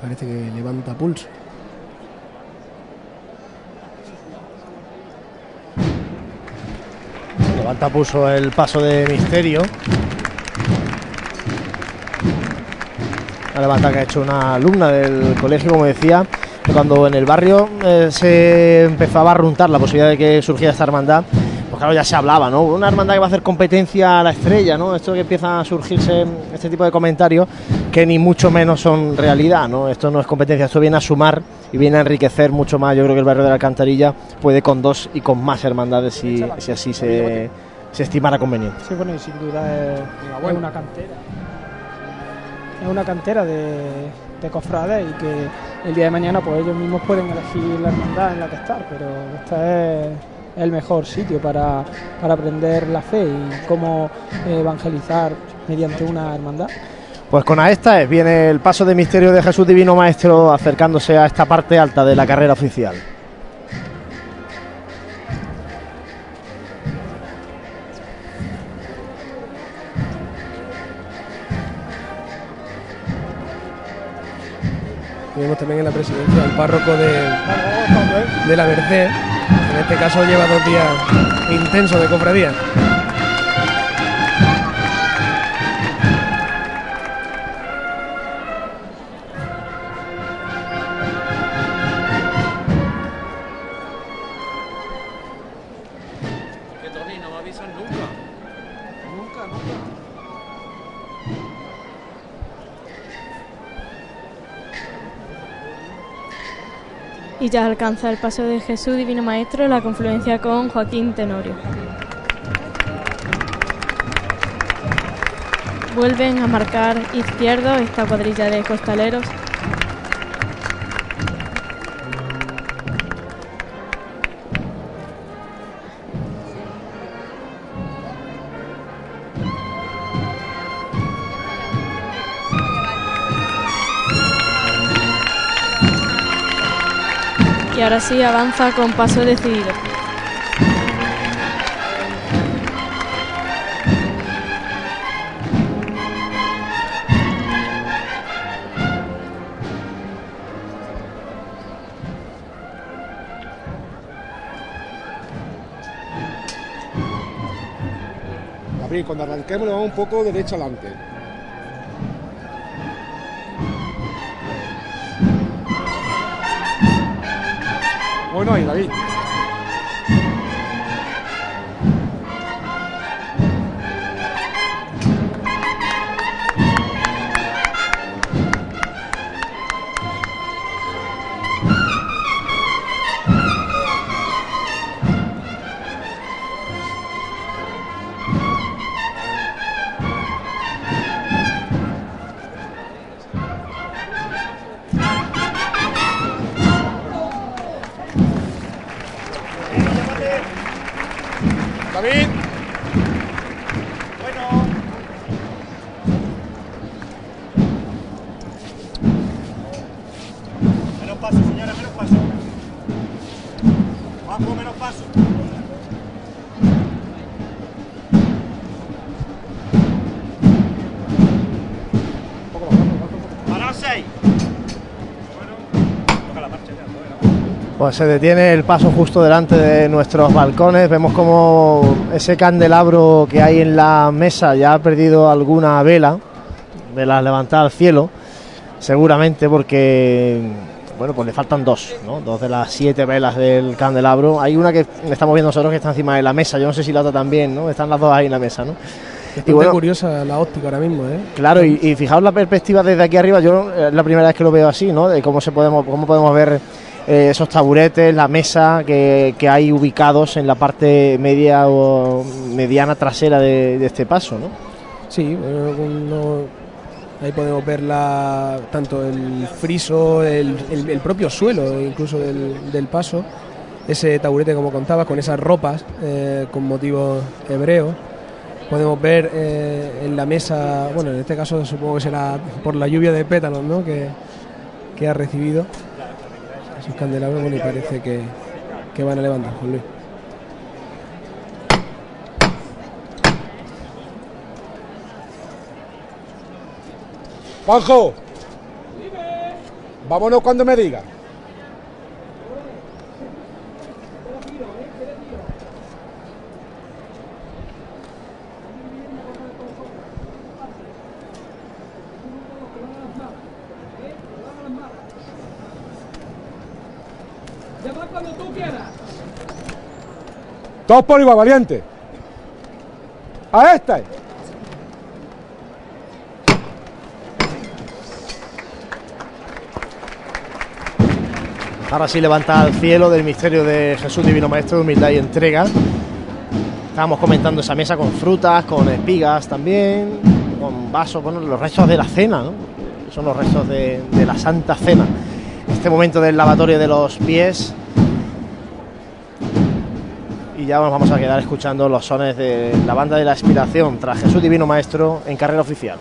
S2: Parece que levanta pulso.
S3: Levanta puso el paso de misterio. La levanta que ha hecho una alumna del colegio, como decía, cuando en el barrio eh, se empezaba a runtar la posibilidad de que surgiera esta hermandad, pues claro, ya se hablaba, ¿no? Una hermandad que va a hacer competencia a la estrella, ¿no? Esto que empieza a surgirse, este tipo de comentarios, que ni mucho menos son realidad, ¿no? Esto no es competencia, esto viene a sumar y viene a enriquecer mucho más. Yo creo que el barrio de la Alcantarilla puede con dos y con más hermandades si, si así se, se estimara conveniente.
S23: Sí, bueno, y sin duda es, es una cantera. Es una cantera de, de cofrades y que el día de mañana pues ellos mismos pueden elegir la hermandad en la que estar, pero este es el mejor sitio para, para aprender la fe y cómo evangelizar mediante una hermandad.
S3: Pues con esta es, viene el paso de misterio de Jesús Divino Maestro acercándose a esta parte alta de la carrera oficial.
S2: Tenemos también en la presidencia al párroco de, de la Merced. En este caso lleva dos días intensos de cofradía.
S15: Y ya alcanza el paso de Jesús Divino Maestro la confluencia con Joaquín Tenorio. Vuelven a marcar izquierdo esta cuadrilla de costaleros. Ahora sí avanza con paso decidido.
S22: Gabriel, cuando arranquemos, le vamos un poco derecho adelante. Bueno, ahí, David.
S3: Pues se detiene el paso justo delante de nuestros balcones. Vemos como ese candelabro que hay en la mesa ya ha perdido alguna vela, vela levantada al cielo, seguramente porque bueno, pues le faltan dos, ¿no? Dos de las siete velas del candelabro. Hay una que estamos viendo nosotros que está encima de la mesa. Yo no sé si la otra también, ¿no? Están las dos ahí en la mesa, ¿no?
S2: Bastante
S3: bueno,
S2: curiosa la óptica ahora mismo, ¿eh?
S3: Claro, y, y fijaos la perspectiva desde aquí arriba, yo eh, es la primera vez que lo veo así, ¿no? De cómo se podemos, cómo podemos ver eh, esos taburetes, la mesa que, que hay ubicados en la parte media o mediana trasera de, este paso, ¿no?
S2: Sí, uno- ahí podemos ver la, tanto el friso, el, el- propio suelo incluso del, del paso, ese taburete como contabas, con esas ropas eh, con motivos hebreos. Podemos ver eh, en la mesa, bueno, en este caso supongo que será por la lluvia de pétalos ¿no? que, que ha recibido esos candelabros, bueno, y parece que, que van a levantar, Juan Luis.
S22: Juanjo. Vámonos cuando me diga.
S24: Llama cuando tú quieras.
S22: Todos por igual, valiente. A este.
S3: Ahora sí levanta al cielo del misterio de Jesús Divino Maestro de humildad y entrega. Estábamos comentando esa mesa con frutas, con espigas también, con vasos, bueno, los restos de la cena, ¿no? Son los restos de, de la Santa Cena. Este momento del lavatorio de los pies. Y ya nos vamos a quedar escuchando los sones de la banda de la expiración tras Jesús Divino Maestro en carrera oficial.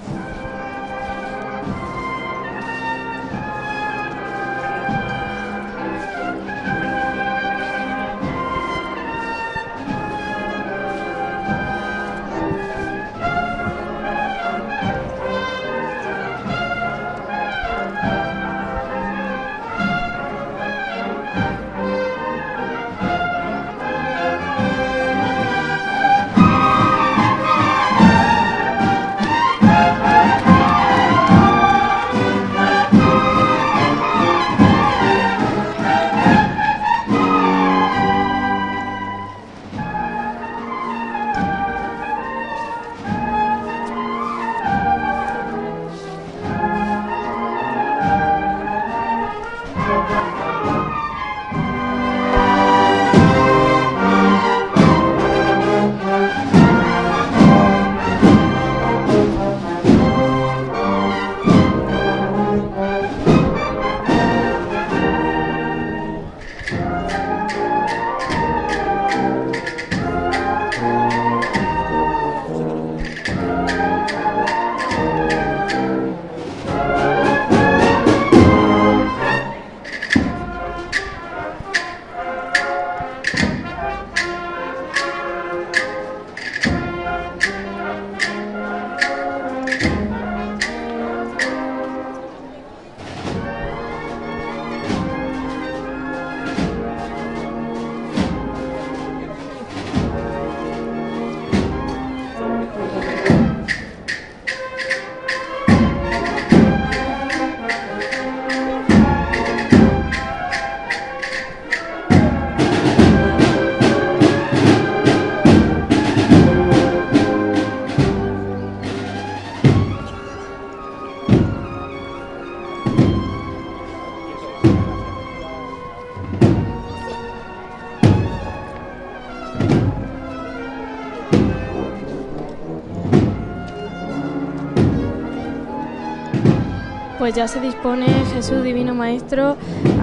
S15: pues ya se dispone Jesús Divino Maestro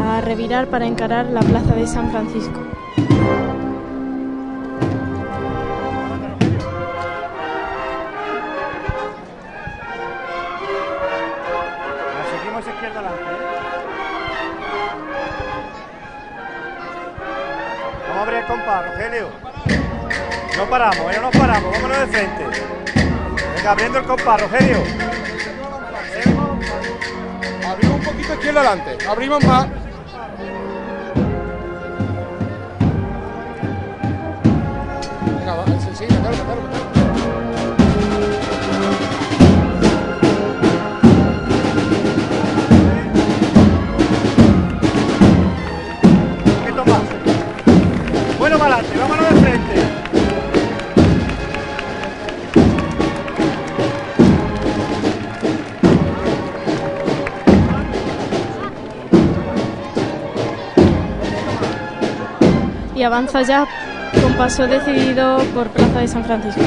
S15: a revirar para encarar la plaza de San Francisco.
S22: Seguimos izquierda
S25: al arte. ¿eh? Vamos a No paramos, ¿eh? no nos paramos, vámonos de frente. Venga, abriendo el compás, Rogelio.
S22: Abrimos más.
S15: Avanza ya con paso decidido por Plaza de San Francisco.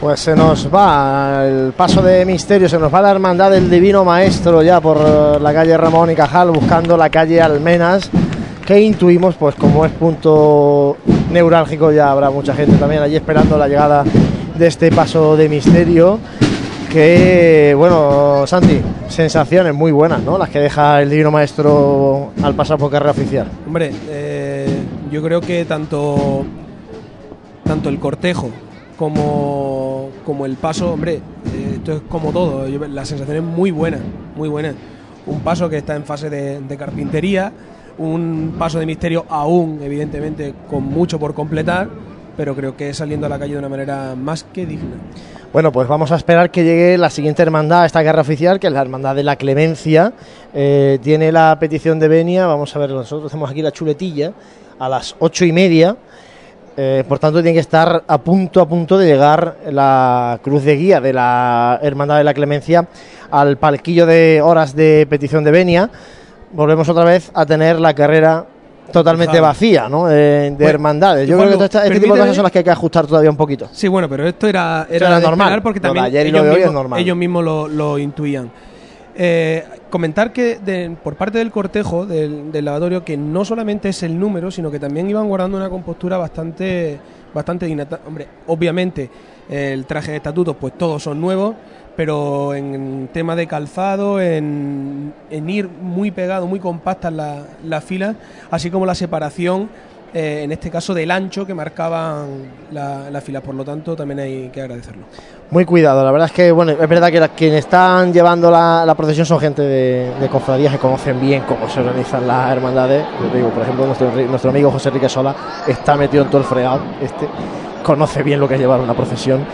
S3: Pues se nos va el paso de misterio, se nos va la hermandad del Divino Maestro ya por la calle Ramón y Cajal buscando la calle Almenas, que intuimos, pues como es punto neurálgico, ya habrá mucha gente también allí esperando la llegada de este paso de misterio. Que bueno, Santi, sensaciones muy buenas, ¿no? Las que deja el Divino Maestro al pasar por carrera oficial.
S2: Hombre, eh, yo creo que tanto, tanto el cortejo como, como el paso, hombre, eh, esto es como todo. yo- la sensación es muy buena, muy buena. Un paso que está en fase de, de carpintería, un paso de misterio aún, evidentemente, con mucho por completar, pero creo que saliendo a la calle de una manera más que digna.
S3: Bueno, pues vamos a esperar que llegue la siguiente hermandad a esta guerra oficial, que es la hermandad de la Clemencia. Eh, tiene la petición de venia, vamos a ver, nosotros hacemos aquí la chuletilla a las ocho y media. Eh, por tanto, tiene que estar a punto, a punto de llegar la cruz de guía de la hermandad de la Clemencia al palquillo de horas de petición de venia. Volvemos otra vez a tener la carrera totalmente vacía, ¿no? De
S2: Bueno,
S3: hermandades. Yo creo que esta- este tipo de cosas son las que hay que ajustar todavía un poquito.
S2: Sí, bueno, pero esto era, era,
S3: normal.
S2: porque
S3: Lo de
S2: también
S3: ayer y lo
S2: ellos,
S3: de hoy es
S2: mismos,
S3: normal.
S2: ellos mismos lo, lo intuían. Eh, comentar que de- por parte del cortejo del, del lavatorio que no solamente es el número, sino que también iban guardando una compostura bastante, bastante digna. Hombre, obviamente el traje de estatutos, pues todos son nuevos, pero en tema de calzado, en, ir muy pegado, muy compactas la- las filas, así como la separación eh, en este caso del ancho que marcaban la- las filas. Por lo tanto, también hay que agradecerlo.
S3: Muy cuidado, la verdad es que bueno, es verdad que la- quienes están llevando la, la procesión son gente de, de cofradías que conocen bien cómo se organizan las hermandades. Yo digo, por ejemplo, nuestro, nuestro amigo José Enrique Sola está metido en todo el fregado, este conoce bien lo que es llevar una procesión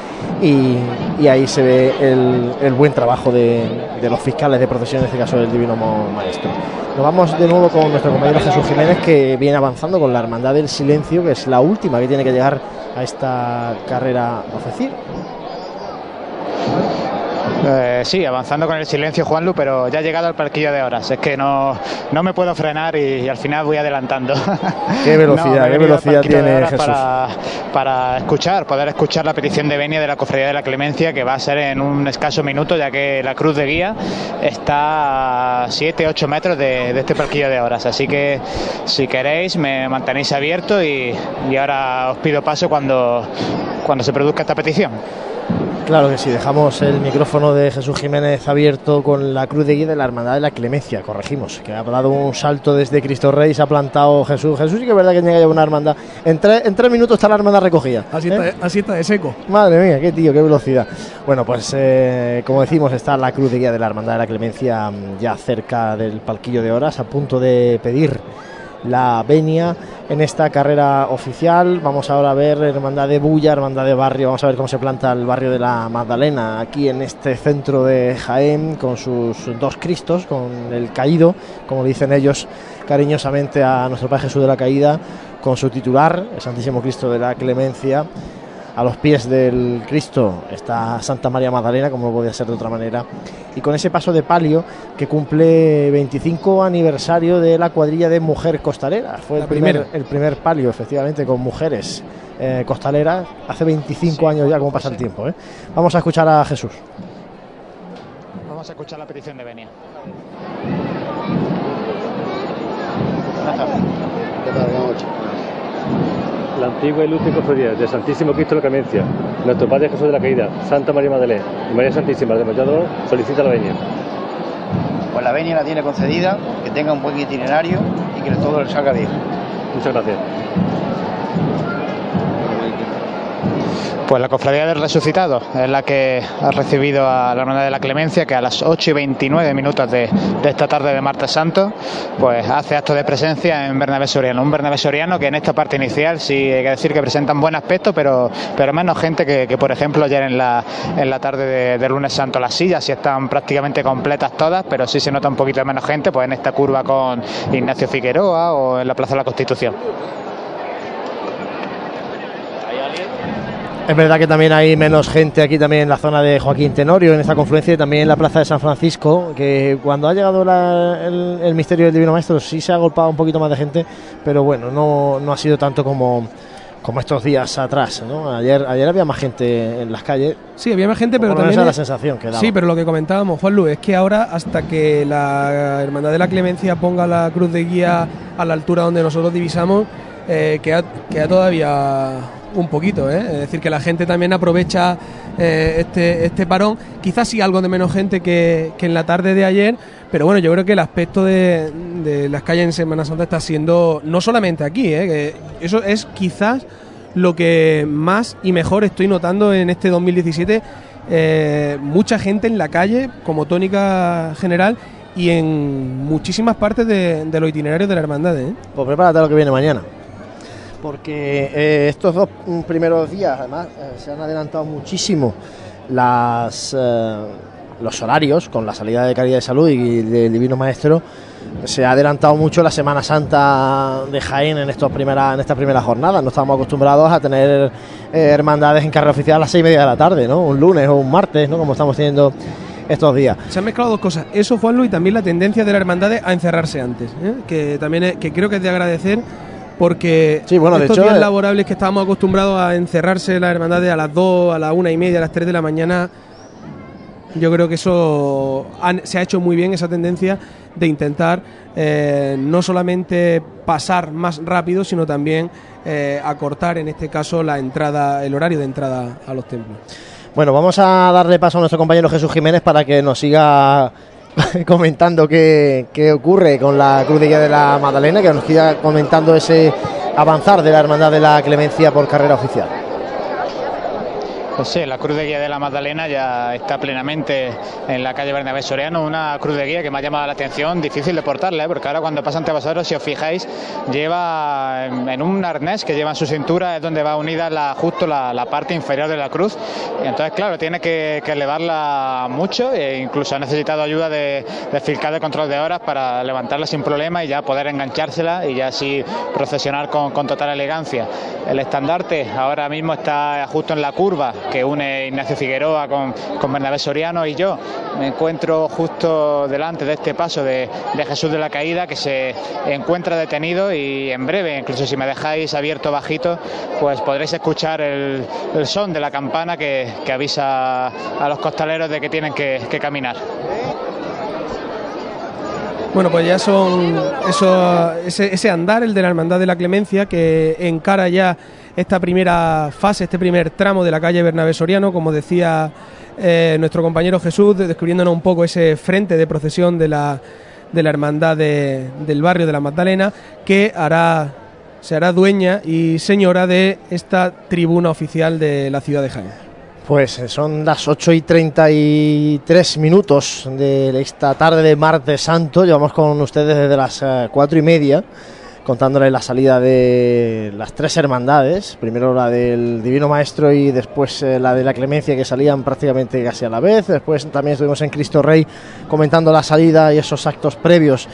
S3: y, ahí se ve el, buen trabajo de, de los fiscales de procesión, en este caso del Divino Maestro. Nos vamos de nuevo con nuestro compañero Jesús Jiménez que viene avanzando con la Hermandad del Silencio, que es la última que tiene que llegar a esta carrera oficial.
S12: Eh, sí, avanzando con el silencio, Juanlu, pero ya he llegado al parquillo de horas. Es que no, no me puedo frenar y, y al final voy adelantando.
S3: Qué velocidad,
S12: he
S3: qué velocidad tiene Jesús.
S12: Para, para escuchar, poder escuchar la petición de venia de la Cofradía de la Clemencia, que va a ser en un escaso minuto, ya que la cruz de guía está a 7-8 metros de, de este parquillo de horas. Así que si queréis, me mantenéis abierto y, y ahora os pido paso cuando, cuando se produzca esta petición.
S3: Claro que sí, dejamos el micrófono de Jesús Jiménez abierto con la cruz de guía de la Hermandad de la Clemencia, corregimos, que ha dado un salto desde Cristo Rey, se ha plantado Jesús. Jesús sí que es verdad que llega ya una hermandad. En tres, en tres minutos está la hermandad recogida.
S2: Así,
S3: ¿eh?
S2: está, así está de seco.
S3: Madre mía, qué tío, qué velocidad. Bueno, pues eh, como decimos, está la cruz de guía de la Hermandad de la Clemencia mm, ya cerca del palquillo de horas, a punto de pedir la venia en esta carrera oficial. Vamos ahora a ver Hermandad de Bulla, Hermandad de Barrio, vamos a ver cómo se planta el barrio de la Magdalena aquí en este centro de Jaén con sus dos Cristos, con el caído, como dicen ellos cariñosamente a nuestro Padre Jesús de la Caída, con su titular, el Santísimo Cristo de la Clemencia. A los pies del Cristo está Santa María Magdalena, como no podía ser de otra manera. Y con ese paso de palio que cumple 25 aniversario de la cuadrilla de Mujer Costalera. Fue el primer,
S2: primera.
S3: el primer palio, efectivamente, con mujeres eh, costaleras. Hace 25 años ya, como pasa el tiempo. ¿eh? Vamos a escuchar a Jesús.
S12: Vamos a escuchar la petición de venia.
S26: ¿Qué tal? Buenas noches.
S27: La antigua ilustre cofradía de Santísimo Cristo de la Clemencia, nuestro Padre Jesús de la Caída, Santa María Magdalena y María Santísima de Machado solicita la venia.
S14: Pues la venia la tiene concedida, que tenga un buen itinerario y que todo le salga bien.
S27: Muchas gracias.
S12: Pues la Cofradía del Resucitado es la que ha recibido a la Hermandad de la Clemencia, que a las 8 y 29 minutos de, esta tarde de martes santo, pues hace acto de presencia en Bernabé Soriano. Un Bernabé Soriano que en esta parte inicial sí hay que decir que presentan buen aspecto, pero, pero menos gente que, por ejemplo, ayer en la, en la tarde de, de lunes santo. Las sillas sí están prácticamente completas todas, pero sí se nota un poquito menos gente, pues en esta curva con Ignacio Figueroa o en la Plaza de la Constitución.
S3: Es verdad que también hay menos gente aquí también en la zona de Joaquín Tenorio, en esta confluencia, y también en la plaza de San Francisco, que cuando ha llegado la, el, el, misterio del Divino Maestro sí se ha golpeado un poquito más de gente, pero bueno, no, no ha sido tanto como, como estos días atrás, ¿no? Ayer, ayer había más gente en las calles.
S2: Sí, había más gente, pero también...
S3: Esa es la sensación que daba.
S2: Sí, pero lo que comentábamos, Juan Luis, es que ahora hasta que la Hermandad de la Clemencia ponga la cruz de guía a la altura donde nosotros divisamos, eh, queda, queda todavía un poquito, ¿eh? es decir, que la gente también aprovecha eh, este, este parón, quizás sí algo de menos gente que, que, en la tarde de ayer, pero bueno, yo creo que el aspecto de, de las calles en Semana Santa está siendo, no solamente aquí, ¿eh? que eso es quizás lo que más y mejor estoy notando en este 2017, eh, mucha gente en la calle como tónica general y en muchísimas partes de, de los itinerarios de la hermandad. ¿eh?
S3: Pues prepárate lo que viene mañana porque eh, estos dos primeros días, además, eh, se han adelantado muchísimo las, eh, los horarios con la salida de Caridad de Salud y del Divino Maestro. Se ha adelantado mucho la Semana Santa de Jaén en, estos primera, en estas primeras jornadas. No estamos acostumbrados a tener hermandades en carrera oficial a las seis y media de la tarde, ¿no? Un lunes o un martes, ¿no? Como estamos teniendo estos días.
S2: Se han mezclado dos cosas. Eso, Juanlu, y también la tendencia de la hermandad a encerrarse antes, que también es, que creo que es de agradecer porque
S3: sí, bueno,
S2: estos
S3: de hecho,
S2: días laborables que estábamos acostumbrados a encerrarse las hermandades a las 2, a las 1 y media, a las 3 de la mañana, yo creo que eso han, se ha hecho muy bien, esa tendencia de intentar eh, no solamente pasar más rápido, sino también eh, acortar, en este caso, la entrada, el horario de entrada a los templos.
S3: Bueno, vamos a darle paso a nuestro compañero Jesús Jiménez para que nos siga comentando qué, qué, ocurre con la Cruz de Guía de la Magdalena, que nos siga comentando ese avanzar de la Hermandad de la Clemencia por carrera oficial.
S12: Pues sí, la Cruz de Guía de la Magdalena ya está plenamente en la calle Bernabé Soriano, una cruz de guía que me ha llamado la atención, difícil de portarla, ¿eh? porque ahora cuando pasa ante vosotros, si os fijáis, lleva en un arnés que lleva en su cintura, es donde va unida justo la, parte inferior de la cruz, entonces, claro, tiene que, que elevarla mucho, e incluso ha necesitado ayuda de, de de control de horas para levantarla sin problema y ya poder enganchársela y ya así procesionar con total elegancia. El estandarte ahora mismo está justo en la curva que une Ignacio Figueroa con, con Bernabé Soriano y yo. Me encuentro justo delante de este paso de, de, Jesús de la Caída que se encuentra detenido y en breve, incluso si me dejáis abierto bajito, pues podréis escuchar el, el son de la campana que, que, avisa a los costaleros de que tienen que, caminar.
S2: Bueno, pues ya son eso, ese, ese, andar, el de la Hermandad de la Clemencia, que encara ya esta primera fase, este primer tramo de la calle Bernabé Soriano, como decía eh, nuestro compañero Jesús, descubriéndonos un poco ese frente de procesión de la, de la Hermandad de, del barrio de la Magdalena, que hará, se hará dueña y señora de esta tribuna oficial de la ciudad de Jaén.
S3: Pues son las 8 y 33 minutos de esta tarde de martes santo. Llevamos con ustedes desde las 4 y media contándoles la salida de las tres hermandades. Primero la del Divino Maestro y después eh, la de la Clemencia que salían prácticamente casi a la vez. Después también estuvimos en Cristo Rey comentando la salida y esos actos previos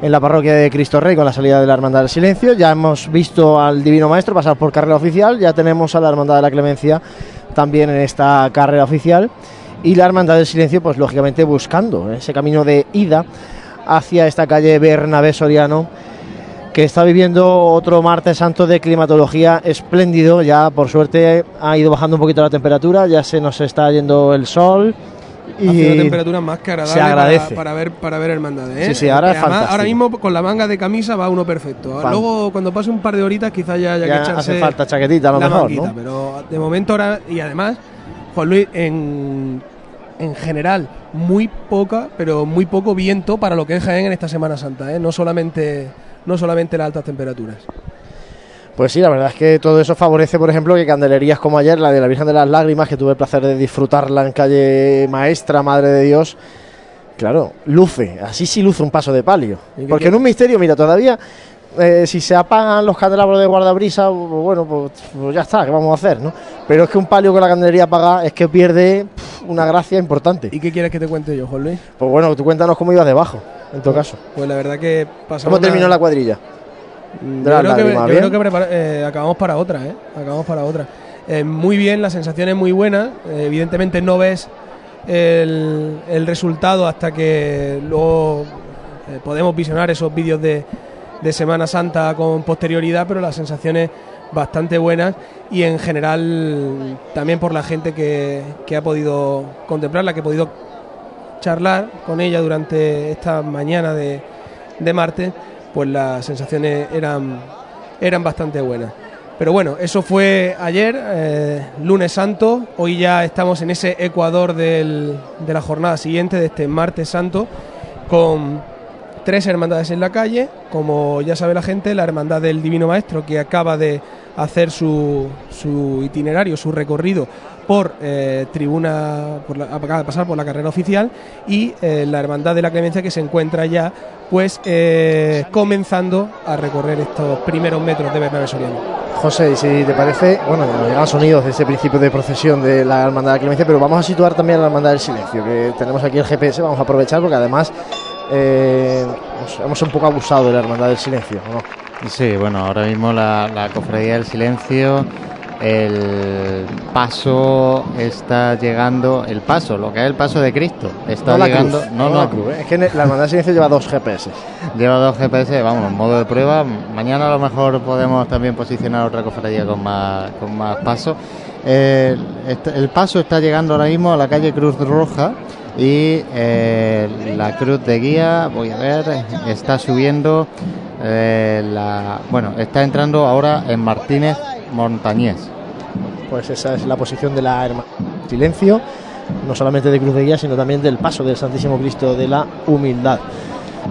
S3: en la parroquia de Cristo Rey con la salida de la Hermandad del Silencio. Ya hemos visto al Divino Maestro pasar por carrera oficial. Ya tenemos a la Hermandad de la Clemencia también en esta carrera oficial y la Hermandad del Silencio pues lógicamente buscando ese camino de ida hacia esta calle Bernabé Soriano que está viviendo otro martes santo de climatología espléndido, ya por suerte ha ido bajando un poquito la temperatura, ya se nos está yendo el sol Y
S2: ha sido temperaturas más que agradables
S3: se agradece.
S2: Para, para ver para ver hermandades. ¿eh?
S3: Sí, sí, ahora es
S2: Además. Ahora mismo con la manga de camisa va uno perfecto.
S3: Fan-
S2: Luego cuando pase un par de horitas quizás ya haya
S3: Ya
S2: que echarse
S3: hace falta chaquetita, a lo mejor,
S2: manguita,
S3: ¿no?
S2: Pero de momento ahora y además Juan Luis en en general muy poca, pero muy poco viento para lo que es Jaén en esta Semana Santa, ¿eh? no solamente no solamente las altas temperaturas.
S3: Pues sí, la verdad es que todo eso favorece, por ejemplo, que candelerías como ayer, la de la Virgen de las Lágrimas, que tuve el placer de disfrutarla en calle Maestra, Madre de Dios, claro, luce, así sí luce un paso de palio.
S2: ¿Y qué
S3: Porque en un misterio, mira, todavía, eh, si se apagan los candelabros de guardabrisa, pues, bueno, pues, pues ya está, ¿qué vamos a hacer, no? Pero es que un palio con la candelería apagada es que pierde una gracia importante.
S2: ¿Y qué quieres que te cuente yo, Juan Luis?
S3: Pues bueno, tú cuéntanos cómo ibas debajo, en todo caso.
S2: Pues la verdad que pasamos
S3: ¿Cómo terminó la cuadrilla?
S2: Mm, Yo creo que, yo creo que prepara- eh, acabamos para otra, ¿eh? Acabamos para otra. Eh, muy bien, la sensación es muy buena. Eh, evidentemente no ves el, el resultado hasta que luego eh, podemos visionar esos vídeos de, de Semana Santa con posterioridad, pero las sensaciones bastante buenas y en general también por la gente que, que ha podido contemplarla, que ha podido charlar con ella durante esta mañana de, de martes, pues las sensaciones eran, eran bastante buenas. Pero bueno, eso fue ayer, eh, lunes santo, hoy ya estamos en ese ecuador del- de la jornada siguiente, de este martes santo, con tres hermandades en la calle, como ya sabe la gente, la Hermandad del Divino Maestro, que acaba de hacer su, su itinerario, su recorrido por eh, tribuna, por la- acaba de pasar por la carrera oficial, y eh, la Hermandad de la Clemencia, que se encuentra ya pues eh, comenzando a recorrer estos primeros metros de Bernabé Soriano.
S3: José, y si te parece, bueno, nos llegan sonidos de ese principio de procesión de la Hermandad de la Clemencia, pero vamos a situar también a la Hermandad del Silencio, que tenemos aquí el GPS, vamos a aprovechar porque además eh, hemos- hemos un poco abusado de la Hermandad del Silencio, ¿o ¿no?
S1: Sí, bueno, ahora mismo la, la Cofradía del Silencio, el paso está llegando, el paso, lo que es el paso de Cristo, está
S3: no la
S1: llegando,
S3: cruz,
S1: no,
S3: no
S1: no,
S3: la cruz, ¿eh? es que la Hermandad Silencio lleva dos GPS.
S1: lleva dos GPS, vamos, en modo de prueba, mañana a lo mejor podemos también posicionar otra cofradía con más, con más paso. Eh, el paso está llegando ahora mismo a la calle Cruz Roja y eh, la cruz de guía, voy a ver, está subiendo, eh, la, bueno, está entrando ahora en Martínez Montañés.
S3: Pues esa es la posición de la Hermandad del Silencio, no solamente de Cruz de Guía, sino también del paso del Santísimo Cristo de la Humildad.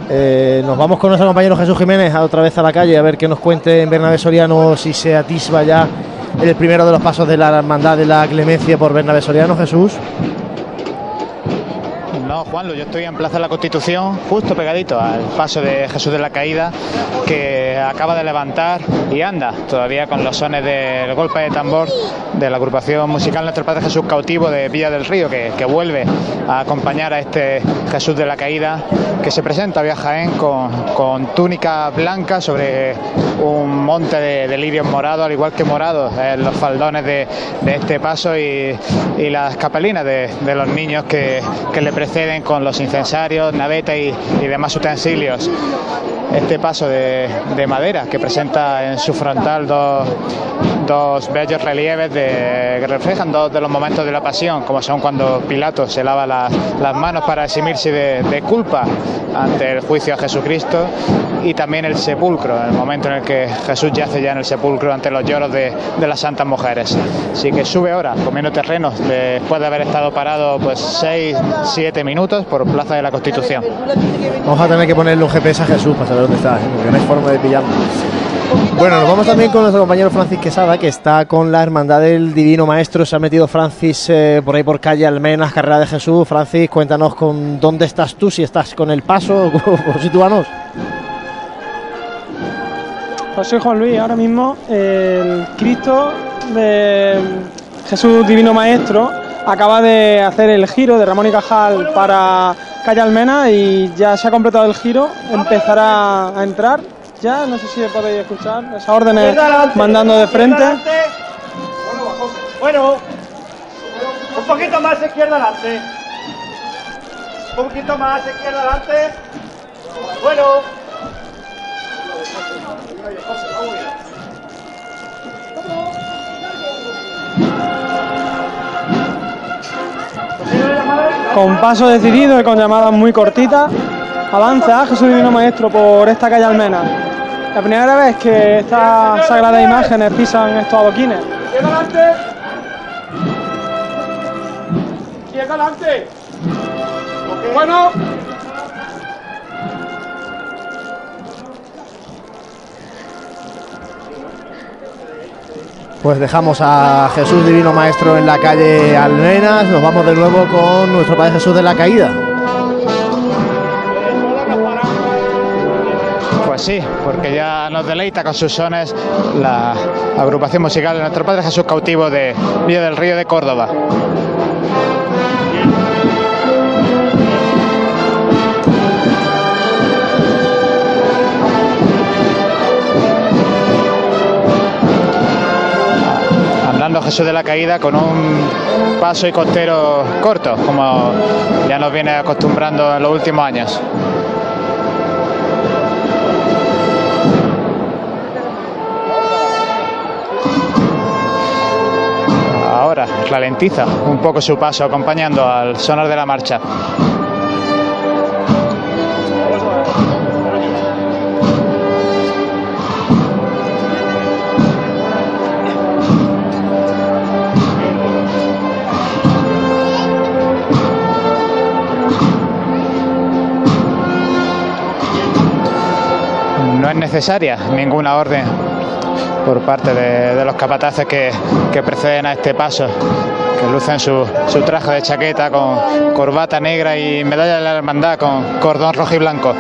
S3: Eh, nos vamos con nuestro compañero Jesús Jiménez a otra vez a la calle a ver que nos cuente en Bernabé Soriano si se atisba ya el primero de los pasos de la Hermandad de la Clemencia por Bernabé Soriano, Jesús.
S12: No, Juanlo, yo estoy en Plaza de la Constitución, justo pegadito al paso de Jesús de la Caída, que acaba de levantar y anda todavía con los sones del golpe de tambor de la agrupación musical Nuestro Padre Jesús Cautivo de Villa del Río, que, que vuelve a acompañar a este Jesús de la Caída, que se presenta a Jaén con, con túnica blanca sobre un monte de, de lirios morados, al igual que morados en los faldones de, de este paso y, y las capelinas de, de los niños que, que le preceden con los incensarios, navetas y, y demás utensilios. Este paso de, de madera que presenta en su frontal dos, dos bellos relieves que reflejan dos de los momentos de la pasión, como son cuando Pilato se lava las, manos para eximirse de, culpa ante el juicio a Jesucristo y también el sepulcro, el momento en el que Jesús yace ya en el sepulcro ante los lloros de, de las santas mujeres. Así que sube ahora, comiendo terrenos, después de haber estado parado pues 6, 7 minutos por Plaza de la Constitución.
S3: Vamos a tener que ponerle un GPS a Jesús para saber dónde está, ¿eh? porque no hay forma de pillarlo. Bueno, nos vamos también con nuestro compañero Francis Quesada, que está con la Hermandad del Divino Maestro. Se ha metido Francis eh, por ahí por calle Almenas, Carrera de Jesús. Francis, cuéntanos con dónde estás tú, si estás con el paso, o sitúanos.
S23: Pues soy Juan Luis, ahora mismo el Cristo de Jesús Divino Maestro acaba de hacer el giro de Ramón y Cajal para calle Almena y ya se ha completado el giro, empezará a entrar. Ya, no sé si podéis escuchar esas órdenes mandando de frente.
S25: Bueno, un poquito más izquierda adelante. Un poquito más izquierda adelante. Bueno.
S28: Con paso decidido y con llamadas muy cortitas. Avanza Jesús Divino Maestro por esta calle Almena. La primera vez que estas sagradas imágenes pisan estos adoquines.
S22: ¡Izquierda adelante! ¡Izquierda adelante! Bueno,
S3: Pues dejamos a Jesús Divino Maestro en la calle Almenas. Nos vamos de nuevo con nuestro Padre Jesús de la Caída.
S12: Pues sí, porque ya nos deleita con sus sones la agrupación musical de nuestro Padre Jesús cautivo de Villa del Río de Córdoba. Jesús de la Caída con un paso y costero corto, como ya nos viene acostumbrando en los últimos años. Ahora ralentiza un poco su paso acompañando al sonar de la marcha. Es necesaria ninguna orden por parte de, los capataces que, que preceden a este paso, que lucen su, su traje de chaqueta con corbata negra y medalla de la hermandad con cordón rojo y blanco.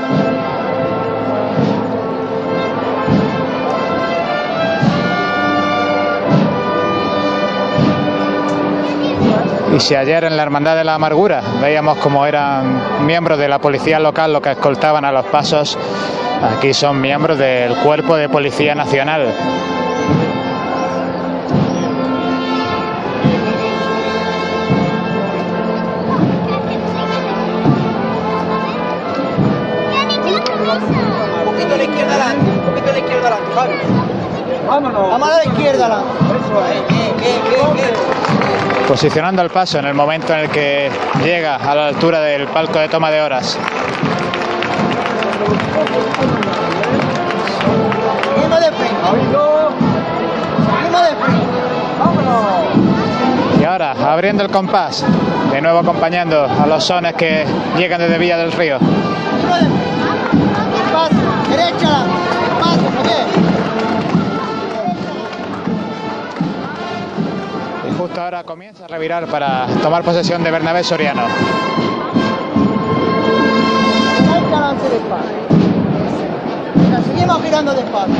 S12: Y si ayer en la Hermandad de la Amargura veíamos como eran miembros de la policía local los que escoltaban a los pasos, aquí son miembros del Cuerpo de Policía Nacional.
S26: Un poquito a la izquierda adelante, un poquito a la izquierda la
S12: posicionando el paso en el momento en el que llega a la altura del palco de toma de horas.
S26: Seguimos de frente. Seguimos de frente. Vámonos.
S12: Y ahora, abriendo el compás, de nuevo acompañando a los sones que llegan desde Villa del Río.
S26: Paso, derecha adelante. Paso, ¿ok?
S12: Y justo ahora comienza a revirar para tomar posesión de Bernabé Soriano.
S26: Adelante despacio. Seguimos girando despacio.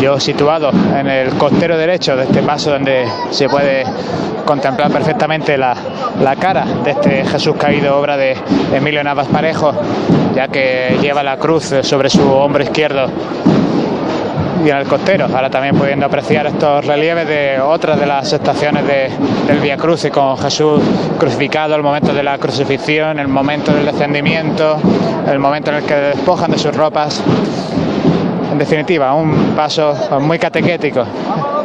S12: Yo situado en el costero derecho de este paso donde se puede contemplar perfectamente la, la cara de este Jesús caído, obra de Emilio Navas Parejo, ya que lleva la cruz sobre su hombro izquierdo y en el costero. Ahora también pudiendo apreciar estos relieves de otras de las estaciones de- del Via Cruz y con Jesús crucificado, el momento de la crucifixión, el momento del descendimiento, el momento en el que despojan de sus ropas. En definitiva, un paso muy catequético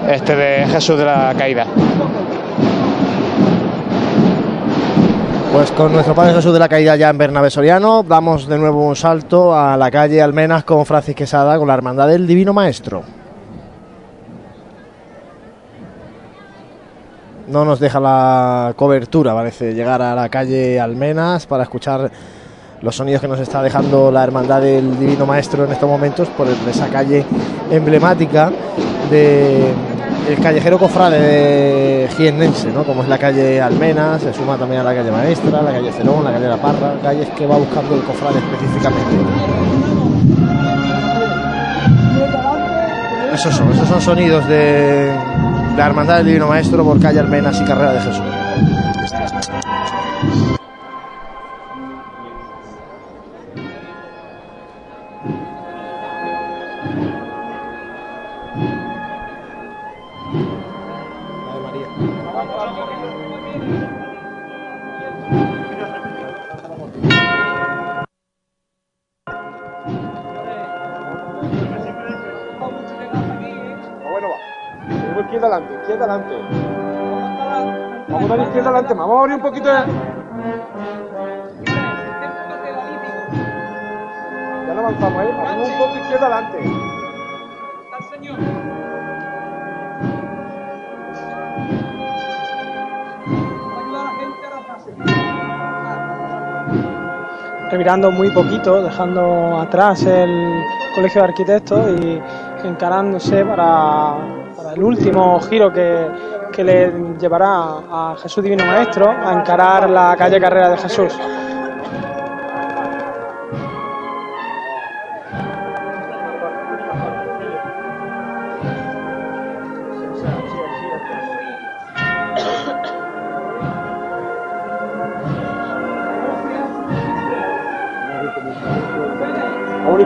S12: este de Jesús de la Caída.
S3: Pues con nuestro Padre Jesús de la Caída ya en Bernabé Soriano, damos de nuevo un salto a la calle Almenas con Francis Quesada, con la Hermandad del Divino Maestro. No nos deja la cobertura, parece, llegar a la calle Almenas para escuchar los sonidos que nos está dejando la Hermandad del Divino Maestro en estos momentos por esa calle emblemática de el callejero cofrade de Giennense, ¿no? como es la calle Almenas, se suma también a la calle Maestra, la calle Cerón, la calle La Parra, calles que va buscando el cofrade específicamente. Esos son, esos son sonidos de la Hermandad del Divino Maestro por calle Almenas y Carrera de Jesús.
S22: Izquierda adelante, izquierda adelante. Vamos a dar izquierda adelante, vamos a abrir un poquito. Ya lo avanzamos, ¿eh? Vamos un poco izquierda adelante.
S4: revirando muy poquito, dejando atrás el colegio de arquitectos y encarándose para el último giro que, que le llevará a Jesús Divino Maestro a encarar la calle Carrera de Jesús.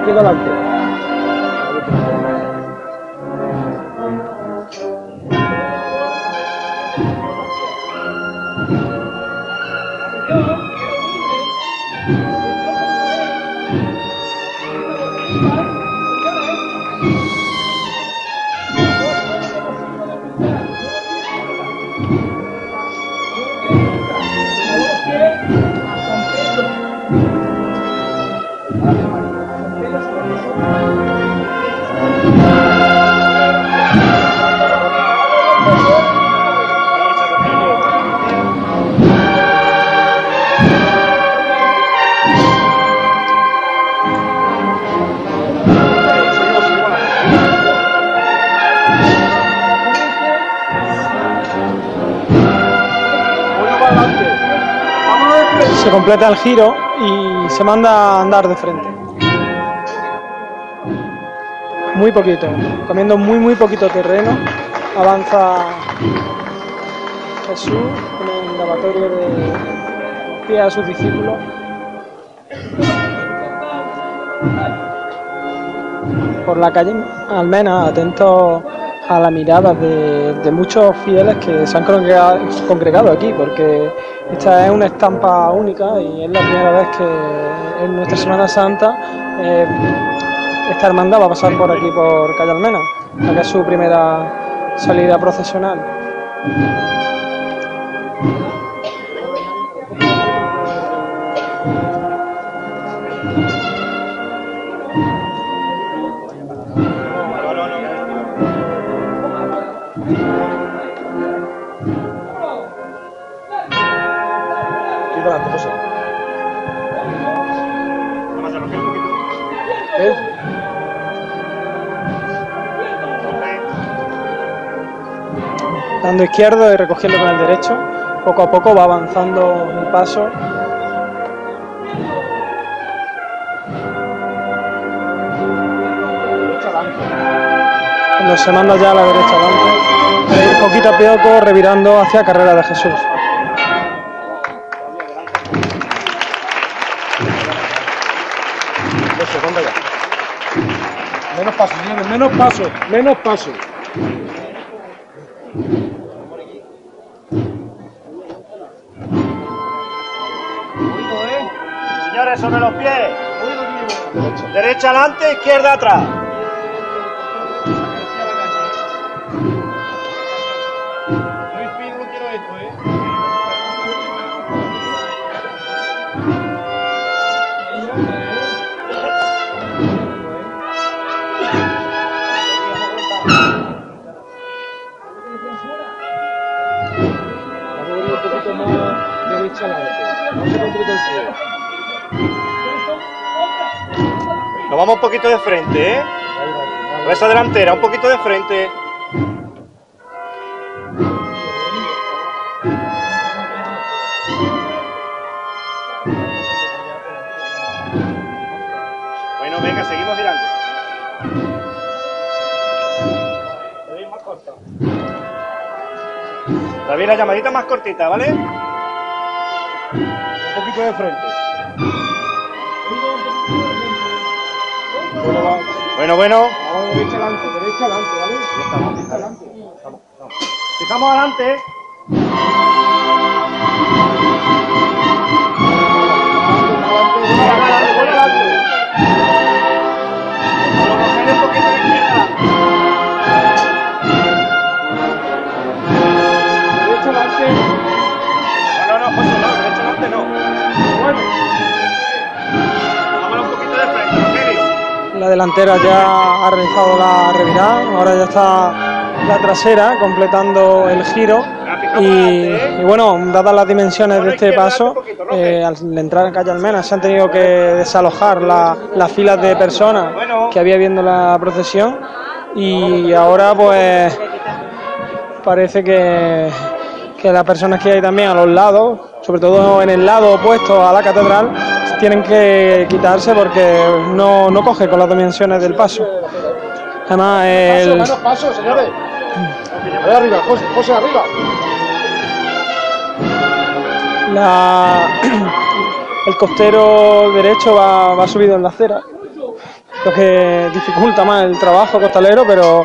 S22: Izquierda adelante.
S4: Completa el giro y se manda a andar de frente. Muy poquito, comiendo muy muy poquito terreno. Avanza Jesús en el lavatorio de pie a sus discípulos. Por la calle Almena, atentos a la mirada de, muchos fieles que se han congregado aquí, porque esta es una estampa única y es la primera vez que en nuestra Semana Santa eh, esta hermandad va a pasar por aquí, por Calle Almena, que es su primera salida procesional. Izquierdo y recogiendo con el derecho, poco a poco va avanzando un paso. Cuando se manda ya a la derecha adelante, poquito a poco revirando hacia Carrera de Jesús.
S22: Menos paso, señores, menos paso, menos paso.
S25: Adelante, izquierda atrás. De frente, ¿eh? Esa delantera, un poquito de frente. Bueno, venga, seguimos girando. David, la llamadita más cortita, ¿vale?
S22: Un poquito de frente. Bueno.
S25: Bueno.
S22: Vamos derecha adelante, derecha adelante, ¿vale? Derecha adelante. Derecha adelante.
S4: Delantera ya ha realizado la revirada, ahora ya está la trasera completando el giro. Y, bueno, dadas las dimensiones de este paso, eh, al entrar en calle Almena se han tenido que desalojar la- las filas de personas que había viendo la procesión. Y ahora pues parece que, que las personas que hay también a los lados, sobre todo en el lado opuesto a la catedral, tienen que quitarse porque no, no coge con las dimensiones del paso. Además, el,
S22: Paso, menos paso, señores. Arriba, José, José, arriba.
S4: la- el costero derecho va, va subido en la acera, lo que dificulta más el trabajo costalero, pero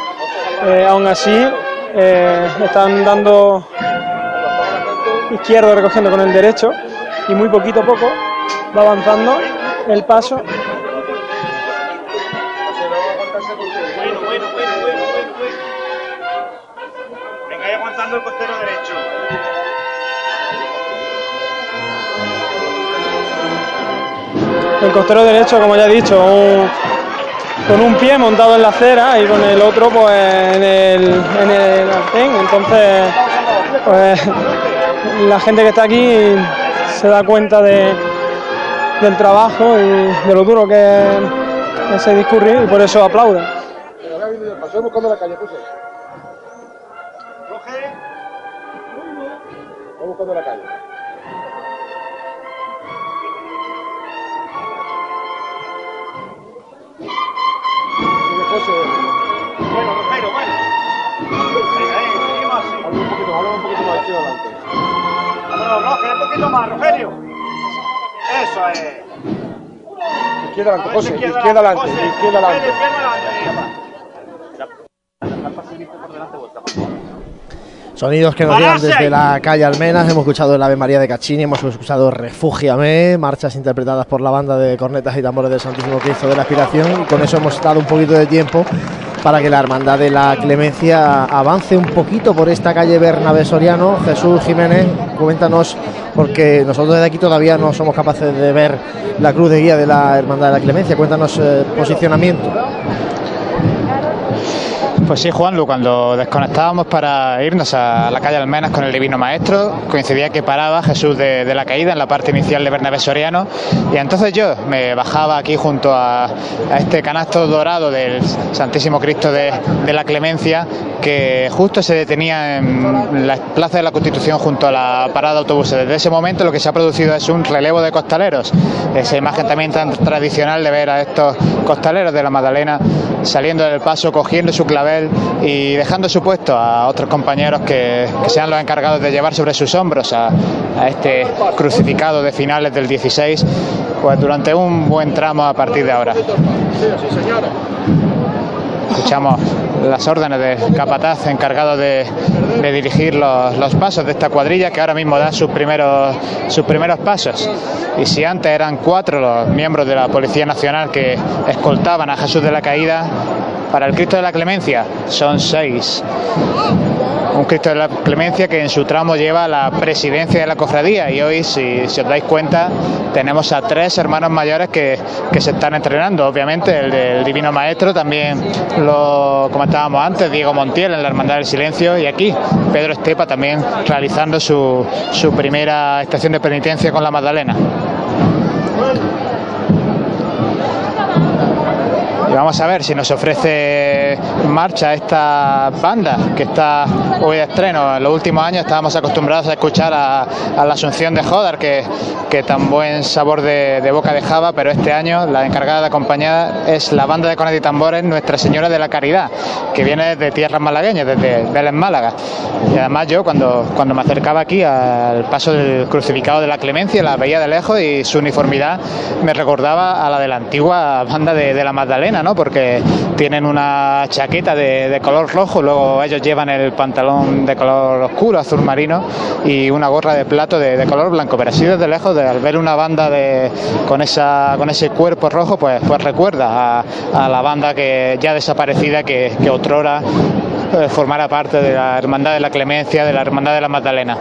S4: eh, aún así eh, están dando izquierdo recogiendo con el derecho y muy poquito a poco va avanzando el paso.
S25: Bueno, bueno, bueno, bueno. Venga, ahí aguantando el costero derecho.
S4: El costero derecho, como ya he dicho, un- con un pie montado en la acera y con el otro pues en el, en el arcén. Entonces, pues la gente que está aquí se da cuenta de, del trabajo y de lo duro que es ese discurrir y por eso aplauden.
S22: Venga, voy a venir, Estoy buscando la calle, José. Estoy buscando la calle.
S25: Bueno, Rogero, bueno. Venga, eh, seguimos así.
S22: Habla un poquito, habla un poquito más aquí adelante.
S25: Vámonos, Roger, un poquito más, Rogelio. Eso es.
S22: Izquierda adelante, José.
S25: izquierda
S22: adelante, izquierda adelante.
S3: Sonidos que nos llegan desde la calle Almenas. Hemos escuchado el Ave María de Cachini, hemos escuchado Refúgiame, marchas interpretadas por la banda de cornetas y tambores del Santísimo Cristo de la Aspiración. Y con eso hemos dado un poquito de tiempo para que la Hermandad de la Clemencia avance un poquito por esta calle Bernabé Soriano. Jesús Jiménez, cuéntanos, porque nosotros desde aquí todavía no somos capaces de ver la cruz de guía de la Hermandad de la Clemencia. Cuéntanos eh, posicionamiento.
S12: Pues sí, Juanlu, cuando desconectábamos para irnos a la calle Almenas con el Divino Maestro, coincidía que paraba Jesús de, de la Caída en la parte inicial de Bernabé Soriano, y entonces yo me bajaba aquí junto a, a este canasto dorado del Santísimo Cristo de, de la Clemencia, que justo se detenía en la Plaza de la Constitución junto a la parada de autobuses. Desde ese momento lo que se ha producido es un relevo de costaleros, esa imagen también tan tradicional de ver a estos costaleros de la Magdalena saliendo del paso, cogiendo su clavel y dejando su puesto a otros compañeros que, sean los encargados de llevar sobre sus hombros a, este crucificado de finales del 16, pues durante un buen tramo a partir de ahora. Escuchamos las órdenes del capataz encargado de, de dirigir los, los pasos de esta cuadrilla que ahora mismo da sus primeros, sus primeros pasos. Y si antes eran cuatro los miembros de la Policía Nacional que escoltaban a Jesús de la Caída, para el Cristo de la Clemencia son seis. Un Cristo de la Clemencia que en su tramo lleva la presidencia de la cofradía y hoy, si, os dais cuenta, tenemos a tres hermanos mayores que, que se están entrenando. Obviamente el del Divino Maestro, también lo comentábamos antes, Diego Montiel en la Hermandad del Silencio y aquí Pedro Estepa también realizando su, su primera estación de penitencia con la Magdalena. Y vamos a ver si nos ofrece marcha esta banda que está hoy de estreno. En los últimos años estábamos acostumbrados a escuchar a, a la Asunción de Jodar, que, que tan buen sabor de, de boca dejaba, pero este año la encargada de acompañar es la banda de cornet y tambores Nuestra Señora de la Caridad, que viene de tierras malagueñas, desde Vélez, Málaga. Y además yo cuando, cuando me acercaba aquí al paso del crucificado de la Clemencia, la veía de lejos y su uniformidad me recordaba a la de la antigua banda de, de la Magdalena, ¿no? Porque tienen una chaqueta de, color rojo, luego ellos llevan el pantalón de color oscuro, azul marino, y una gorra de plato de, color blanco. Pero así desde lejos, de, al ver una banda de, con, esa, con ese cuerpo rojo, pues, pues recuerda a, a la banda que ya desaparecida que, que otrora eh, formara parte de la Hermandad de la Clemencia, de la Hermandad de la Magdalena.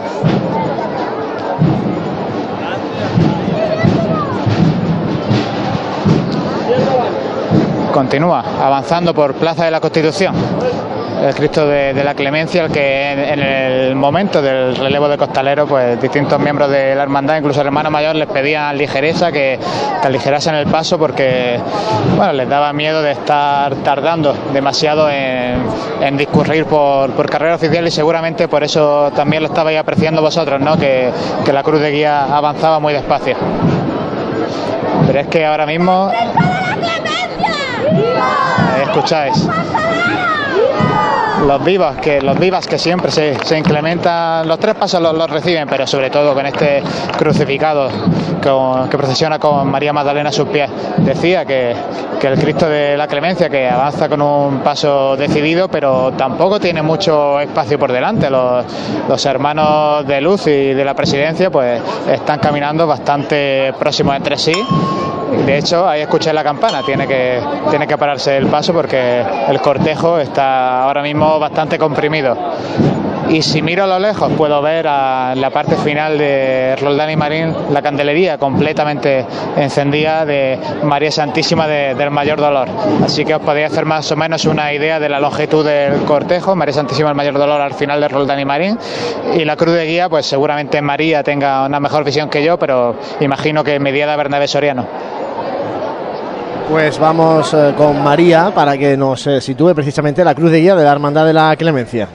S12: Continúa avanzando por Plaza de la Constitución. El Cristo de, la Clemencia, el que en, el momento del relevo de costalero, pues distintos miembros de la hermandad, incluso el hermano mayor, les pedían ligereza, que, que aligerasen el paso porque bueno, les daba miedo de estar tardando demasiado en, en discurrir por, por carrera oficial y seguramente por eso también lo estabais apreciando vosotros, ¿no? que, que la cruz de guía avanzaba muy despacio. Pero es que ahora mismo escucháis los vivas que los vivas que siempre se, se incrementan. Los tres pasos los, reciben pero sobre todo con este crucificado que procesiona con María Magdalena a sus pies. Decía que, que el Cristo de la Clemencia que avanza con un paso decidido pero tampoco tiene mucho espacio por delante. Los, los hermanos de luz y de la presidencia pues están caminando bastante próximos entre sí. De hecho, ahí escuché la campana, tiene que, tiene que pararse el paso porque el cortejo está ahora mismo bastante comprimido. Y si miro a lo lejos puedo ver a la parte final de Roldán y Marín la candelería completamente encendida de María Santísima de- del Mayor Dolor. Así que os podéis hacer más o menos una idea de la longitud del cortejo. María Santísima del Mayor Dolor al final de Roldán y Marín. Y la cruz de guía, pues seguramente María tenga una mejor visión que yo, pero imagino que mediada Bernabé Soriano.
S3: Pues vamos eh, con María para que nos eh, sitúe precisamente la cruz de guía de la Hermandad de la Clemencia.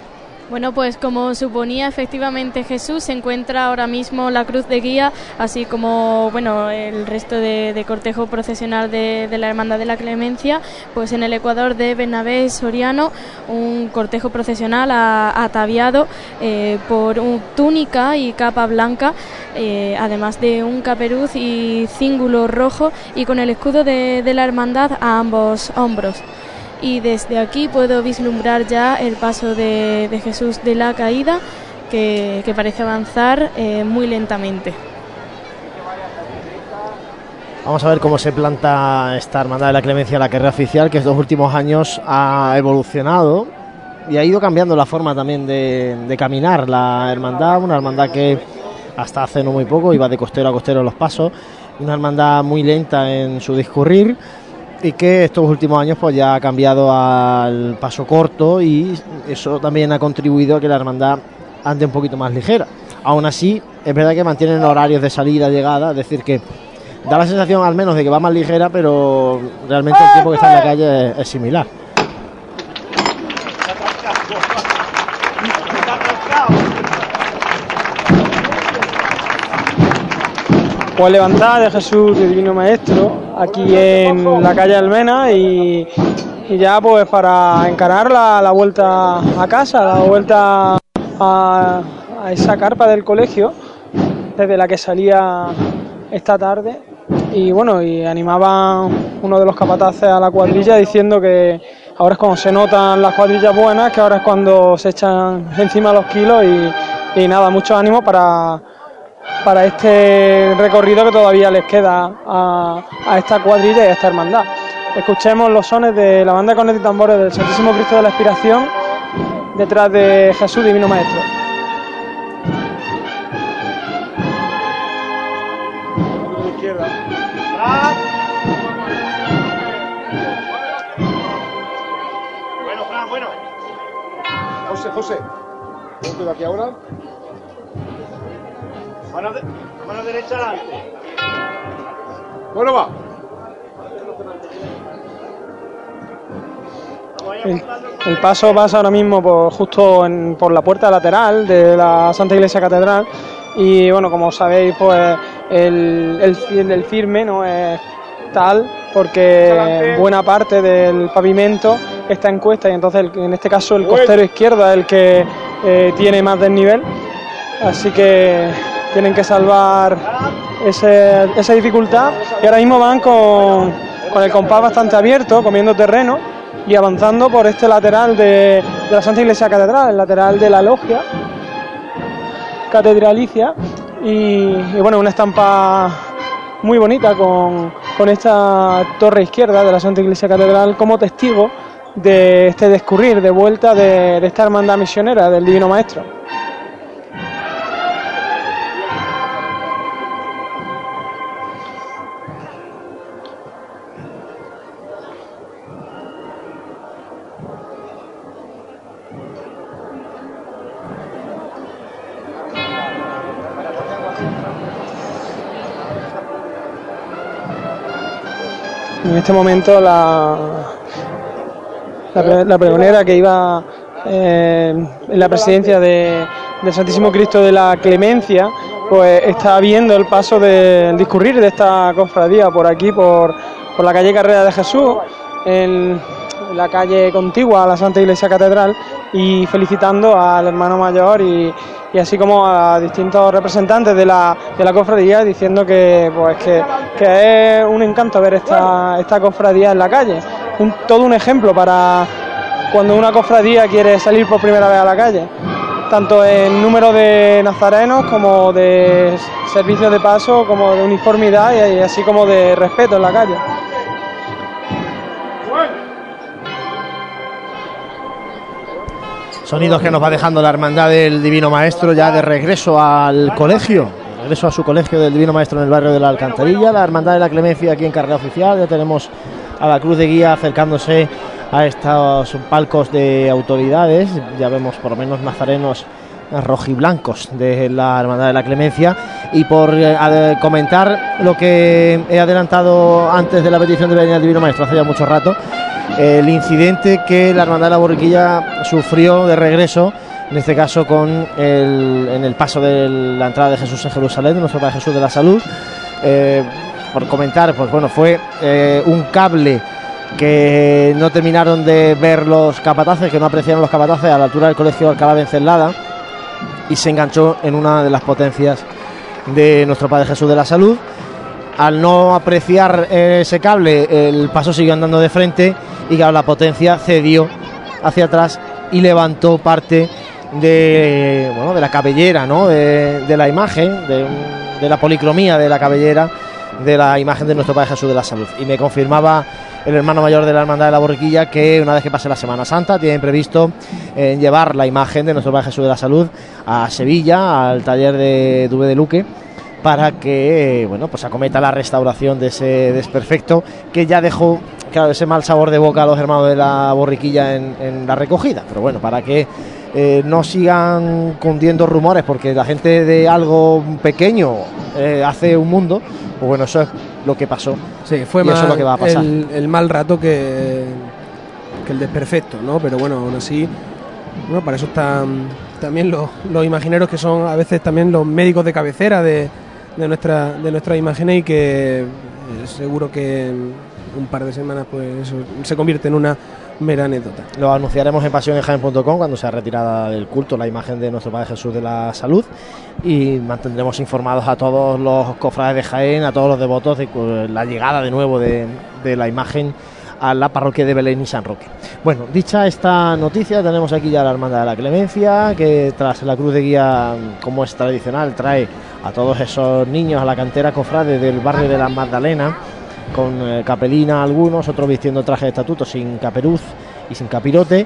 S15: Bueno, pues como suponía efectivamente Jesús, se encuentra ahora mismo la cruz de guía, así como bueno el resto de, cortejo procesional de, la Hermandad de la Clemencia, pues en el Ecuador de Bernabé Soriano, un cortejo procesional ataviado eh, por un túnica y capa blanca, eh, además de un caperuz y cíngulo rojo y con el escudo de la Hermandad a ambos hombros y desde aquí puedo vislumbrar ya el paso de, de Jesús de la caída que, que parece avanzar eh, muy lentamente.
S3: Vamos a ver cómo se planta esta Hermandad de la Clemencia, la carrera oficial, que estos últimos años ha evolucionado y ha ido cambiando la forma también de, de caminar la hermandad, una hermandad que hasta hace no muy poco iba de costero a costero los pasos, una hermandad muy lenta en su discurrir y que estos últimos años pues ya ha cambiado al paso corto y eso también ha contribuido a que la hermandad ande un poquito más ligera. Aún así, es verdad que mantienen horarios de salida, llegada, es decir que da la sensación al menos de que va más ligera, pero realmente el tiempo que está en la calle es, es similar.
S4: Pues levantada de Jesús de Divino Maestro aquí en la calle Almena y, y ya pues para encarar la, la vuelta a casa, la vuelta a, a esa carpa del colegio desde la que salía esta tarde. Y bueno y animaba uno de los capataces a la cuadrilla diciendo que ahora es cuando se notan las cuadrillas buenas, que ahora es cuando se echan encima los kilos y, y nada, mucho ánimo para para este recorrido que todavía les queda a, a esta cuadrilla y a esta hermandad. Escuchemos los sones de la banda cornetas y tambores del Santísimo Cristo de la Expiración detrás de Jesús Divino Maestro.
S22: izquierda.
S25: Bueno, Fran, bueno.
S22: José, José. De aquí ahora.
S25: Mano, de- mano derecha adelante.
S22: Bueno, va.
S4: El, el paso pasa ahora mismo por, justo en- por la puerta lateral de la Santa Iglesia Catedral y bueno, como sabéis, pues el, el, fi- el firme no es tal porque buena parte del pavimento está en cuesta y entonces el- en este caso el costero izquierdo es el que eh, tiene más desnivel, así que tienen que salvar ese- esa dificultad y ahora mismo van con, el compás bastante abierto, comiendo terreno y avanzando por este lateral de, de la Santa Iglesia Catedral, el lateral de la logia catedralicia y, bueno, una estampa muy bonita con, con esta torre izquierda de la Santa Iglesia Catedral como testigo de este descurrir de vuelta de, de esta hermandad misionera del Divino Maestro.
S28: En este momento la, la, pre- la pregonera que iba eh, en la presidencia de, del Santísimo Cristo de la Clemencia, pues está viendo el paso del discurrir de esta cofradía por aquí, por, por la calle Carrera de Jesús, en, en la calle contigua a la Santa Iglesia Catedral, y felicitando al hermano mayor y, y así como a distintos representantes de la, de la cofradía, diciendo que, pues, que, que es un encanto ver esta, esta cofradía en la calle. Un- todo un ejemplo para cuando una cofradía quiere salir por primera vez a la calle, tanto en número de nazarenos como de servicios de paso, como de uniformidad y, y así como de respeto en la calle.
S3: Sonidos que nos va dejando la hermandad del Divino Maestro ya de regreso al colegio. Regreso a su colegio del Divino Maestro en el barrio de la Alcantarilla. La hermandad de la Clemencia aquí en carrera oficial. Ya tenemos a la Cruz de Guía acercándose a estos palcos de autoridades. Ya vemos por lo menos nazarenos rojiblancos de la Hermandad de la Clemencia y por eh, comentar lo que he adelantado antes de la petición de venir al Divino Maestro hace ya mucho rato el incidente que la Hermandad de la Borriquilla sufrió de regreso, en este caso con el, en el paso de la entrada de Jesús en Jerusalén, de nuestro Padre Jesús de la Salud. Eh, por comentar, pues bueno, fue eh, un cable que no terminaron de ver los capataces, que no apreciaron los capataces a la altura del colegio Alcalá de Encelada y se enganchó en una de las potencias de nuestro Padre Jesús de la Salud. Al no apreciar ese cable, el paso siguió andando de frente y claro, la potencia cedió hacia atrás y levantó parte de, bueno, de la cabellera, ¿no? de, la imagen, de la policromía de la cabellera de la imagen de nuestro Padre Jesús de la Salud. Y me confirmaba el hermano mayor de la Hermandad de la Borriquilla que una vez que pase la Semana Santa tienen previsto eh, llevar la imagen de nuestro Padre Jesús de la Salud a Sevilla, al taller de Dube de Luque para que bueno pues acometa la restauración de ese desperfecto que ya dejó claro ese mal sabor de boca a los hermanos de la borriquilla en, en la recogida. Pero bueno para que eh, no sigan cundiendo rumores porque la gente de algo pequeño eh, hace un mundo pues bueno eso es lo que pasó
S2: Sí, fue
S3: y
S2: más
S3: eso es lo que va a pasar
S2: El, el mal rato que, que el desperfecto, ¿no? Pero bueno, aún así, bueno, para eso están también los, los imagineros que son a veces también los médicos de cabecera de, de nuestra de nuestras imágenes y que eh, seguro que en un par de semanas pues eso se convierte en una mera anécdota.
S3: Lo anunciaremos en pasionesjaen.com cuando sea retirada del culto la imagen de nuestro Padre Jesús de la Salud y mantendremos informados a todos los cofrades de Jaén, a todos los devotos de la llegada de nuevo de, de la imagen a la parroquia de Belén y San Roque. Bueno, dicha esta noticia, tenemos aquí ya la Hermandad de la Clemencia, que tras la cruz de guía, como es tradicional, trae a todos esos niños a la cantera cofrade del barrio de la Magdalena, con eh, capelina algunos, otros vistiendo traje de estatuto sin caperuz y sin capirote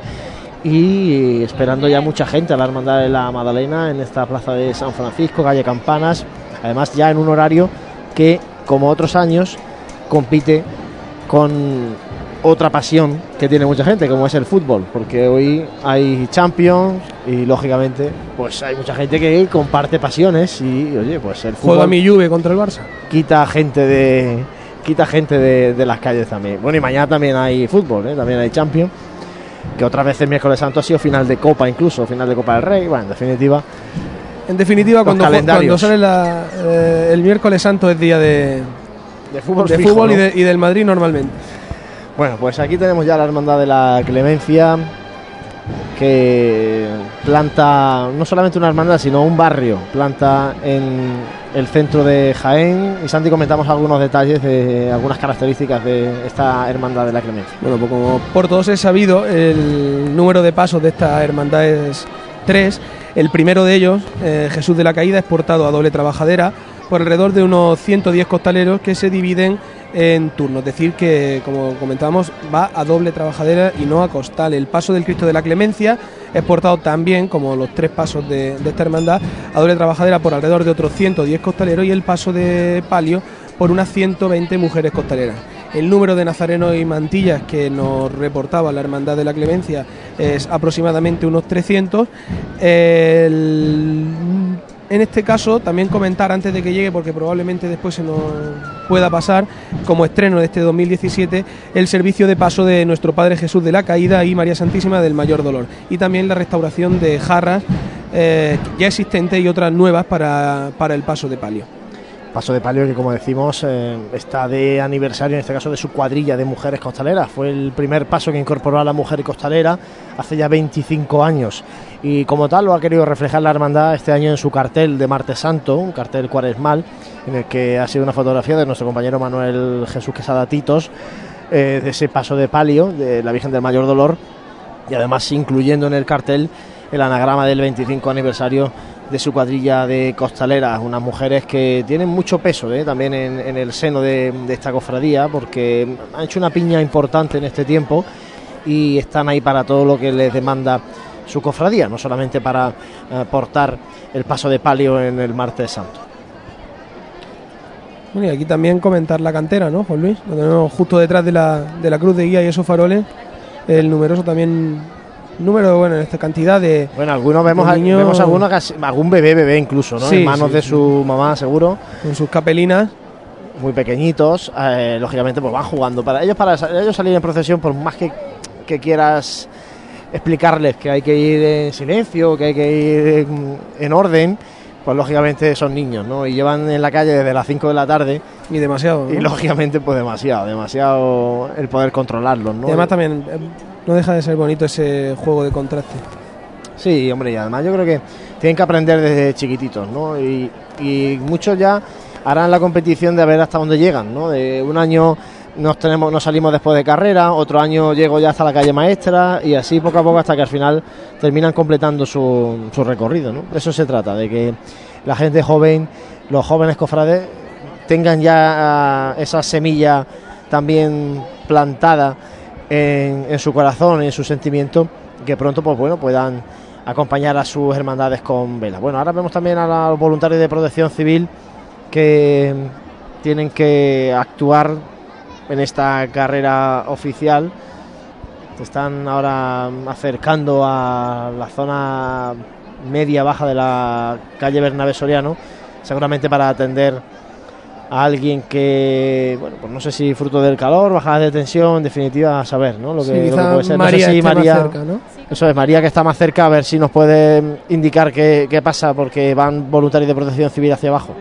S3: y esperando ya mucha gente a la Hermandad de la Magdalena en esta plaza de San Francisco, calle Campanas, además ya en un horario que, como otros años, compite con otra pasión que tiene mucha gente, como es el fútbol, porque hoy hay Champions y lógicamente pues hay mucha gente que comparte pasiones y oye, pues el fútbol
S2: Juega mi Juve contra el Barça.
S3: quita gente de quita gente de, de las calles también. Bueno, y mañana también hay fútbol, ¿eh? también hay Champions, que otras veces miércoles santo ha sido final de Copa incluso, final de Copa del Rey, bueno, en definitiva.
S2: En definitiva, cuando, cuando sale la- eh, el miércoles santo es día de,
S3: de fútbol,
S2: de
S3: fijo,
S2: fútbol y,
S3: ¿no?
S2: de- y del Madrid normalmente.
S3: Bueno, pues aquí tenemos ya la Hermandad de la Clemencia, que planta no solamente una hermandad, sino un barrio, planta en el centro de Jaén. Y Santi, comentamos algunos detalles de algunas características de esta Hermandad de la Clemencia.
S2: Bueno, pues como por todos es sabido, el número de pasos de esta hermandad es tres. El primero de ellos, eh, Jesús de la Caída, es portado a doble trabajadera por alrededor de unos 110 costaleros que se dividen en turnos. Es decir, que, como comentábamos, va a doble trabajadera y no a costal. El paso del Cristo de la Clemencia es portado también, como los tres pasos de, esta hermandad, a doble trabajadera por alrededor de otros 110 costaleros y el paso de palio por unas 120 mujeres costaleras. El número de nazarenos y mantillas que nos reportaba la Hermandad de la Clemencia es aproximadamente unos 300. El- en este caso, también comentar antes de que llegue, porque probablemente después se nos, pueda pasar como estreno de este 2017 el servicio de paso de nuestro Padre Jesús de la Caída y María Santísima del Mayor Dolor. Y también la restauración de jarras eh, ya existentes y otras nuevas para, para el paso de palio.
S3: Paso de Palio que como decimos eh, está de aniversario en este caso de su cuadrilla de mujeres costaleras. Fue el primer paso que incorporó a la mujer costalera hace ya 25 años y como tal lo ha querido reflejar la hermandad este año en su cartel de Martes Santo, un cartel cuaresmal en el que ha sido una fotografía de nuestro compañero Manuel Jesús Quesada Titos eh, de ese paso de palio de la Virgen del Mayor Dolor y además incluyendo en el cartel el anagrama del 25 aniversario de su cuadrilla de costaleras, unas mujeres que tienen mucho peso ¿eh? también en, el seno de, esta cofradía, porque han hecho una piña importante en este tiempo y están ahí para todo lo que les demanda su cofradía, no solamente para eh, portar el paso de palio en el martes santo.
S2: Bueno, y aquí también comentar la cantera, ¿no, Juan Luis? Justo detrás de la, de la cruz de guía y esos faroles, el numeroso también número, bueno, en esta cantidad de.
S3: Bueno, algunos vemos,
S2: niños,
S3: vemos algunos, algún bebé, bebé incluso, ¿no?
S2: Sí,
S3: en manos
S2: sí,
S3: de
S2: sí.
S3: su mamá, seguro.
S2: Con sus capelinas.
S3: Muy pequeñitos, eh, lógicamente, pues van jugando. Para ellos, para ellos salir en procesión, por más que, que quieras explicarles que hay que ir en silencio, que hay que ir en, en orden, pues lógicamente son niños, ¿no? Y llevan en la calle desde las 5 de la tarde.
S2: Y demasiado.
S3: Y lógicamente, pues demasiado, demasiado el poder controlarlos, ¿no?
S2: Y además también no deja de ser bonito ese juego de contraste.
S3: Sí, hombre, y además yo creo que tienen que aprender desde chiquititos, ¿no? Y, muchos ya harán la competición de ver hasta dónde llegan, ¿no? De un año nos tenemos nos salimos después de carrera, otro año llego ya hasta la calle maestra y así poco a poco hasta que al final terminan completando su, su recorrido, ¿no? Eso se trata, de que la gente joven, los jóvenes cofrades tengan ya esa semilla también plantada en, su corazón, en su sentimiento, que pronto pues bueno puedan acompañar a sus hermandades con vela. Bueno, ahora vemos también a los voluntarios de protección civil que tienen que actuar en esta carrera oficial. Se están ahora acercando a la zona media baja de la calle Bernabé Soriano, seguramente para atender a alguien que, bueno, pues no sé si fruto del calor, bajada de tensión, en definitiva, a saber, ¿no? Lo que,
S2: Sí,
S3: lo que
S2: quizá
S3: puede ser. No
S2: María
S3: sé si
S2: esté más
S3: María,
S2: cerca, ¿no?
S3: eso es, María que está más cerca, a ver si nos puede indicar qué, qué pasa, porque van voluntarios de protección civil hacia abajo.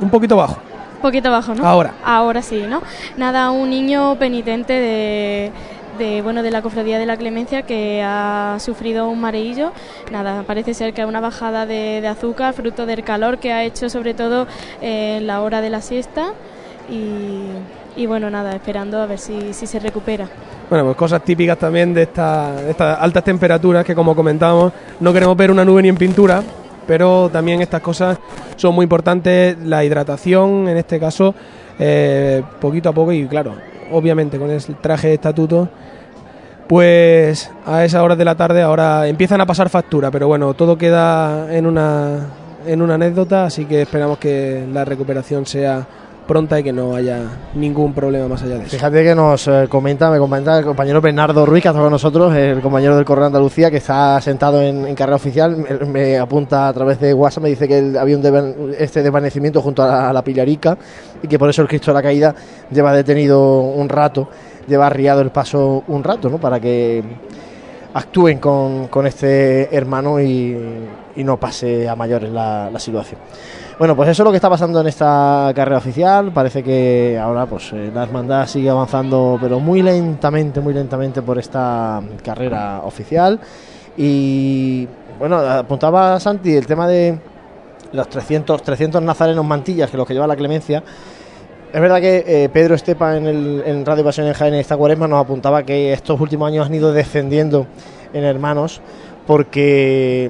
S2: Un poquito bajo.
S15: Un poquito bajo, ¿no?
S2: Ahora.
S15: Ahora sí, ¿no? Nada, un niño penitente de, de, bueno, de la cofradía de la Clemencia que ha sufrido un mareillo. Nada, parece ser que una bajada de, azúcar, fruto del calor que ha hecho sobre todo eh, en la hora de la siesta. Y, bueno, nada, esperando a ver si, se recupera.
S2: Bueno, pues cosas típicas también de, esta- estas altas temperaturas que como comentábamos no queremos ver una nube ni en pintura, pero también estas cosas son muy importantes, la hidratación en este caso, eh, poquito a poco y claro, obviamente con el traje de estatuto, pues a esas horas de la tarde ahora empiezan a pasar factura, pero bueno, todo queda en una, en una anécdota, así que esperamos que la recuperación sea pronta y que no haya ningún problema más allá de eso.
S3: Fíjate que nos eh, comenta, me comenta el compañero Bernardo Ruiz, que está con nosotros, el compañero del Correo Andalucía, que está sentado en, carrera oficial, me, apunta a través de WhatsApp, me dice que había un deva- este desvanecimiento junto a la, a la Pilarica y que por eso el Cristo de la Caída lleva detenido un rato, lleva arriado el paso un rato, ¿no? Para que actúen con, con este hermano y, y no pase a mayores la, la situación. Bueno, pues eso es lo que está pasando en esta carrera oficial. Parece que ahora pues eh, la hermandad sigue avanzando, pero muy lentamente, muy lentamente por esta carrera oficial. Y bueno, apuntaba Santi el tema de los 300, 300 nazarenos mantillas, que los que lleva la clemencia. Es verdad que eh, Pedro Estepa en, el, en Radio Pasión en Jaén esta cuaresma nos apuntaba que estos últimos años han ido descendiendo en hermanos porque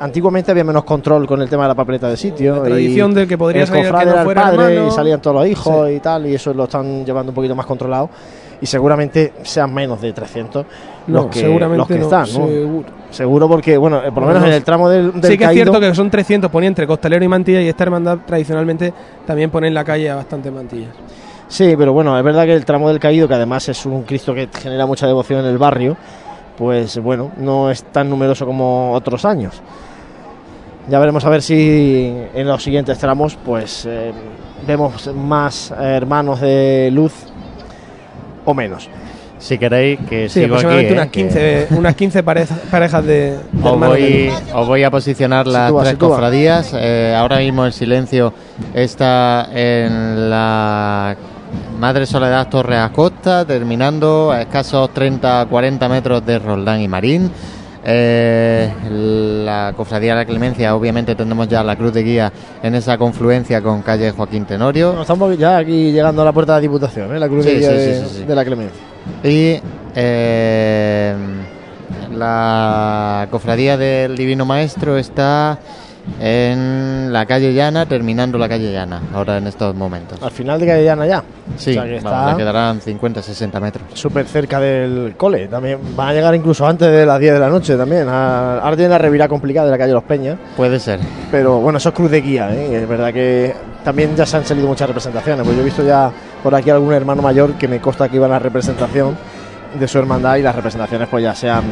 S3: antiguamente había menos control con el tema de la papeleta de sitio.
S2: La tradición
S3: y
S2: de que podría
S3: el
S2: salir el que no fuera
S3: padre
S2: hermano.
S3: y salían todos los hijos y tal, y eso lo están llevando un poquito más controlado. Y seguramente sean menos de 300 los
S2: No,
S3: que,
S2: seguramente
S3: los que
S2: no,
S3: están, ¿no?
S2: seguro.
S3: Seguro porque, bueno, eh, por lo menos en el tramo del, del
S2: sí que es cierto que son 300, ponía entre costalero y mantilla y esta hermandad tradicionalmente también pone en la calle a bastantes mantillas.
S3: Sí, pero bueno, es verdad que el tramo del caído, que además es un Cristo que genera mucha devoción en el barrio, pues bueno, no es tan numeroso como otros años. Ya veremos a ver si en los siguientes tramos pues eh, vemos más hermanos de luz o menos.
S1: Si queréis que
S2: Sí,
S1: sigo aquí,
S2: aproximadamente
S1: ¿eh?
S2: unas 15, unas 15 parejas, parejas de, de
S1: Os voy, os voy a posicionar las
S2: Sitúa,
S1: tres
S2: sitúa.
S1: cofradías. Eh, ahora mismo el silencio está en la Madre Soledad Torres Acosta, terminando a escasos 30-40 metros de Roldán y Marín. Eh, la cofradía de la Clemencia, obviamente tendremos ya la cruz de guía en esa confluencia con calle Joaquín Tenorio.
S3: Estamos ya aquí llegando a la puerta de la Diputación, ¿eh? la cruz
S1: Sí,
S3: de, guía
S1: sí,
S3: de,
S1: sí, sí, sí.
S3: de la Clemencia.
S1: Y eh, la cofradía del Divino Maestro está en la calle Llana, terminando la calle Llana, ahora en estos momentos.
S3: Al final de calle Llana ya.
S1: Sí,
S3: O sea que
S1: vamos,
S3: está-
S1: le quedarán 50-60 metros.
S3: súper cerca del cole. También van a llegar incluso antes de las 10 de la noche también. A- Ahora tiene la revirada complicada de la calle Los Peñas.
S1: Puede ser.
S3: Pero bueno, eso es cruz de guía. ¿eh? Es verdad que también ya se han salido muchas representaciones. Pues yo he visto ya por aquí algún hermano mayor que me consta que iba a la representación de su hermandad y las representaciones pues ya se han,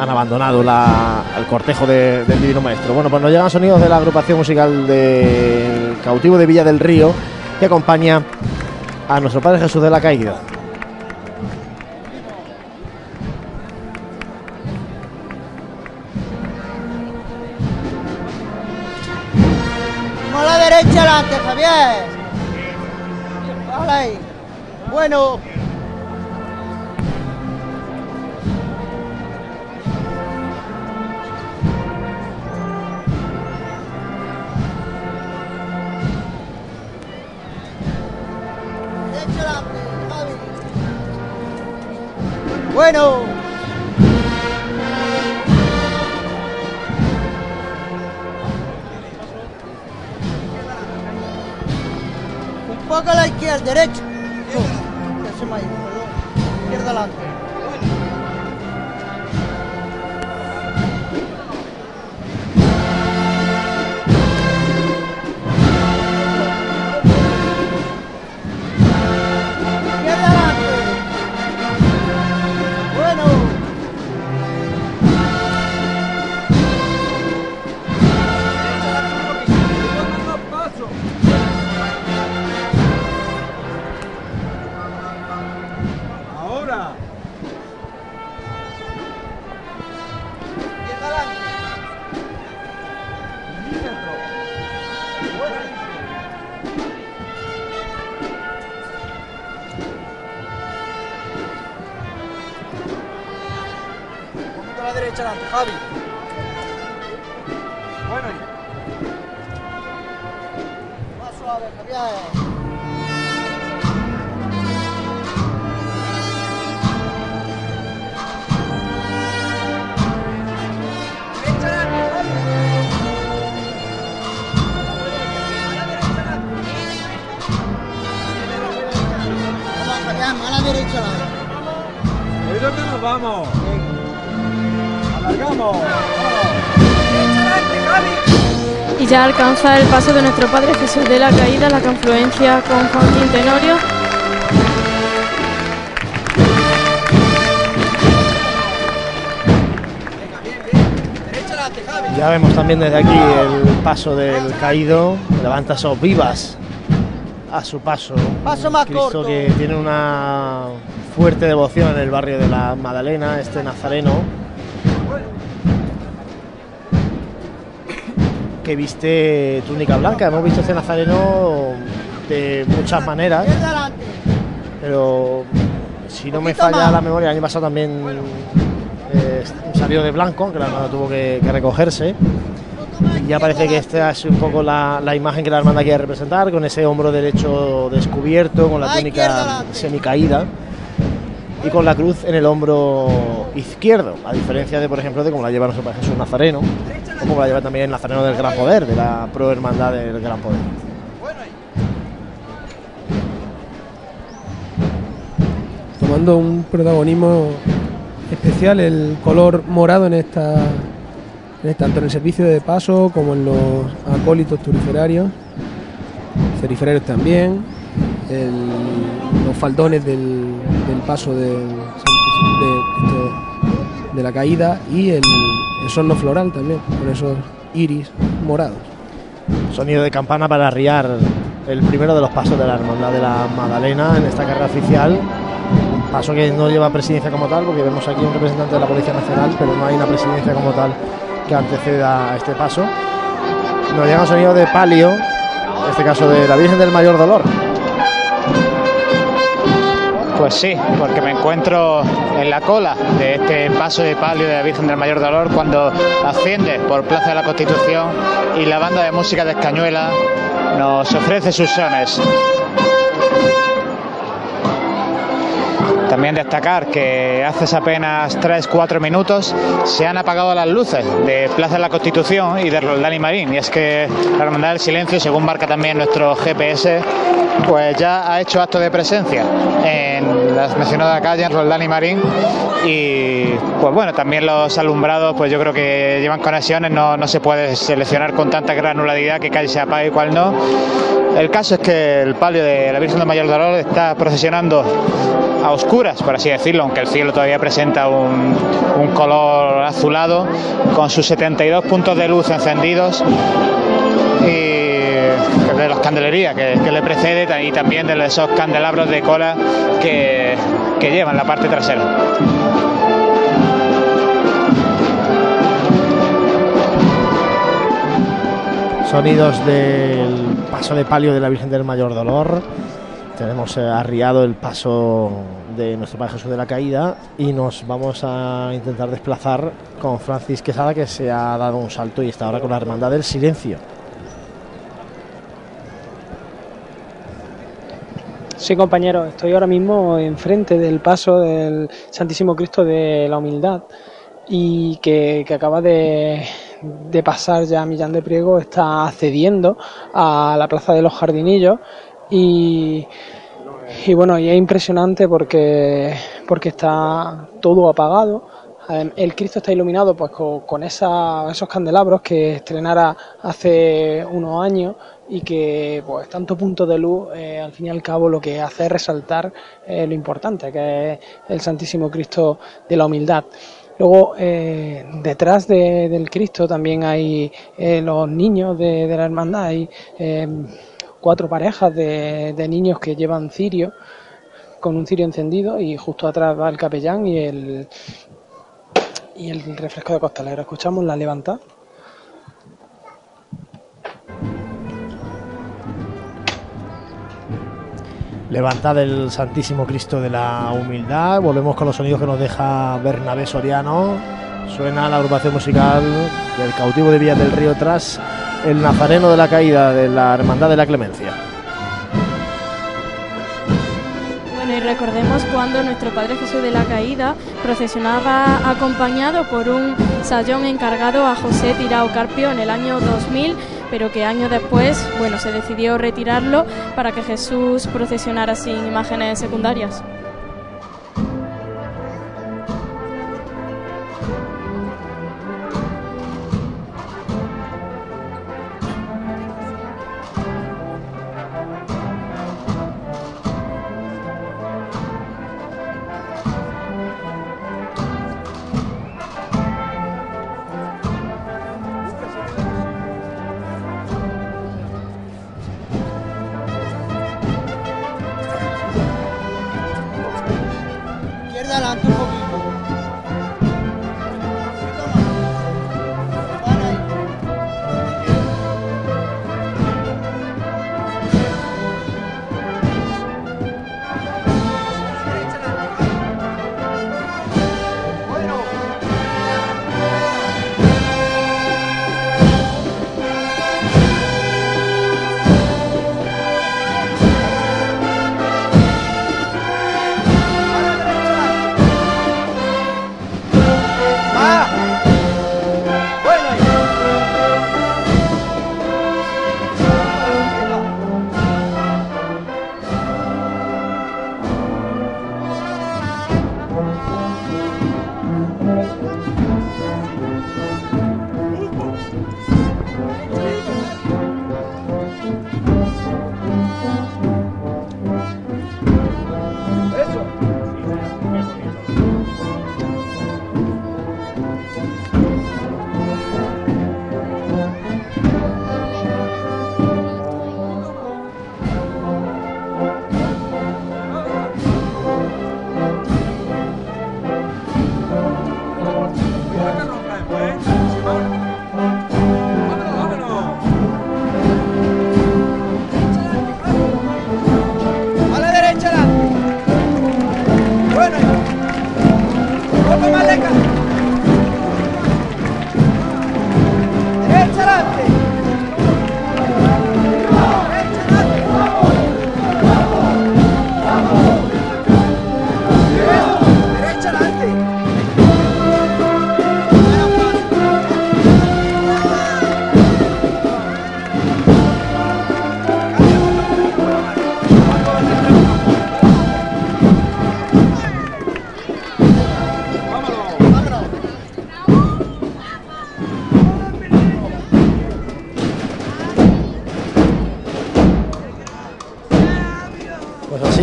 S3: han abandonado la, el cortejo de- del Divino Maestro. Bueno, pues nos llegan sonidos de la agrupación musical del cautivo de Villa del Río que acompaña a nuestro Padre Jesús de la Caída.
S26: La derecha adelante, Javier. Vale. Bueno. Bueno. Un poco a la izquierda, derecha. No, ya se me ha ido, perdón. Izquierda adelante. Javi. Bueno. Más suave, Javier. A la derecha.
S22: ¿Y dónde nos vamos?
S15: Y ya alcanza el paso de nuestro Padre Jesús de la Caída, la confluencia con Joaquín Tenorio.
S3: Ya vemos también desde aquí el paso del caído. Levanta esos vivas a su paso.
S26: Paso más
S3: Cristo
S26: corto.
S3: que tiene una fuerte devoción en el barrio de la Madalena, este nazareno. Que viste túnica blanca. Hemos visto este nazareno de muchas maneras. Pero si no me falla la memoria, el año pasado también eh, salió de blanco, aunque la hermandad tuvo que, que recogerse. Y ya parece que esta es un poco la, la imagen que la hermandad quiere representar, con ese hombro derecho descubierto, con la túnica semicaída y con la cruz en el hombro izquierdo, a diferencia de, por ejemplo, de como la lleva nuestro Padre Jesús Nazareno, o como la lleva también el Nazareno del Gran Poder, de la Pro Hermandad del Gran Poder.
S2: tomando un protagonismo especial el color morado en esta, tanto en el servicio de paso como en los acólitos turiferarios, ceriferarios también, los faldones del paso de, la caída y el, el floral también, con esos iris morados.
S3: Sonido de campana para arriar el primero de los pasos de la Hermandad de la Magdalena en esta carrera oficial. Paso que no lleva presidencia como tal, porque vemos aquí un representante de la Policía Nacional, pero no hay una presidencia como tal que anteceda a este paso. Nos llega un sonido de palio, en este caso de la Virgen del Mayor Dolor.
S12: Pues sí, porque me encuentro en la cola de este paso de palio de la Virgen del Mayor Dolor cuando asciende por Plaza de la Constitución y la banda de música de Escañuela nos ofrece sus sones. También destacar que hace apenas 3-4 minutos se han apagado las luces de Plaza de la Constitución y de Roldán y Marín. Y es que la Hermandad del Silencio, según marca también nuestro GPS, pues ya ha hecho acto de presencia en las mencionadas calles, en Roldán y Marín. Y pues bueno, también los alumbrados, pues yo creo que llevan conexiones, no, no se puede seleccionar con tanta granularidad que calle se apague y cuál no. El caso es que el palio de la Virgen del Mayor Dolor está procesionando a oscuras, por así decirlo, aunque el cielo todavía presenta un, un color azulado, con sus 72 puntos de luz encendidos de las candelerías que, que le precede y también de esos candelabros de cola que, que llevan la parte trasera.
S3: Sonidos del paso de palio de la Virgen del Mayor Dolor. Tenemos eh, arriado el paso de nuestro Padre Jesús de la Caída y nos vamos a intentar desplazar con Francis Quesada que se ha dado un salto y está ahora con la Hermandad del Silencio.
S28: Sí, compañero, estoy ahora mismo enfrente del paso del Santísimo Cristo de la Humildad y que, acaba de, pasar ya Millán de Priego, está accediendo a la Plaza de los Jardinillos y, bueno, y es impresionante porque, porque está todo apagado. El Cristo está iluminado pues con, con esa- esos candelabros que estrenara hace unos años y que pues tanto punto de luz eh, al fin y al cabo lo que hace es resaltar eh, lo importante que es el Santísimo Cristo de la humildad. Luego, eh, detrás de- del Cristo también hay los niños de, la hermandad, hay cuatro parejas de, de niños que llevan cirio, con un cirio encendido, y justo atrás va el capellán y el, y el refresco de costalero. Escuchamos la levantada.
S3: Levantad el Santísimo Cristo de la Humildad. Volvemos con los sonidos que nos deja Bernabé Soriano. Suena la agrupación musical del cautivo de Villas del Río tras el Nazareno de la Caída de la Hermandad de la Clemencia.
S15: Bueno, y recordemos cuando nuestro Padre Jesús de la Caída procesionaba acompañado por un sayón encargado a José Tirao Carpio en el año 2000, pero que años después, bueno, se decidió retirarlo para que Jesús procesionara sin imágenes secundarias.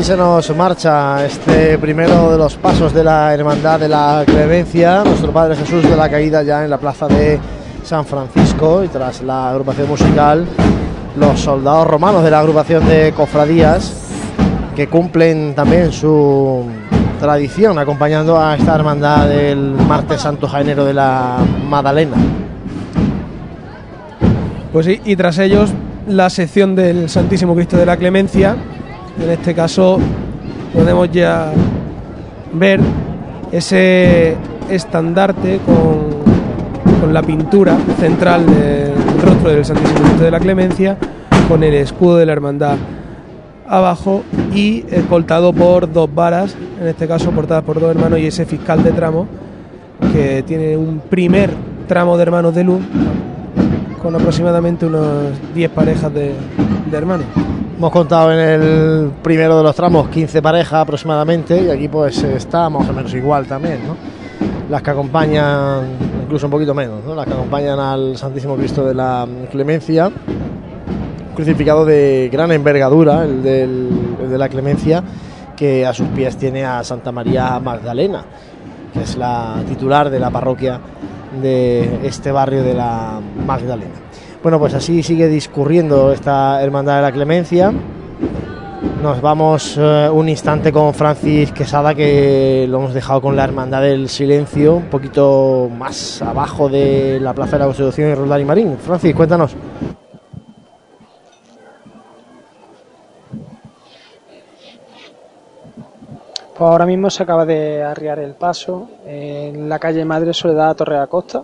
S3: Se nos marcha este primero de los pasos de la Hermandad de la Clemencia, nuestro Padre Jesús de la Caída ya en la plaza de San Francisco y tras la agrupación musical, los soldados romanos de la agrupación de cofradías que cumplen también su tradición acompañando a esta hermandad del martes santo jaenero de la Madalena.
S2: Pues sí, y tras ellos la sección del Santísimo Cristo de la Clemencia. En este caso podemos ya ver ese estandarte con, la pintura central del rostro del Santísimo Cristo de la Clemencia, con el escudo de la hermandad abajo y escoltado por dos varas, en este caso portadas por dos hermanos y ese fiscal de tramo que tiene un primer tramo de hermanos de luz con aproximadamente unos 10 parejas de hermanos.
S3: Hemos contado en el primero de los tramos 15 parejas aproximadamente y aquí pues está más o menos igual también, ¿no? Las que acompañan, incluso un poquito menos, ¿no? Las que acompañan al Santísimo Cristo de la Clemencia, crucificado de gran envergadura, el, del, el de la Clemencia, que a sus pies tiene a Santa María Magdalena, que es la titular de la parroquia de este barrio de la Magdalena. Bueno, pues así sigue discurriendo esta Hermandad de la Clemencia. Nos vamos eh, un instante con Francis Quesada, que lo hemos dejado con la Hermandad del Silencio, un poquito más abajo de la Plaza de la Constitución y Roldán y Marín. Francis, cuéntanos.
S28: Pues ahora mismo se acaba de arriar el paso en la calle Madre Soledad Torre Acosta.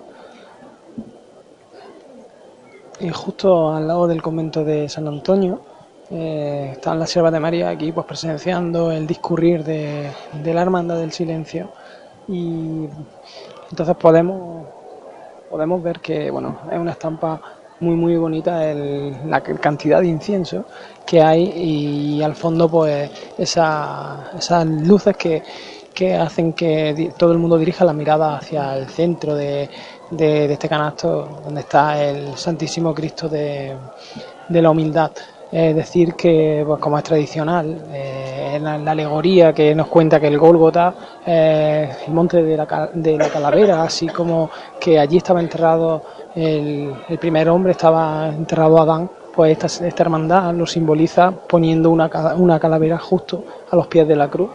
S28: Y justo al lado del convento de San Antonio eh, están las siervas de María aquí pues presenciando el discurrir de, de la hermandad del silencio. Y entonces podemos, podemos ver que bueno, es una estampa muy muy bonita el- la cantidad de incienso que hay y al fondo pues esa- esas luces que, que hacen que todo el mundo dirija la mirada hacia el centro de, de- este canasto donde está el Santísimo Cristo de, de la humildad. Es decir, que pues, como es tradicional, eh, la, alegoría que nos cuenta que el Gólgota, eh, el monte de la, de la calavera, así como que allí estaba enterrado el, primer hombre, estaba enterrado Adán, pues esta, esta hermandad lo simboliza poniendo una, una calavera justo a los pies de la cruz.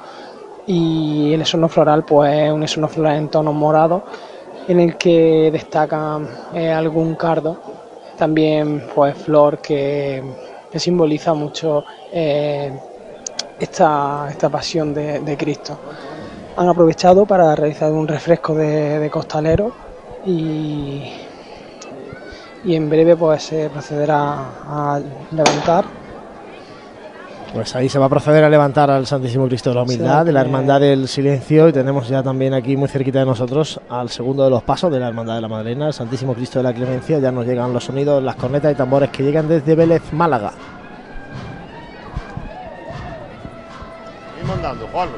S28: Y el esorno floral, pues es un esorno floral en tonos morados, en el que destaca eh, algún cardo, también pues flor que, que simboliza mucho eh, esta, esta pasión de, de Cristo. Han aprovechado para realizar un refresco de, de costalero y, y en breve pues se procederá a levantar
S3: Pues ahí se va a proceder a levantar al Santísimo Cristo de la Humildad, de la Hermandad del Silencio, y tenemos ya también aquí muy cerquita de nosotros al segundo de los pasos de la Hermandad de la Madalena, el Santísimo Cristo de la Clemencia. Ya nos llegan los sonidos, las cornetas y tambores que llegan desde Vélez, Málaga.
S18: Seguimos andando, Juan.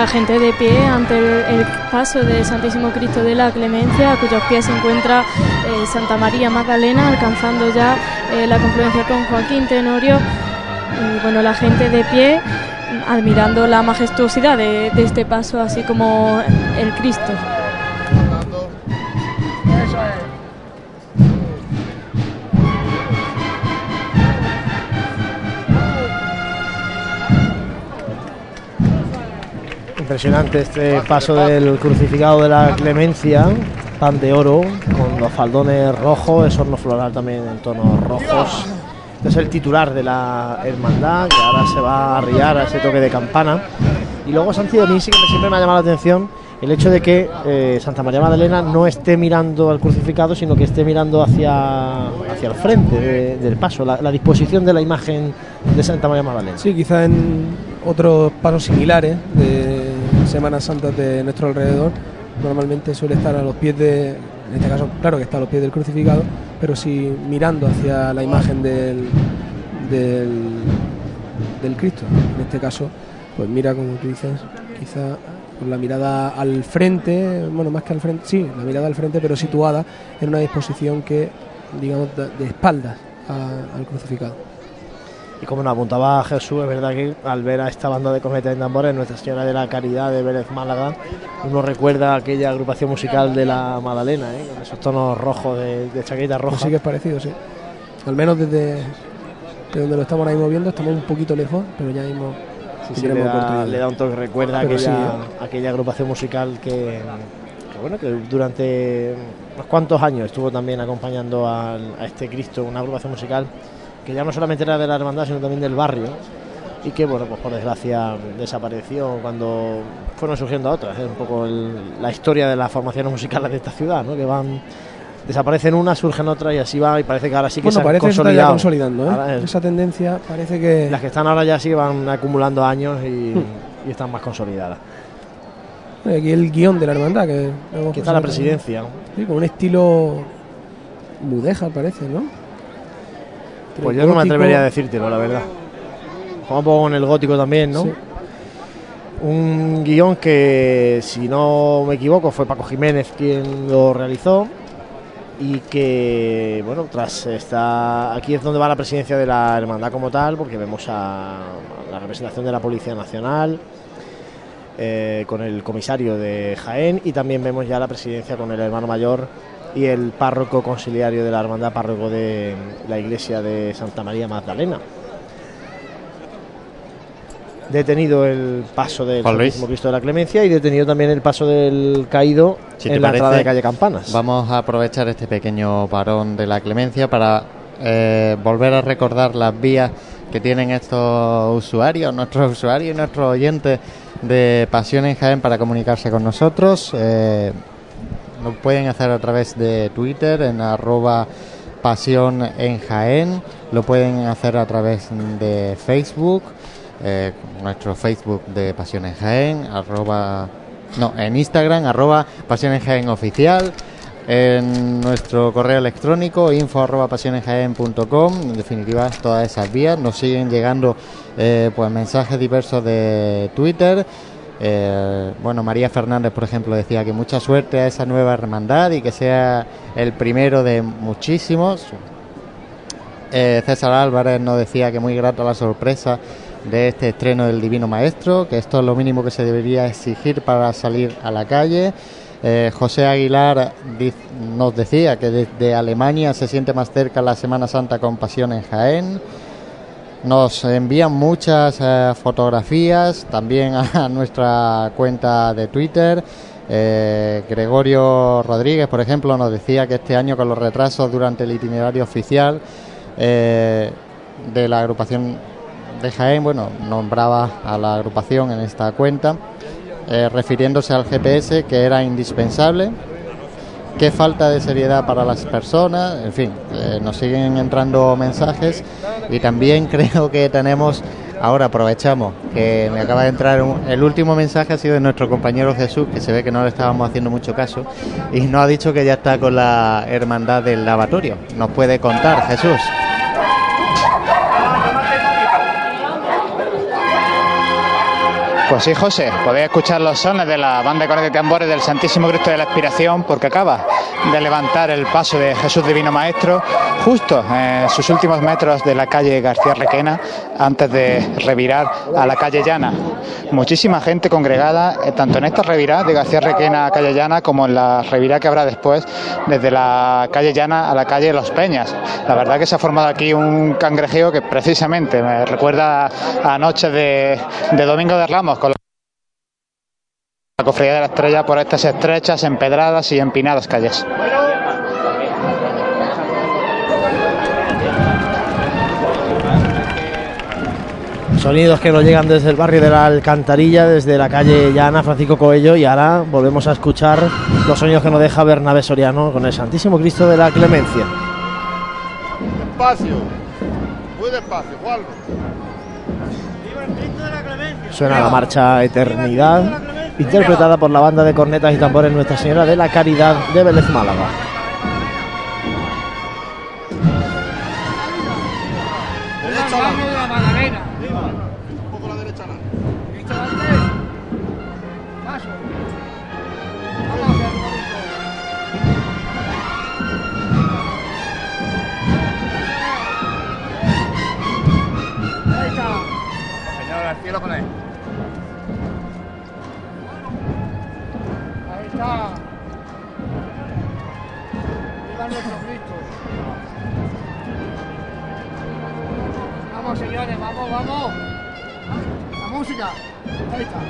S15: La gente de pie ante el, paso del Santísimo Cristo de la Clemencia, a cuyos pies se encuentra eh, Santa María Magdalena, alcanzando ya eh, la confluencia con Joaquín Tenorio. Y bueno, la gente de pie admirando la majestuosidad de este paso, así como el Cristo.
S3: Impresionante este paso del crucificado de la Clemencia, pan de oro, con los faldones rojos, es horno floral también en tonos rojos. Este es el titular de la hermandad, que ahora se va a arriar a ese toque de campana. Y luego, Santi, a sí que siempre me ha llamado la atención el hecho de que eh, Santa María Magdalena no esté mirando al crucificado, sino que esté mirando hacia, hacia el frente de- del paso, la, la disposición de la imagen de Santa María Magdalena.
S2: Sí, quizá en otros pasos similares de Semanas Santas de nuestro alrededor, normalmente suele estar a los pies de, en este caso, claro que está a los pies del crucificado, pero sí mirando hacia la imagen del, del, del Cristo. En este caso, pues mira como tú dices, quizá con la mirada al frente, bueno, más que al frente, sí, la mirada al frente, pero situada en una disposición que, digamos, de, espaldas al crucificado.
S3: Y como nos apuntaba Jesús, es verdad que al ver a esta banda de cometas y tambores, Nuestra Señora de la Caridad de Vélez Málaga, uno recuerda aquella agrupación musical de la Magdalena, ¿eh? con esos tonos rojos de, de chaqueta roja.
S2: Pues sí que es parecido, sí. Al menos desde de donde lo estamos ahí moviendo, estamos un poquito lejos, pero ya mismo
S3: Sí, sí, le, da,
S2: oportunidad.
S3: le da un toque, recuerda
S2: Pero
S3: aquella,
S2: sí, ¿eh?
S3: aquella agrupación musical que, que, bueno, que durante unos cuantos años estuvo también acompañando al- a este Cristo, una agrupación musical que ya no solamente era de la hermandad, sino también del barrio, y que, bueno, pues por desgracia desapareció cuando fueron surgiendo otras. Es un poco el- la historia de las formaciones musicales de esta ciudad, ¿no? que van desaparecen unas, surgen otras y así va, y parece que ahora sí que
S2: Bueno,
S3: se han
S2: parece que se está ya
S3: consolidado.
S2: consolidando, ¿eh?
S3: Ahora es-
S2: Esa tendencia parece que...
S3: las que están ahora ya sí van acumulando años y,
S2: Hmm.
S3: y están más consolidadas.
S2: Aquí el guion de la hermandad, que
S3: está la presidencia.
S2: Sí, con un estilo mudeja, parece, ¿no?
S3: Pues yo no me atrevería a decírtelo, la verdad. Poco con el gótico también, ¿no?
S2: Sí.
S3: Un guion que, si no me equivoco, fue Paco Jiménez quien lo realizó y que, bueno, tras esta... Aquí es donde va la presidencia de la hermandad como tal, porque vemos a la representación de la Policía Nacional eh, con el comisario de Jaén y también vemos ya la presidencia con el hermano mayor y el párroco conciliario de la hermandad, párroco de la iglesia de Santa María Magdalena. Detenido el paso del. Santísimo Cristo de la Clemencia y detenido también el paso del caído
S1: Si
S3: en la
S1: parece,
S3: entrada de calle Campanas.
S1: Vamos a aprovechar este pequeño parón de la clemencia para eh, volver a recordar las vías que tienen estos usuarios, nuestros usuarios y nuestros oyentes de Pasión en Jaén para comunicarse con nosotros. Eh, lo pueden hacer a través de Twitter en arroba pasión en Jaén, lo pueden hacer a través de Facebook, eh, nuestro Facebook de Pasión en Jaén, arroba, no, en Instagram, arroba Pasión en Jaén oficial, en nuestro correo electrónico info arroba pasionenjaén.com, en definitiva todas esas vías, nos siguen llegando eh, pues mensajes diversos de Twitter, eh, bueno, María Fernández, por ejemplo, decía que mucha suerte a esa nueva hermandad y que sea el primero de muchísimos. Eh, César Álvarez nos decía que muy grato la sorpresa de este estreno del Divino Maestro, que esto es lo mínimo que se debería exigir para salir a la calle. Eh, José Aguilar nos decía que desde Alemania se siente más cerca la Semana Santa con Pasión en Jaén. Nos envían muchas eh, fotografías también a nuestra cuenta de Twitter. Eh, Gregorio Rodríguez, por ejemplo, nos decía que este año con los retrasos durante el itinerario oficial eh, de la agrupación de Jaén, bueno, nombraba a la agrupación en esta cuenta, eh, refiriéndose al GPS que era indispensable qué falta de seriedad para las personas, en fin, eh, nos siguen entrando mensajes y también creo que tenemos, ahora aprovechamos que me acaba de entrar el último mensaje ha sido de nuestro compañero Jesús, que se ve que no le estábamos haciendo mucho caso, y nos ha dicho que ya está con la hermandad del lavatorio. ¿Nos puede contar, Jesús?
S12: Pues sí, José, podéis escuchar los sones de la banda de cornetas y tambores del Santísimo Cristo de la Expiración porque acaba de levantar el paso de Jesús Divino Maestro justo en sus últimos metros de la calle García Requena antes de revirar a la calle Llana. Muchísima gente congregada eh, tanto en esta revirada de García Requena a calle Llana como en la revirada que habrá después desde la calle Llana a la calle Los Peñas. La verdad que se ha formado aquí un cangrejeo que precisamente me recuerda a noches de, de Domingo de Ramos la cofradía de la estrella por estas estrechas, empedradas y empinadas calles.
S3: Sonidos que nos llegan desde el barrio de la Alcantarilla, desde la calle Llana, Francisco Coello, y ahora volvemos a escuchar los sonidos que nos deja Bernabé Soriano con el Santísimo Cristo de la Clemencia.
S29: Despacio, muy despacio, Juan.
S3: Suena la marcha Eternidad, interpretada por la banda de cornetas y tambores Nuestra Señora de la Caridad de Vélez Málaga.
S25: Música. Ahí está.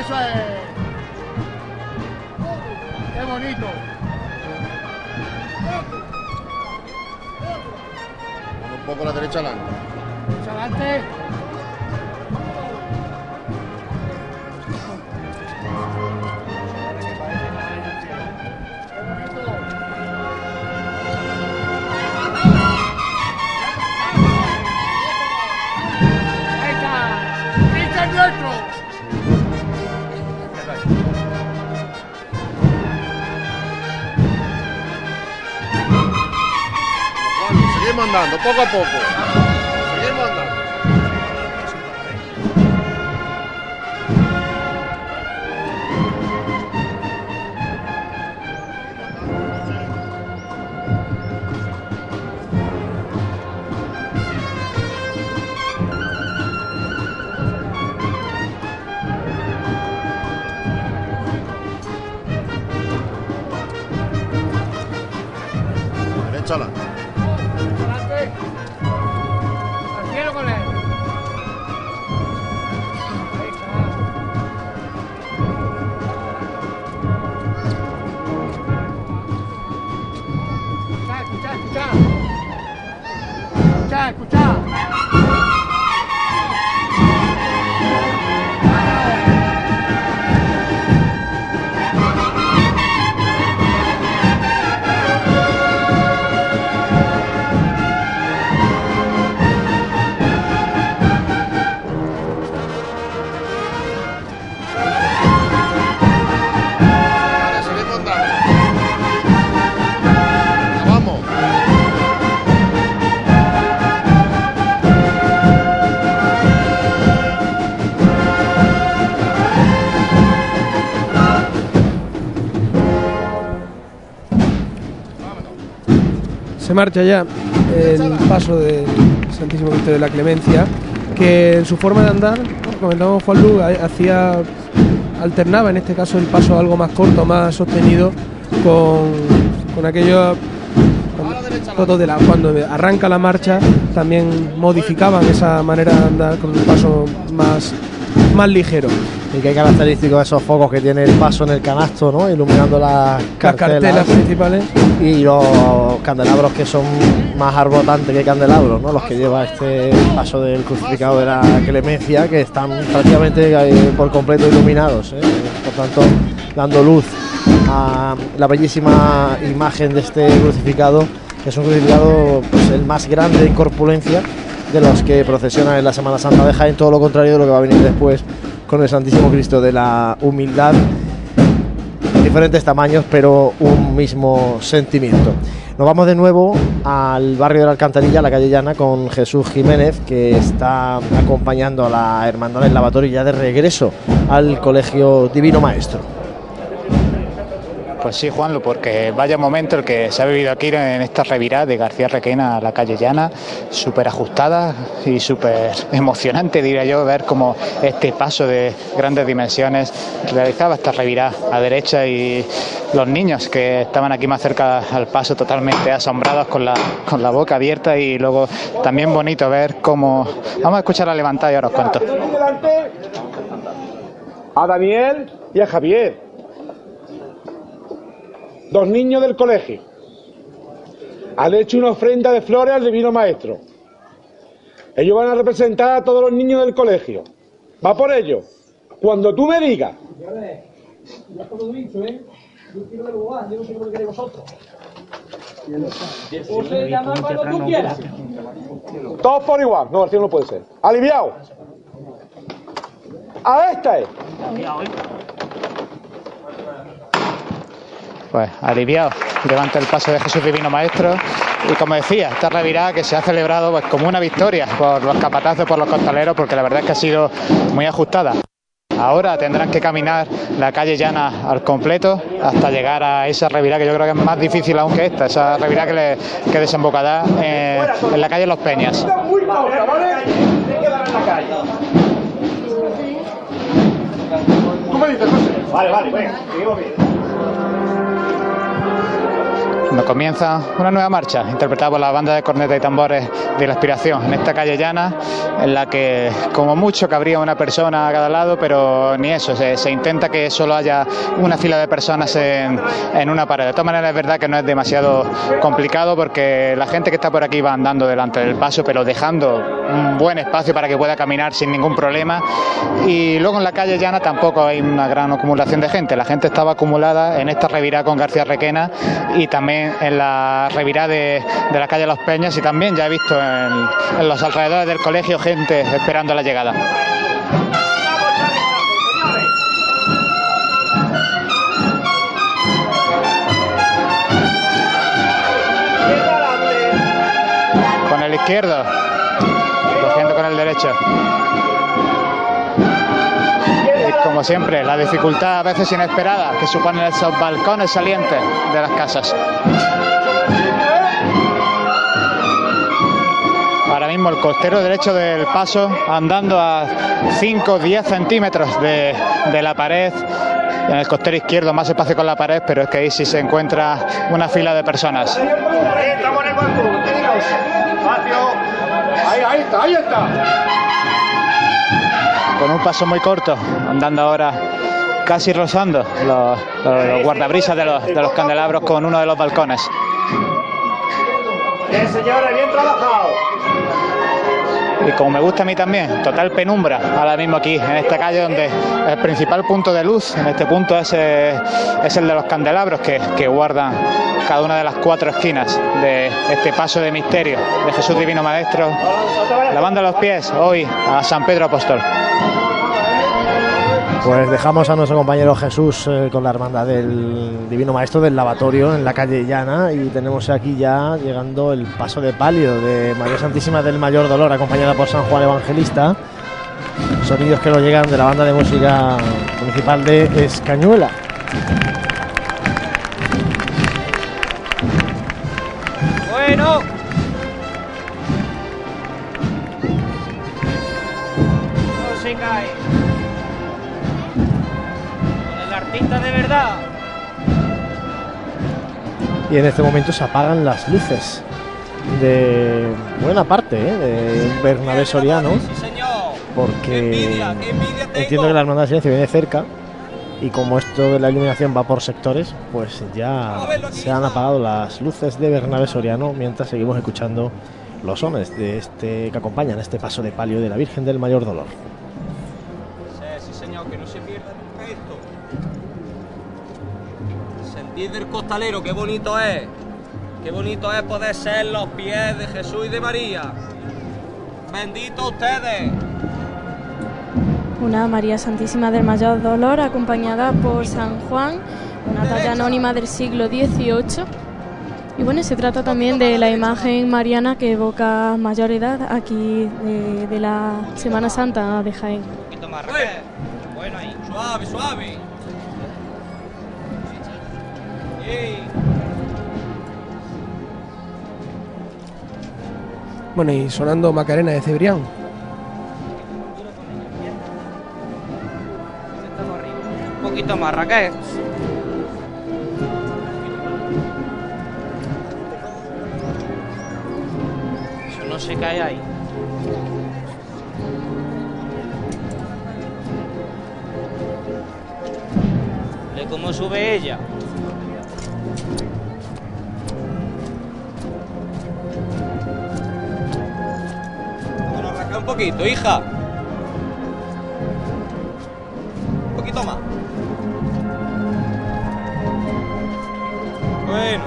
S25: Eso es. Qué bonito.
S29: Un poco la derecha adelante.
S25: Adelante.
S29: Poco a poco.
S2: Se marcha ya el paso del Santísimo Cristo de la Clemencia, que en su forma de andar, comentábamos Juan Lu, ha- hacía alternaba en este caso el paso algo más corto, más sostenido, con, con aquellos fotos de la, cuando arranca la marcha también modificaban esa manera de andar con un paso más, más ligero.
S3: Y qué característico esos focos que tiene el paso en el canasto, ¿no? Iluminando las
S2: Las
S3: cartelas.
S2: cartelas principales.
S3: Y los candelabros que son más arbotantes que candelabros, ¿no? Los que lleva este paso del crucificado de la clemencia, que están prácticamente eh, por completo iluminados, ¿eh? Por tanto, dando luz a la bellísima imagen de este crucificado, que es un crucificado pues, el más grande en corpulencia de los que procesionan en la Semana Santa de Jaén, todo lo contrario de lo que va a venir después con el Santísimo Cristo de la Humildad diferentes tamaños, pero un mismo sentimiento. Nos vamos de nuevo al barrio de la Alcantarilla, la calle Llana, con Jesús Jiménez, que está acompañando a la Hermandad del Lavatorio ya de regreso al Colegio Divino Maestro.
S12: Pues sí, Juanlo, porque vaya momento el que se ha vivido aquí en esta revirada de García Requena a la calle Llana, súper ajustada y súper emocionante, diría yo, ver cómo este paso de grandes dimensiones realizaba esta revirada a derecha y los niños que estaban aquí más cerca al paso totalmente asombrados con la, con la boca abierta y luego también bonito ver cómo... Vamos a escuchar la levantada y ahora os cuento.
S22: a Daniel y a Javier. Dos niños del colegio. Han hecho una ofrenda de flores al Divino Maestro. Ellos van a representar a todos los niños del colegio. Va por ello. Cuando tú me digas,
S28: Ya todo dicho, ¿eh? Yo quiero lugar, yo no sé cómo lo queréis vosotros. O se llama cuando tú quieras.
S22: todos por igual. No, así no puede ser. Aliviado. A esta es.
S12: Pues aliviado levanta el paso de Jesús Divino Maestro y como decía, esta revirada que se ha celebrado pues como una victoria por los capatazos, por los costaleros, porque la verdad es que ha sido muy ajustada. Ahora tendrán que caminar la calle llana al completo hasta llegar a esa revirada que yo creo que es más difícil aún que esta, esa revirada que, le, que desembocará eh, en la calle Los Peñas.
S25: Vale, vale, venga, seguimos bien. Amen.
S12: Nos comienza una nueva marcha interpretada por la banda de corneta y tambores de la Inspiración en esta calle llana en la que como mucho cabría una persona a cada lado pero ni eso, se, se intenta que solo haya una fila de personas en, en una pared. De todas maneras es verdad que no es demasiado complicado porque la gente que está por aquí va andando delante del paso pero dejando un buen espacio para que pueda caminar sin ningún problema y luego en la calle llana tampoco hay una gran acumulación de gente, la gente estaba acumulada en esta revirada con García Requena y también en la revirada de, la calle Los Peñas y también ya he visto en, en los alrededores del colegio gente esperando la llegada. Con el izquierdo, cogiendo con el derecho. Como siempre, la dificultad a veces inesperada que suponen esos balcones salientes de las casas. Ahora mismo el costero derecho del paso andando a 5 o 10 centímetros de, de la pared. En el costero izquierdo más espacio con la pared, pero es que ahí sí se encuentra una fila de personas.
S25: Ahí está, ahí está.
S12: Un paso muy corto, andando ahora casi rozando los guardabrisas de los, de los candelabros con uno de los balcones.
S25: Bien, señores, bien trabajado.
S12: Y como me gusta a mí también, total penumbra ahora mismo aquí en esta calle donde el principal punto de luz en este punto es, eh, es el de los candelabros que, que guardan cada una de las cuatro esquinas de este paso de misterio de Jesús Divino Maestro, lavando los pies hoy a San Pedro Apóstol.
S3: Pues dejamos a nuestro compañero Jesús eh, con la hermandad del Divino Maestro del lavatorio en la calle Llana y tenemos aquí ya llegando el paso de palio de María Santísima del Mayor Dolor acompañada por San Juan Evangelista. Sonidos que nos llegan de la banda de música municipal de Escañuela. Y en este momento se apagan las luces de buena parte ¿eh? de Bernabé Soriano porque entiendo que la hermandad del silencio viene cerca y como esto de la iluminación va por sectores pues ya se han apagado las luces de Bernabé Soriano mientras seguimos escuchando los sones de este que acompañan este paso de palio de la Virgen del Mayor Dolor.
S17: Del costalero, qué bonito es. Qué bonito es poder ser los pies de Jesús y de María. Bendito ustedes.
S15: Una María Santísima del Mayor Dolor acompañada por San Juan, una talla anónima del siglo XVIII. Y bueno, se trata también de la imagen mariana que evoca mayor edad aquí de, de la Semana Santa de Jaén.
S17: Un poquito más. Bueno ahí. Suave, suave.
S2: Bueno, y sonando Macarena de Cebrián.
S17: Un poquito más, Raquel. Eso no se cae ahí. ¿De cómo sube ella? Vámonos, un poquito, hija. Un poquito más. Bueno.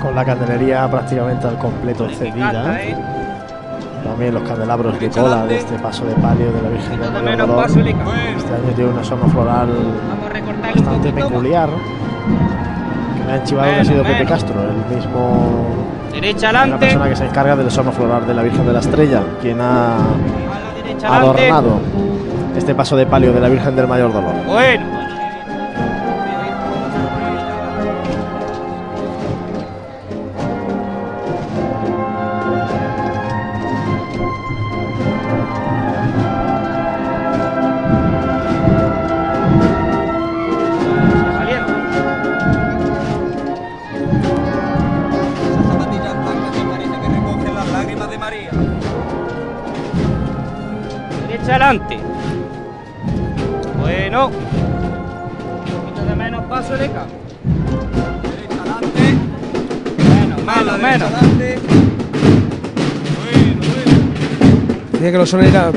S3: Con la candelería prácticamente al completo encendida.
S17: encanta, ¿eh?
S3: También los candelabros de cola de este paso de palio de la Virgen del Dolor. Este año tiene una zona floral bastante peculiar. Me ha chivado que ha sido Pepe Castro, el mismo
S17: Derecha
S3: una persona que se encarga del sono floral de la Virgen de la Estrella, quien ha adornado este paso de palio de la Virgen del Mayor Dolor.
S17: Bueno.
S2: Que los sones era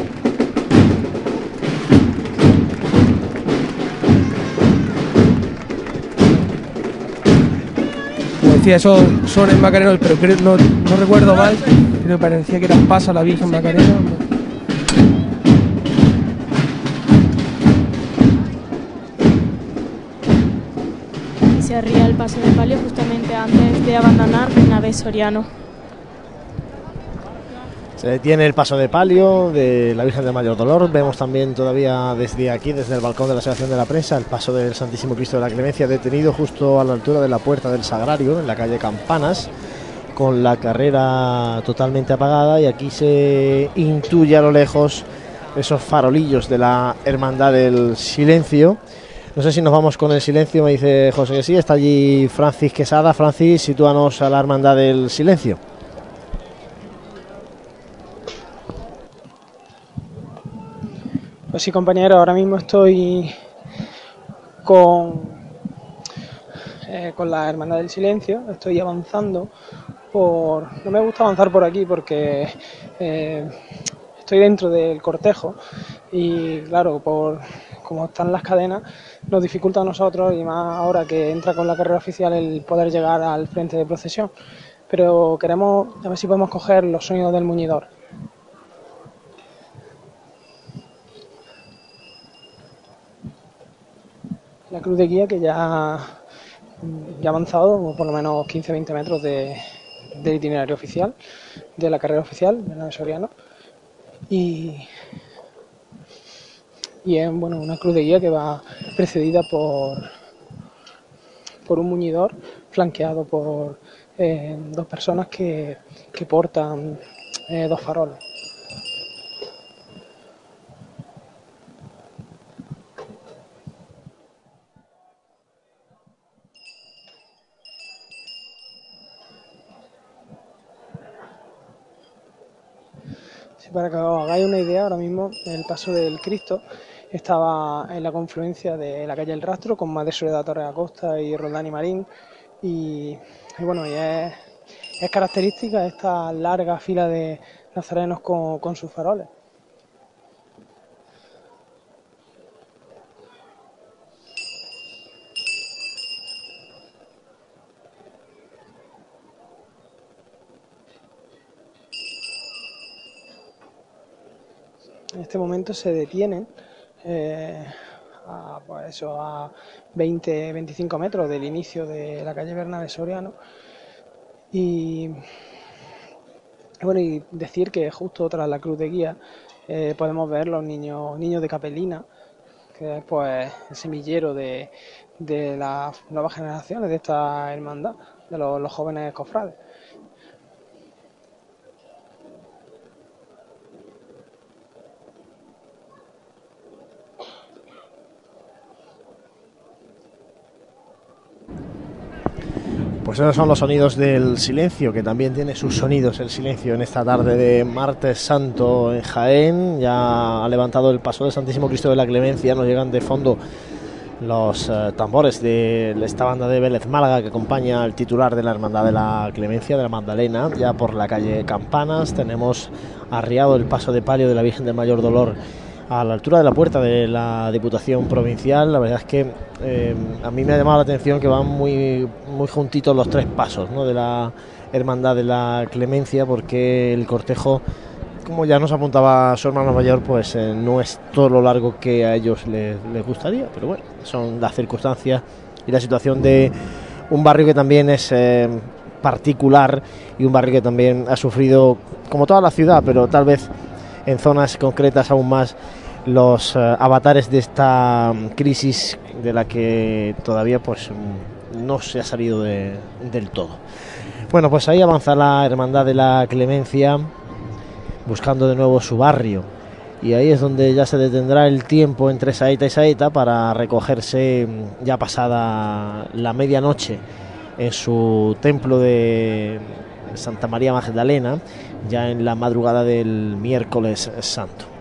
S2: Como decía, esos sones macarenos, pero creo- no, no recuerdo mal, pero parecía que era pasa la Virgen Macarena.
S15: Se arría el paso de palio justamente antes de abandonar Bernabé Soriano.
S3: Se detiene el paso de palio de la Virgen del Mayor Dolor. Vemos también todavía desde aquí, desde el balcón de la Asociación de la Prensa, el paso del Santísimo Cristo de la Clemencia detenido justo a la altura de la puerta del Sagrario, en la calle Campanas, con la carrera totalmente apagada. Y aquí se intuye a lo lejos esos farolillos de la Hermandad del Silencio. No sé si nos vamos con el silencio, me dice José que sí. Está allí Francis Quesada. Francis, sitúanos a la Hermandad del Silencio.
S28: Pues sí, compañero, ahora mismo estoy con, eh, con la Hermandad del Silencio, estoy avanzando por... No me gusta avanzar por aquí porque eh, estoy dentro del cortejo y claro, por como están las cadenas, nos dificulta a nosotros y más ahora que entra con la carrera oficial el poder llegar al frente de procesión. Pero queremos a ver si podemos coger los sonidos del muñidor. La cruz de guía que ya, ha avanzado por lo menos 15-20 metros de, del itinerario oficial, de la carrera oficial, Bernabé Soriano. Y, y es bueno, una cruz de guía que va precedida por, por un muñidor flanqueado por eh, dos personas que, que portan eh, dos faroles. Para que os hagáis una idea, ahora mismo el paso del Cristo estaba en la confluencia de la calle El Rastro con Madre Soledad Torres Acosta y Roldán Marín. Y, bueno, es característica esta larga fila de nazarenos con, con sus faroles. Este momento se detienen eh, a, pues eso, a 20-25 metros del inicio de la calle Bernabé Soriano. Y, bueno, y decir que justo tras la cruz de guía eh, podemos ver los niños, niños de Capelina, que es pues el semillero de, de las nuevas generaciones de esta hermandad, de los, los jóvenes cofrades.
S3: Pues esos son los sonidos del silencio, que también tiene sus sonidos el silencio en esta tarde de martes santo en Jaén. Ya ha levantado el paso del Santísimo Cristo de la Clemencia, nos llegan de fondo los eh, tambores de esta banda de Vélez Málaga que acompaña al titular de la Hermandad de la Clemencia, de la Magdalena, ya por la calle Campanas. Tenemos arriado el paso de palio de la Virgen del Mayor Dolor a la altura de la puerta de la Diputación Provincial. La verdad es que eh, a mí me ha llamado la atención que van muy, muy juntitos los tres pasos ¿no? de la Hermandad de la Clemencia, porque el cortejo como ya nos apuntaba su hermano mayor, pues eh, no es todo lo largo que a ellos les, les gustaría, pero bueno, son las circunstancias y la situación de un barrio que también es eh, particular y un barrio que también ha sufrido, como toda la ciudad, pero tal vez en zonas concretas aún más, los eh, avatares de esta mm, crisis de la que todavía pues mm, no se ha salido de- del todo. Bueno, pues ahí avanza la Hermandad de la Clemencia buscando de nuevo su barrio. Y ahí es donde ya se detendrá el tiempo entre Saeta y Saeta para recogerse mm, ya pasada la medianoche en su templo de Santa María Magdalena, ya en la madrugada del miércoles santo.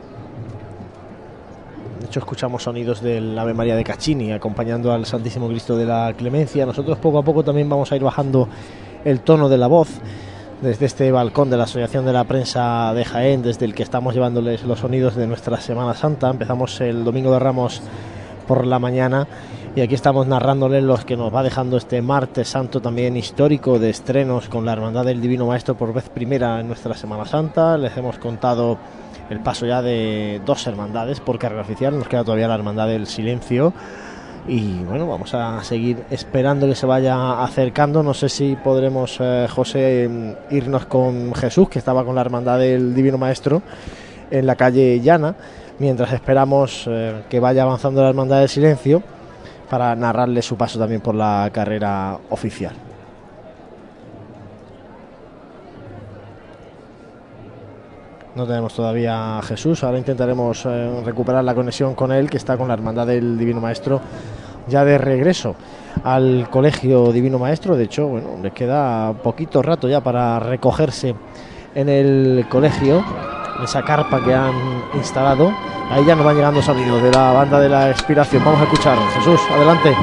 S3: Escuchamos sonidos del Ave María de Caccini acompañando al Santísimo Cristo de la Clemencia. Nosotros poco a poco también vamos a ir bajando el tono de la voz desde este balcón de la Asociación de la Prensa de Jaén, desde el que estamos llevándoles los sonidos de nuestra Semana Santa. Empezamos el Domingo de Ramos por la mañana y aquí estamos narrándoles los que nos va dejando este martes santo también histórico de estrenos con la Hermandad del Divino Maestro por vez primera en nuestra Semana Santa. Les hemos contado el paso ya de dos hermandades por carrera oficial, nos queda todavía la Hermandad del Silencio. Y bueno, vamos a seguir esperando que se vaya acercando. No sé si podremos, eh, José, mm, irnos con Jesús, que estaba con la Hermandad del Divino Maestro en la calle Llana, mientras esperamos eh, que vaya avanzando la Hermandad del Silencio para narrarle su paso también por la carrera oficial. No tenemos todavía a Jesús, ahora intentaremos eh, recuperar la conexión con él, que está con la Hermandad del Divino Maestro ya de regreso al Colegio Divino Maestro. De hecho, bueno, les queda poquito rato ya para recogerse en el colegio, en esa carpa que han instalado. Ahí ya nos van llegando sonidos de la banda de la expiración. Vamos a escuchar. Jesús, adelante.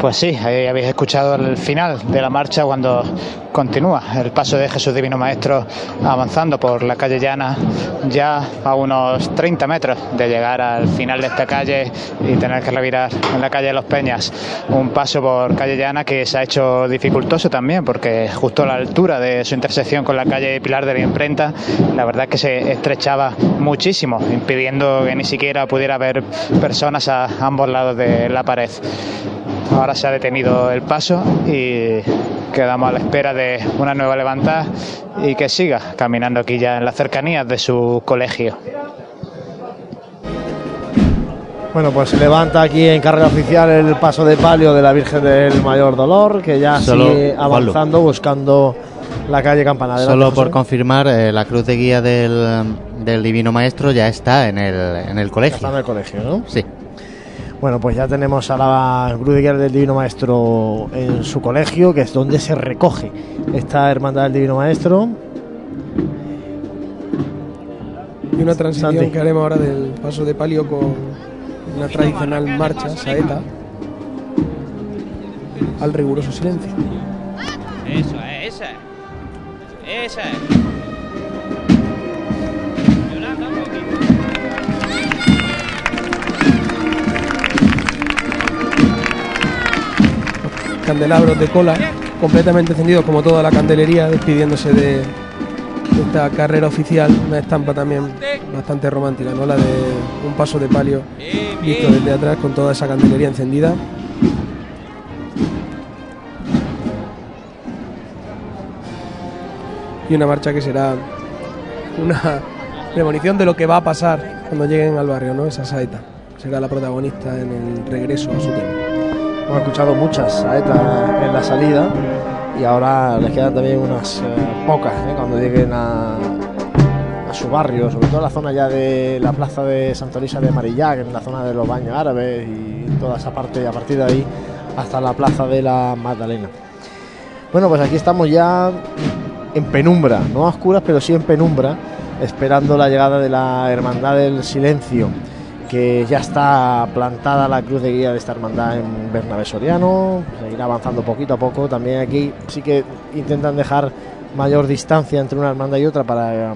S12: Pues sí, ahí habéis escuchado el final de la marcha cuando continúa el paso de Jesús Divino Maestro avanzando por la calle Llana, ya a unos 30 metros de llegar al final de esta calle y tener que revirar en la calle de Los Peñas. Un paso por calle Llana que se ha hecho dificultoso también porque justo a la altura de su intersección con la calle Pilar de la Imprenta, la verdad es que se estrechaba muchísimo, impidiendo que ni siquiera pudiera haber personas a ambos lados de la pared. Ahora se ha detenido el paso y quedamos a la espera de una nueva levantada y que siga caminando aquí ya en las cercanías de su colegio.
S3: Bueno, pues se levanta aquí en carrera oficial el paso de palio de la Virgen del Mayor Dolor, que ya
S1: Solo-
S3: sigue avanzando buscando la calle Campana. Adelante,
S1: Solo
S3: José.
S1: por confirmar, eh, la cruz de guía del, del Divino Maestro ya está en el, en el colegio.
S3: Está en el colegio, ¿no?
S1: Sí.
S3: Bueno, pues ya tenemos a la Guía del Divino Maestro en su colegio, que es donde se recoge esta hermandad del Divino Maestro.
S2: Y una transición
S3: Santi.
S2: que haremos ahora del paso de palio con una tradicional marcha, saeta, al riguroso silencio.
S30: Eso es, esa. Esa es.
S2: Candelabros de cola completamente encendidos como toda la candelería, despidiéndose de, esta carrera oficial. Una estampa también bastante romántica, ¿no? La de un paso de palio visto desde atrás con toda esa candelería encendida. Y una marcha que será una premonición de lo que va a pasar cuando lleguen al barrio, ¿no? Esa saeta. Será la protagonista en el regreso a su tiempo.
S3: Hemos escuchado muchas saetas en la salida y ahora les quedan también unas eh, pocas ¿eh? cuando lleguen a, a su barrio, sobre todo la zona ya de la plaza de Santa Elisa de Marillac, en la zona de los baños árabes y toda esa parte, a partir de ahí hasta la plaza de la Magdalena. Bueno, pues aquí estamos ya en penumbra, no a oscuras, pero sí en penumbra, esperando la llegada de la Hermandad del Silencio, que ya está plantada la cruz de guía de esta hermandad en Bernabé Soriano, seguirá avanzando poquito a poco. También aquí sí que intentan dejar mayor distancia entre una hermandad y otra para,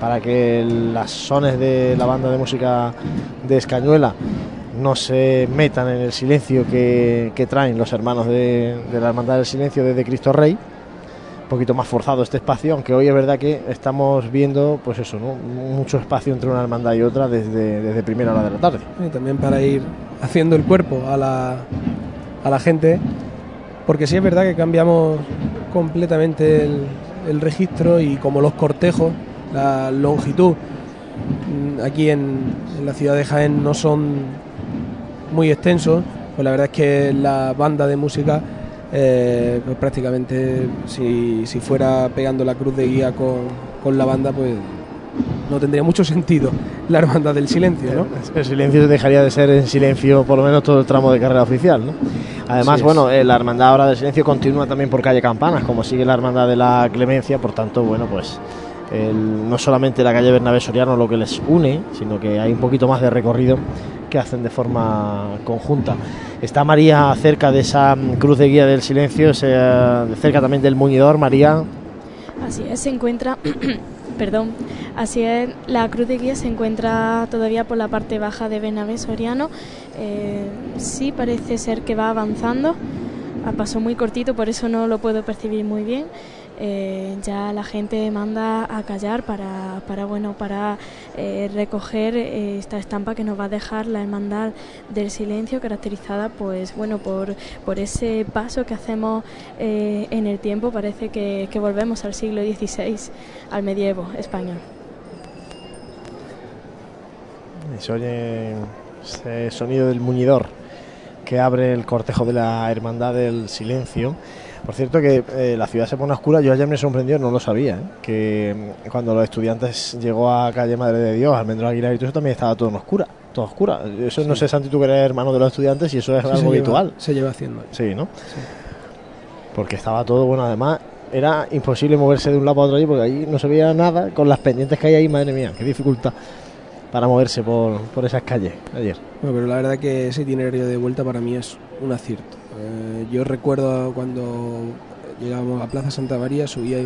S3: para que las sones de la banda de música de Escañuela no se metan en el silencio que, que traen los hermanos de, de la Hermandad del Silencio desde Cristo Rey. Poquito más forzado este espacio, aunque hoy es verdad que estamos viendo, pues eso, ¿no? mucho espacio entre una hermandad y otra desde, desde primera hora de la tarde.
S2: Y también para ir haciendo el cuerpo a la, a la gente, porque sí es verdad que cambiamos completamente el, el registro y como los cortejos, la longitud, mm, aquí en, en la ciudad de Jaén no son muy extensos, pues la verdad es que la banda de música, eh, pues prácticamente si, si fuera pegando la cruz de guía con, con la banda, pues no tendría mucho sentido la hermandad del silencio, ¿no?
S3: El silencio dejaría de ser en silencio por lo menos todo el tramo de carrera oficial, ¿no? Además, bueno, eh, la hermandad ahora del silencio continúa también por calle Campanas, como sigue la hermandad de la Clemencia, por tanto, bueno, pues el- no solamente la calle Bernabé Soriano lo que les une, sino que hay un poquito más de recorrido que hacen de forma conjunta. Está María cerca de esa mm, cruz de guía del silencio, cerca también del muñidor, María.
S15: Así es, se encuentra, perdón, así es, la cruz de guía se encuentra todavía por la parte baja de Bernabé Soriano. Eh, sí parece ser que va avanzando, a paso muy cortito, por eso no lo puedo percibir muy bien. Eh, ya la gente manda a callar para, bueno, para eh, recoger eh, esta estampa que nos va a dejar la hermandad del silencio, caracterizada, pues bueno, por, por ese paso que hacemos en el tiempo. Parece que, volvemos al siglo XVI, al medievo español.
S3: Se oye ese sonido del muñidor que abre el cortejo de la Hermandad del Silencio. Por cierto que eh, la ciudad se pone oscura, yo ayer me sorprendió, no lo sabía, ¿eh? que mm, cuando los estudiantes llegó a calle Madre de Dios, Almendro Aguilar y todo eso también estaba todo en oscura, todo oscura. Eso no sé, Santi, tú que eres hermano de los estudiantes y eso es
S2: Sí,
S3: algo
S2: se lleva-
S3: habitual.
S2: se lleva haciendo.
S3: Sí, ¿no? Porque estaba todo, bueno, además era imposible moverse de un lado para otro allí porque allí no se veía nada con las pendientes que hay ahí, madre mía, qué dificultad para moverse por, por esas calles ayer.
S2: Bueno, pero la verdad que ese itinerario de vuelta para mí es un acierto. Eh, yo recuerdo cuando llegábamos a Plaza Santa María, subía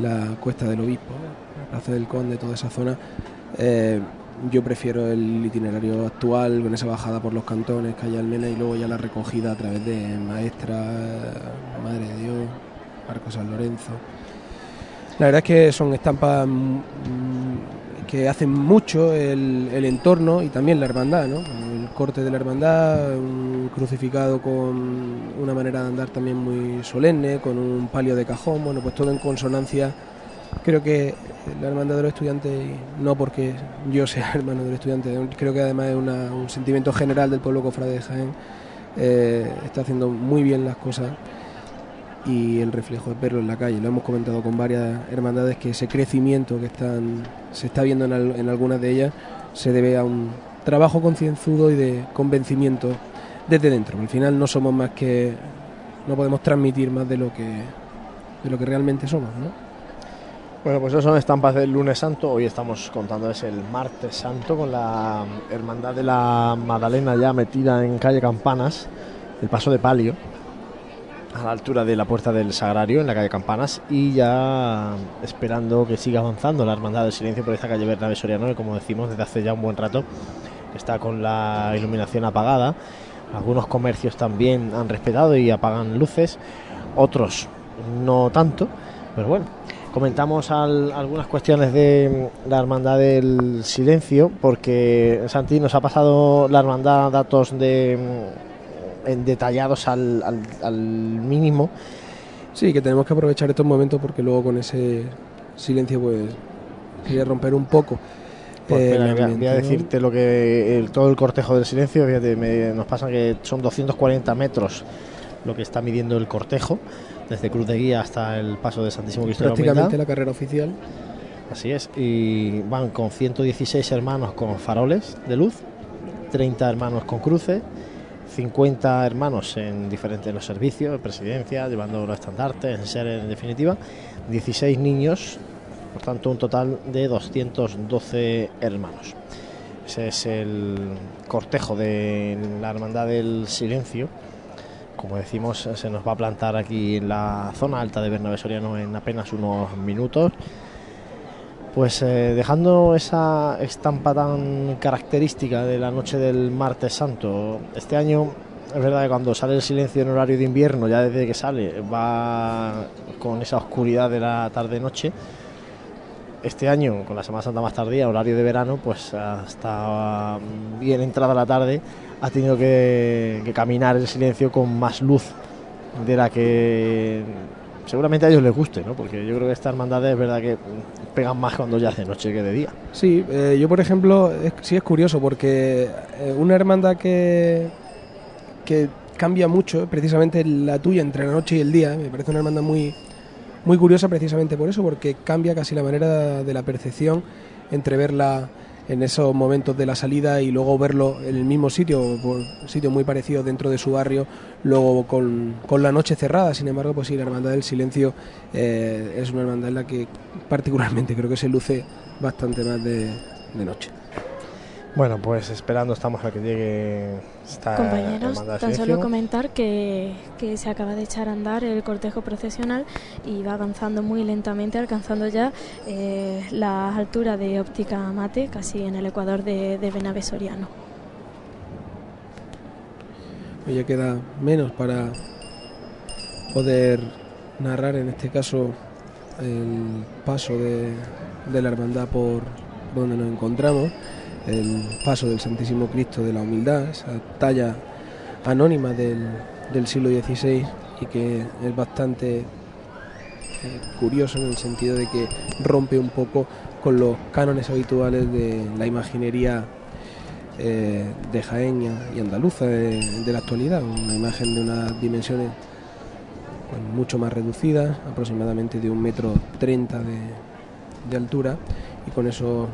S2: la Cuesta del Obispo, la Plaza del Conde, toda esa zona. Eh, yo prefiero el itinerario actual, con esa bajada por los cantones, calle Almena y luego ya la recogida a través de Maestra, Madre de Dios, Arco San Lorenzo. La verdad es que son estampas mm, que hacen mucho el, el entorno y también la hermandad, ¿no? El corte de la hermandad, un crucificado con una manera de andar también muy solemne, con un palio de cajón, bueno, pues todo en consonancia. Creo que la hermandad de los estudiantes, no porque yo sea hermano del estudiante, creo que además es una- un sentimiento general del pueblo cofrade de Jaén, eh, está haciendo muy bien las cosas y el reflejo es verlo en la calle. Lo hemos comentado con varias hermandades que ese crecimiento que están se está viendo en, al- en algunas de ellas se debe a un trabajo concienzudo y de convencimiento desde dentro. Al final no somos más que no podemos transmitir más de lo que de lo que realmente somos, ¿no?
S3: Bueno, pues eso son estampas del lunes santo. Hoy estamos contando es el martes santo con la hermandad de la Magdalena ya metida en calle Campanas, el paso de palio, a la altura de la puerta del Sagrario en la calle Campanas y ya esperando que siga avanzando la hermandad del silencio por esta calle Bernabé Soriano, que como decimos desde hace ya un buen rato está con la iluminación apagada. Algunos comercios también han respetado y apagan luces, otros no tanto, pero bueno, comentamos al- algunas cuestiones de la hermandad del silencio, porque Santi nos ha pasado la hermandad datos de detallados al, al- al mínimo.
S2: Sí, que tenemos que aprovechar estos momentos porque luego con ese silencio pues sería romper un poco.
S3: Pues
S2: eh,
S3: espera, voy a- decirte lo que el- todo el cortejo del silencio, fíjate, me- nos pasa que son 240 metros lo que está midiendo el cortejo, desde Cruz de Guía hasta el paso de Santísimo Cristo de la
S2: prácticamente
S3: Humildad.
S2: la carrera oficial.
S3: Así es, y van con 116 hermanos con faroles de luz, 30 hermanos con cruces, 50 hermanos en diferentes los servicios, presidencia, llevando los estandartes, en ser en definitiva, 16 niños, por tanto un total de 212 hermanos. Ese es el cortejo de la Hermandad del Silencio. Como decimos, se nos va a plantar aquí en la zona alta de Bernabé Soriano en apenas unos minutos Pues eh, dejando esa estampa tan característica de la noche del martes santo, este año es verdad que cuando sale el silencio en horario de invierno, ya desde que sale, va con esa oscuridad de la tarde-noche. Este año, con la Semana Santa más tardía, horario de verano, pues hasta bien entrada la tarde ha tenido que, que caminar el silencio con más luz de la que seguramente a ellos les guste, ¿no? Porque yo creo que estas hermandades es verdad que pegan más cuando ya hace noche que de día.
S2: Sí, eh, yo por ejemplo, sí es curioso porque eh, una hermandad que, que cambia mucho, precisamente la tuya entre la noche y el día, me parece una hermandad muy, muy curiosa precisamente por eso, porque cambia casi la manera de la percepción entre verla en esos momentos de la salida y luego verlo en el mismo sitio, por sitio muy parecido dentro de su barrio, luego con, con la noche cerrada. Sin embargo, pues sí, la Hermandad del Silencio eh, es una hermandad en la que particularmente creo que se luce bastante más de, de noche.
S3: Bueno, pues esperando estamos a que llegue esta
S15: Compañeros, tan
S3: silencio.
S15: solo comentar que, que se acaba de echar a andar el cortejo procesional y va avanzando muy lentamente, alcanzando ya eh, las alturas de óptica mate, casi en el ecuador de, de Benave Soriano.
S2: Pues ya queda menos para poder narrar en este caso el paso de, de la hermandad por donde nos encontramos, el paso del Santísimo Cristo de la Humildad, esa talla anónima del, siglo XVI y que es bastante eh, curioso en el sentido de que rompe un poco con los cánones habituales de la imaginería eh, de Jaén y andaluza de, de la actualidad, una imagen de unas dimensiones pues, mucho más reducidas, aproximadamente de un metro treinta de, de altura y con esos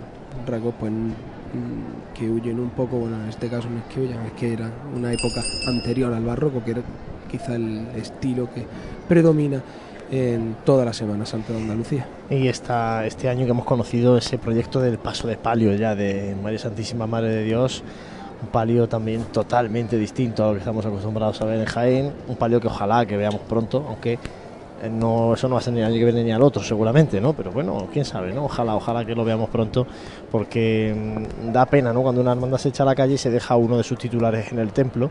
S2: rasgos pues que huyen un poco, bueno en este caso no es que huyan, es que era una época anterior al barroco, que era quizá el estilo que predomina en toda la Semana Santa de Andalucía.
S3: Y esta, este año que hemos conocido ese proyecto del paso de palio ya de María Santísima Madre de Dios, un palio también totalmente distinto a lo que estamos acostumbrados a ver en Jaén, un palio que ojalá que veamos pronto, aunque no, eso no va a ser ni al que viene ni al otro seguramente, ¿no? Pero bueno, quién sabe, ¿no? Ojalá, ojalá que lo veamos pronto, porque mm, da pena, ¿no? Cuando una hermandad se echa a la calle y se deja uno de sus titulares en el templo,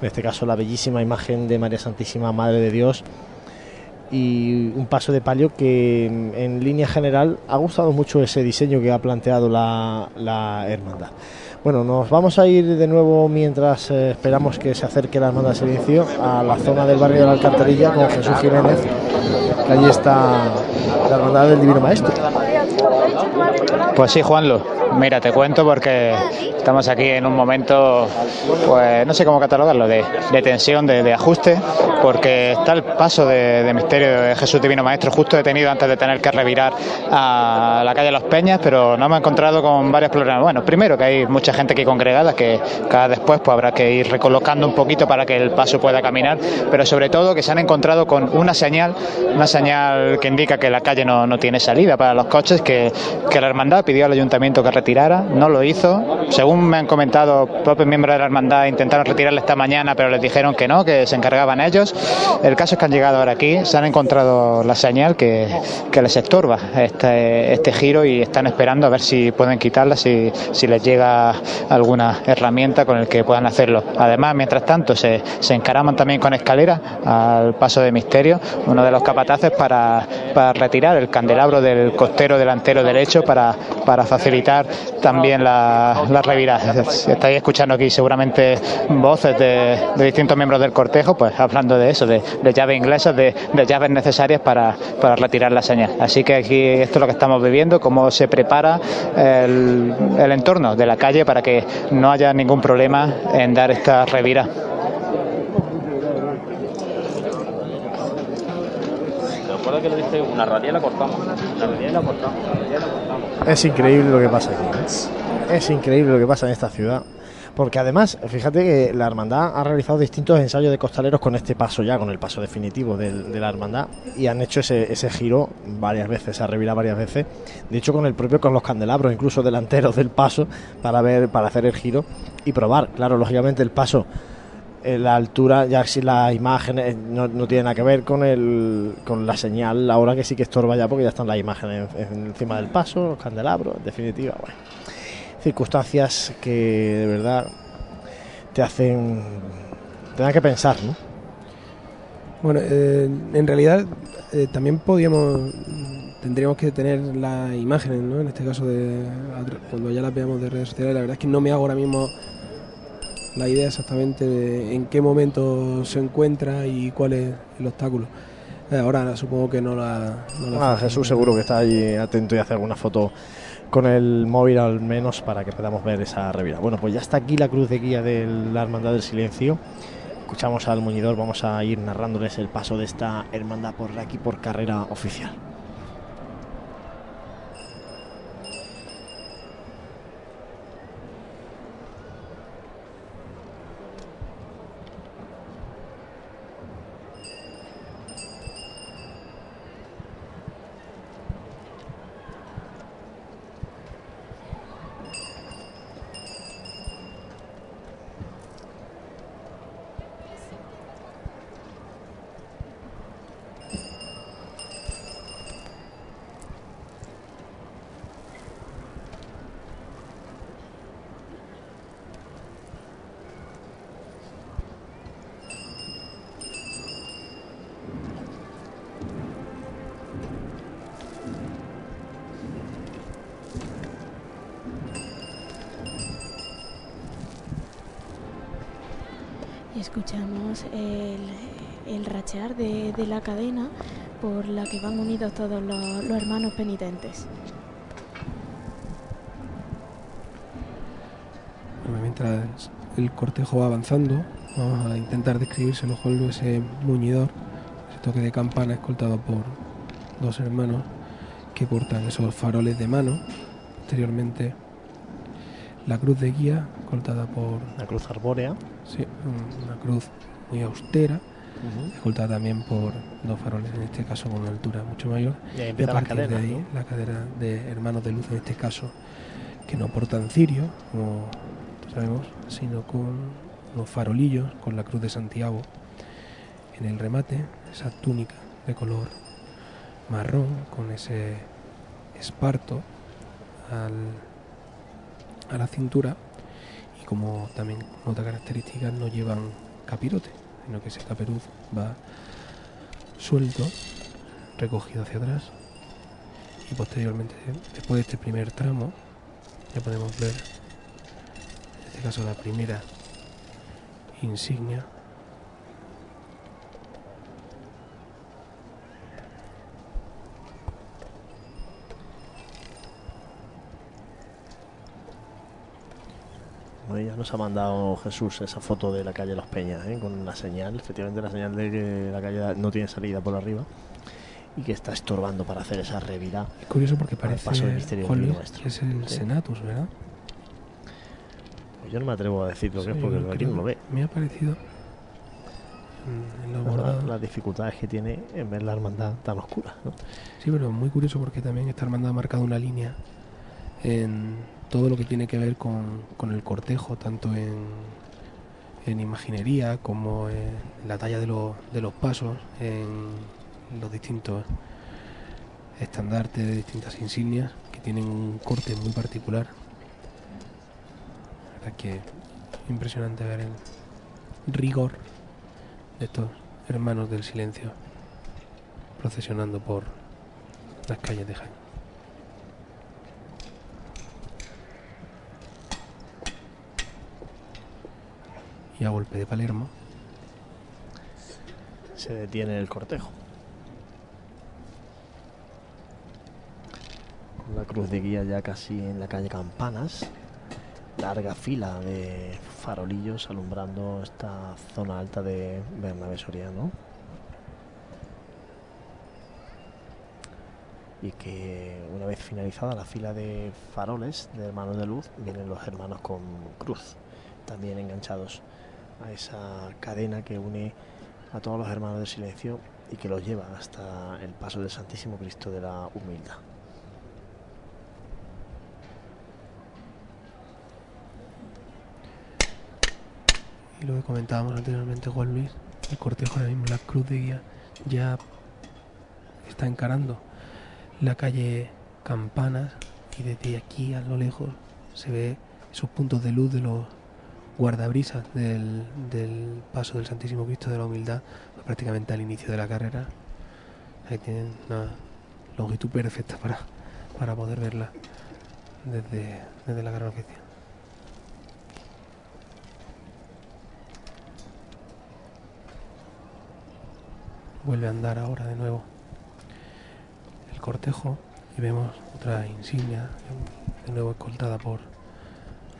S3: en este caso la bellísima imagen de María Santísima Madre de Dios, y un paso de palio que mm, en línea general ha gustado mucho ese diseño que ha planteado la, la hermandad. Bueno, nos vamos a ir de nuevo mientras eh, esperamos que se acerque la hermandad de silencio a la zona del barrio de la Alcantarilla con Jesús Jiménez, que allí está la hermandad del Divino Maestro.
S12: Pues sí, Juanlo. Mira, te cuento porque estamos aquí en un momento, pues no sé cómo catalogarlo, de, de tensión, de, ajuste, porque está el paso de, de misterio de Jesús Divino Maestro justo detenido antes de tener que revirar a la calle Los Peñas, pero nos hemos encontrado con varios problemas. Bueno, primero que hay mucha gente aquí congregada que cada después pues habrá que ir recolocando un poquito para que el paso pueda caminar, pero sobre todo que se han encontrado con una señal, una señal que indica que la calle no, no tiene salida para los coches, que, que la hermandad pidió al ayuntamiento que no lo hizo. Según me han comentado propios miembros de la hermandad, intentaron retirarla esta mañana, pero les dijeron que no, que se encargaban ellos. El caso es que han llegado ahora aquí, se han encontrado la señal que, que les estorba este, este giro y están esperando a ver si pueden quitarla, si, si les llega alguna herramienta con el que puedan hacerlo. Además, mientras tanto, se, encaraman también con escaleras al paso de misterio, uno de los capataces para, retirar el candelabro del costero delantero derecho para facilitar también la, la revirada. Estáis escuchando aquí seguramente voces de, distintos miembros del cortejo, pues hablando de eso, de, llaves inglesas, de, llaves necesarias para, retirar la señal. Así que aquí esto es lo que estamos viviendo, cómo se prepara el, entorno de la calle para que no haya ningún problema en dar esta revira.
S31: Que lo dije, una radial la cortamos. Una radial la la cortamos.
S3: Es increíble lo que pasa aquí. ¿eh? Es increíble lo que pasa en esta ciudad. Porque además, fíjate que la hermandad ha realizado distintos ensayos de costaleros con este paso ya, con el paso definitivo de, la hermandad, y han hecho ese, ese giro varias veces, se ha revirado varias veces. De hecho, con el propio, con los candelabros, incluso delanteros del paso, para ver, para hacer el giro y probar. Claro, lógicamente el paso la altura, ya si las imágenes no, no tiene nada que ver con el, con la señal, ahora que sí que estorba ya porque ya están las imágenes en- encima del paso, los candelabros, en definitiva, bueno, circunstancias que de verdad te hacen, te que pensar, ¿no?
S2: Bueno, eh, en realidad eh, también podíamos, tendríamos que tener las imágenes, ¿no? En este caso de cuando ya las veamos de redes sociales, la verdad es que no me hago ahora mismo la idea exactamente de en qué momento se encuentra y cuál es el obstáculo. Eh, ahora supongo que no la... no la
S3: Ah, Jesús seguro que está allí atento y hace alguna foto con el móvil al menos para que podamos ver esa revira. Bueno, pues ya está aquí la cruz de guía de la Hermandad del Silencio. Escuchamos al muñidor, vamos a ir narrándoles el paso de esta hermandad por aquí por carrera oficial.
S15: La que van unidos todos los, los hermanos penitentes.
S2: Bueno, mientras el cortejo va avanzando, vamos a intentar describírselo con ese muñidor, ese toque de campana escoltado por dos hermanos que portan esos faroles de mano. Posteriormente, la cruz de guía, escoltada por.
S3: La cruz arbórea.
S2: Sí, un- una cruz muy austera, escoltada también por dos faroles, en este caso con una altura mucho mayor.
S3: Y ahí
S2: a
S3: empieza la
S2: partir
S3: cadena,
S2: de ahí,
S3: ¿no?
S2: la cadena de hermanos de luz, en este caso, que no portan cirio, como sabemos, sino con unos farolillos, con la cruz de Santiago en el remate, esa túnica de color marrón, con ese esparto al- a la cintura y como también otra característica no llevan capirote, sino que ese caperuz va suelto, recogido hacia atrás y posteriormente, después de este primer tramo, ya podemos ver, en este caso la primera insignia.
S3: Ya nos ha mandado Jesús esa foto de la calle Los Peñas, ¿eh? con la señal, efectivamente la señal de que la calle no tiene salida por arriba y que está estorbando para hacer esa revira.
S2: Es curioso porque parece
S3: paso del misterio
S2: que es el
S3: Sí.
S2: Senatus, ¿verdad?
S3: Pues yo no me atrevo a decir lo que es porque aquí
S2: creo
S3: no lo ve.
S2: Me ha parecido en
S3: La- las dificultades que tiene en ver la hermandad tan oscura. ¿no?
S2: Sí, pero muy curioso porque también esta hermandad ha marcado una línea en todo lo que tiene que ver con, con el cortejo, tanto en, en imaginería como en la talla de, los- de los pasos, en los distintos estandartes de distintas insignias que tienen un corte muy particular. La verdad que impresionante ver el rigor de estos hermanos del silencio procesionando por las calles de Jaén. Y a golpe de Palermo,
S3: Se detiene el cortejo. Con la cruz de guía ya casi en la calle Campanas. Larga fila de farolillos alumbrando esta zona alta de Bernabé Soriano. Y que una vez finalizada la fila de faroles de hermanos de luz, vienen los hermanos con cruz, también enganchados a esa cadena que une a todos los hermanos del silencio y que los lleva hasta el paso del Santísimo Cristo de la Humildad.
S2: y lo que comentábamos anteriormente Juan Luis, el cortejo ahora mismo, la cruz de guía ya está encarando la calle Campanas y desde aquí a lo lejos se ve esos puntos de luz de los guardabrisas del, del paso del Santísimo Cristo de la Humildad prácticamente al inicio de la carrera. Ahí tienen una longitud perfecta para, para poder verla desde, desde la gran oficina. Vuelve a andar ahora de nuevo el cortejo y vemos otra insignia, de nuevo escoltada por,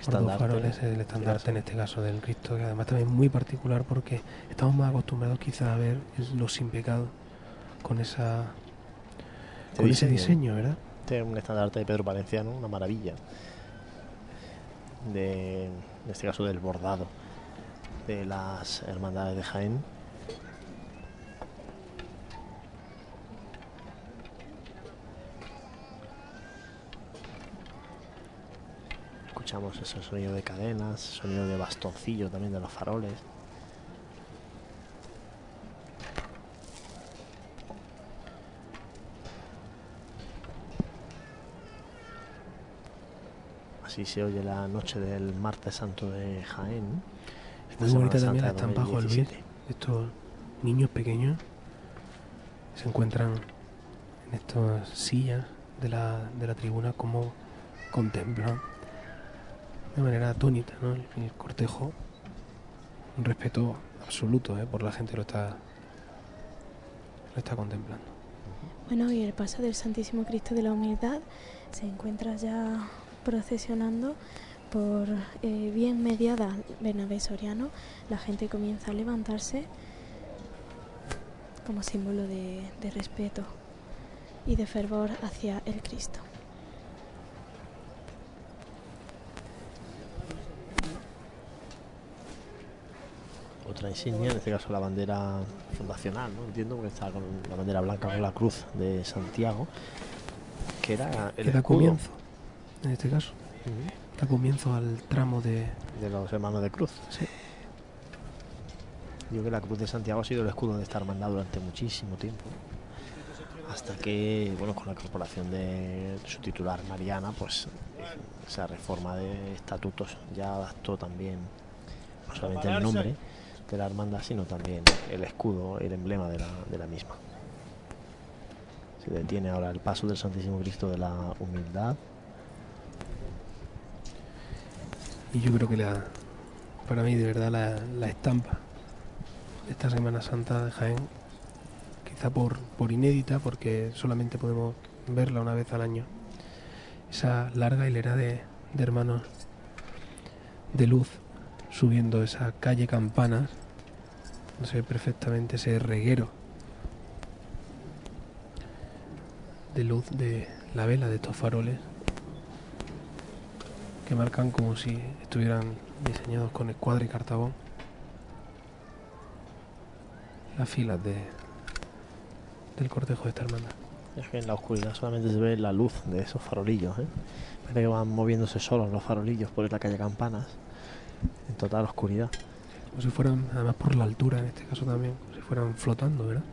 S2: por
S3: Estandarte.
S2: faroles, el estandarte en este caso del Cristo, que además también es muy particular porque estamos más acostumbrados quizá a ver los sin pecado con esa con ese diseño, ¿verdad?
S3: Este es un estandarte de Pedro Valenciano, una maravilla. De, en este caso del bordado de las hermandades de Jaén. Escuchamos ese sonido de cadenas, sonido de bastoncillo también de los faroles. Así se oye la noche del martes santo de Jaén. esta
S2: Muy bonita también la estampa, Juan Luis.
S3: 2017.
S2: Estos niños pequeños se encuentran en estas sillas de la, de la tribuna como contemplan de manera atónita ¿no? el, cortejo. Un respeto absoluto ¿eh? por la gente que lo está, lo está contemplando.
S15: Bueno, y el paso del Santísimo Cristo de la Humildad se encuentra ya procesionando por eh, bien mediada Bernabé Soriano. La gente comienza a levantarse como símbolo de respeto y de fervor hacia el Cristo.
S3: Otra insignia, en este caso la bandera fundacional, ¿no? Entiendo porque está con la bandera blanca con la cruz de Santiago, que era el
S2: que da comienzo, en este caso. Da comienzo al tramo de,
S3: de los hermanos de cruz.
S2: Sí.
S3: Digo que la cruz de Santiago ha sido el escudo de esta hermandad durante muchísimo tiempo. Hasta que, bueno, con la incorporación de su titular Mariana, pues esa reforma de estatutos ya adaptó también no solamente el nombre de la hermandad, sino también el escudo, el emblema de la, misma. Se detiene ahora el paso del Santísimo Cristo de la Humildad.
S2: Y yo creo que la, para mí, de verdad, la, estampa de esta Semana Santa de Jaén, quizá por, por inédita, porque solamente podemos verla una vez al año, esa larga hilera de, de hermanos de luz subiendo esa calle Campanas, se ve perfectamente ese reguero de luz de la vela de estos faroles que marcan como si estuvieran diseñados con escuadra y cartabón las filas de del cortejo de esta hermandad.
S3: Es que en la oscuridad solamente se ve la luz de esos farolillos. ¿eh? Parece que van moviéndose solos los farolillos por la calle Campanas. En total oscuridad.
S2: Como si fueran, además por la altura en este caso también, como si fueran flotando, ¿verdad?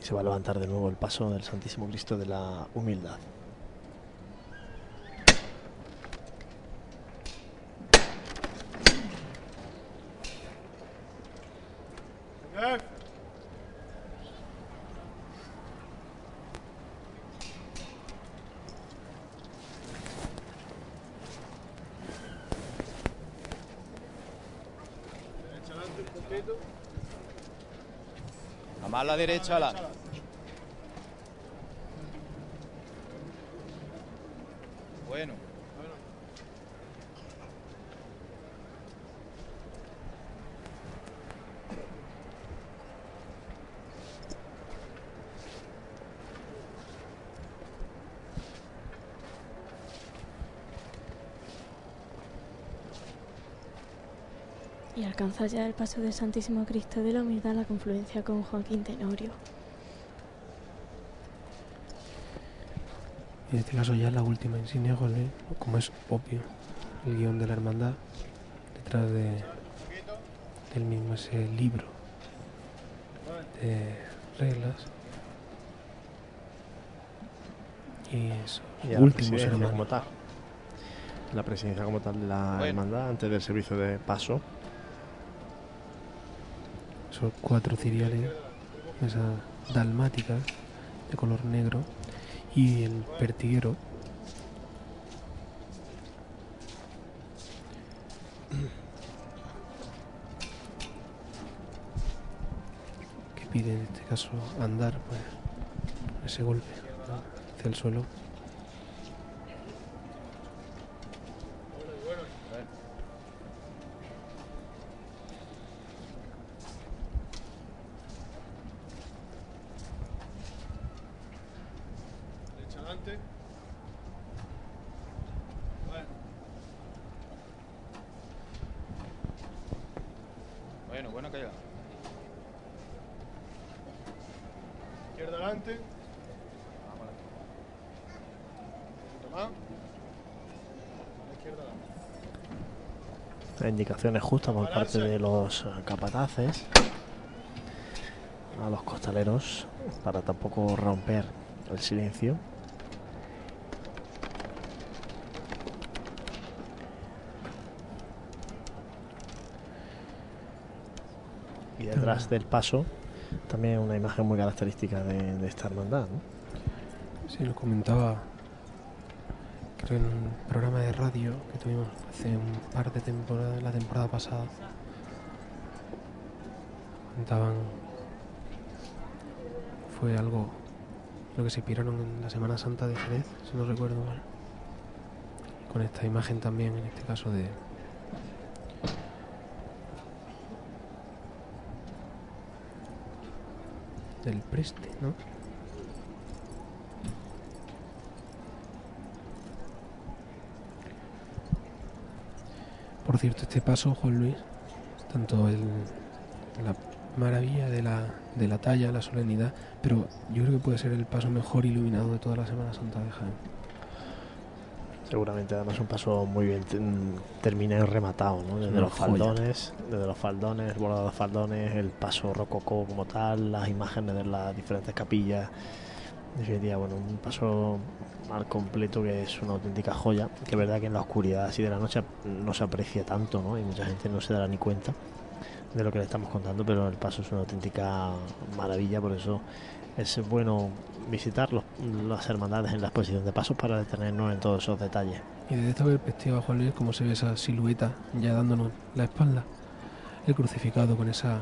S3: Y se va a levantar de nuevo el paso del Santísimo Cristo de la Humildad.
S30: A más la derecha, la. Bueno.
S15: Y alcanza ya el paso del Santísimo Cristo de la Humildad la confluencia con Joaquín Tenorio.
S2: En este caso ya la última insignia, José, como es obvio, el guion de la hermandad, detrás de, del mismo ese libro de reglas. Y eso,
S3: Y
S2: últimos hermanos.
S3: como tal. La presidencia como tal de la hermandad antes del servicio de paso.
S2: Son cuatro ciriales, esas dalmáticas de color negro y el pertiguero. que pide en este caso andar, pues ese golpe hacia el suelo.
S22: Derecha adelante. Bueno.
S30: Bueno, bueno que ya.
S22: Izquierda adelante. Un poquito más. La izquierda adelante.
S3: Indicaciones justas por parte de los eh, capataces a los costaleros para tampoco romper el silencio. Y detrás del paso también una imagen muy característica de, esta hermandad. ¿no?
S2: Lo comentaba, en un programa de radio que tuvimos hace un par de temporadas, la temporada pasada. Comentaban, fue algo, lo que se inspiraron en la Semana Santa de Jerez, si no recuerdo mal. Con esta imagen también, en este caso de... del preste, ¿no? Por cierto, este paso, Juan Luis, tanto el, la maravilla de la, de la talla, la solemnidad, pero yo creo que puede ser el paso mejor iluminado de toda la Semana Santa de Jaén.
S3: Seguramente además un paso muy bien mm, terminado y rematado, ¿no? Desde los
S2: joya.
S3: faldones, desde los faldones, el bordado de faldones, el paso rococó como tal, las imágenes de las diferentes capillas. Definitiva, bueno, un paso al completo que es una auténtica joya, que es verdad que en la oscuridad así de la noche no se aprecia tanto, ¿no? Y mucha gente no se dará ni cuenta de lo que le estamos contando, pero el paso es una auténtica maravilla, por eso es bueno visitar las hermandades en la exposición de pasos para detenernos en todos esos detalles.
S2: Y desde esta perspectiva, Juan Luis, como se ve esa silueta ya dándonos la espalda, el crucificado con esa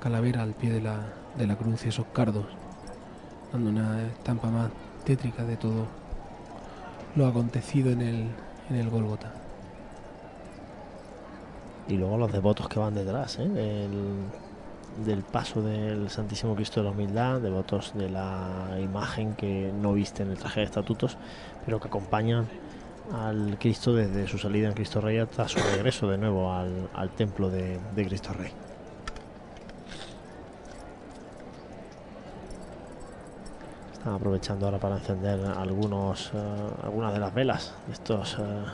S2: calavera al pie de la, de la cruz y esos cardos, dando una estampa más tétrica de todo lo acontecido en el, en el Gólgota.
S3: Y luego los devotos que van detrás, ¿eh? del, paso del Santísimo Cristo de la Humildad, devotos de la imagen que no visten el traje de estatutos, pero que acompañan al Cristo desde su salida en Cristo Rey hasta su regreso de nuevo al, al templo de, de Cristo Rey. Están aprovechando ahora para encender algunos, eh, algunas de las velas de estos eh,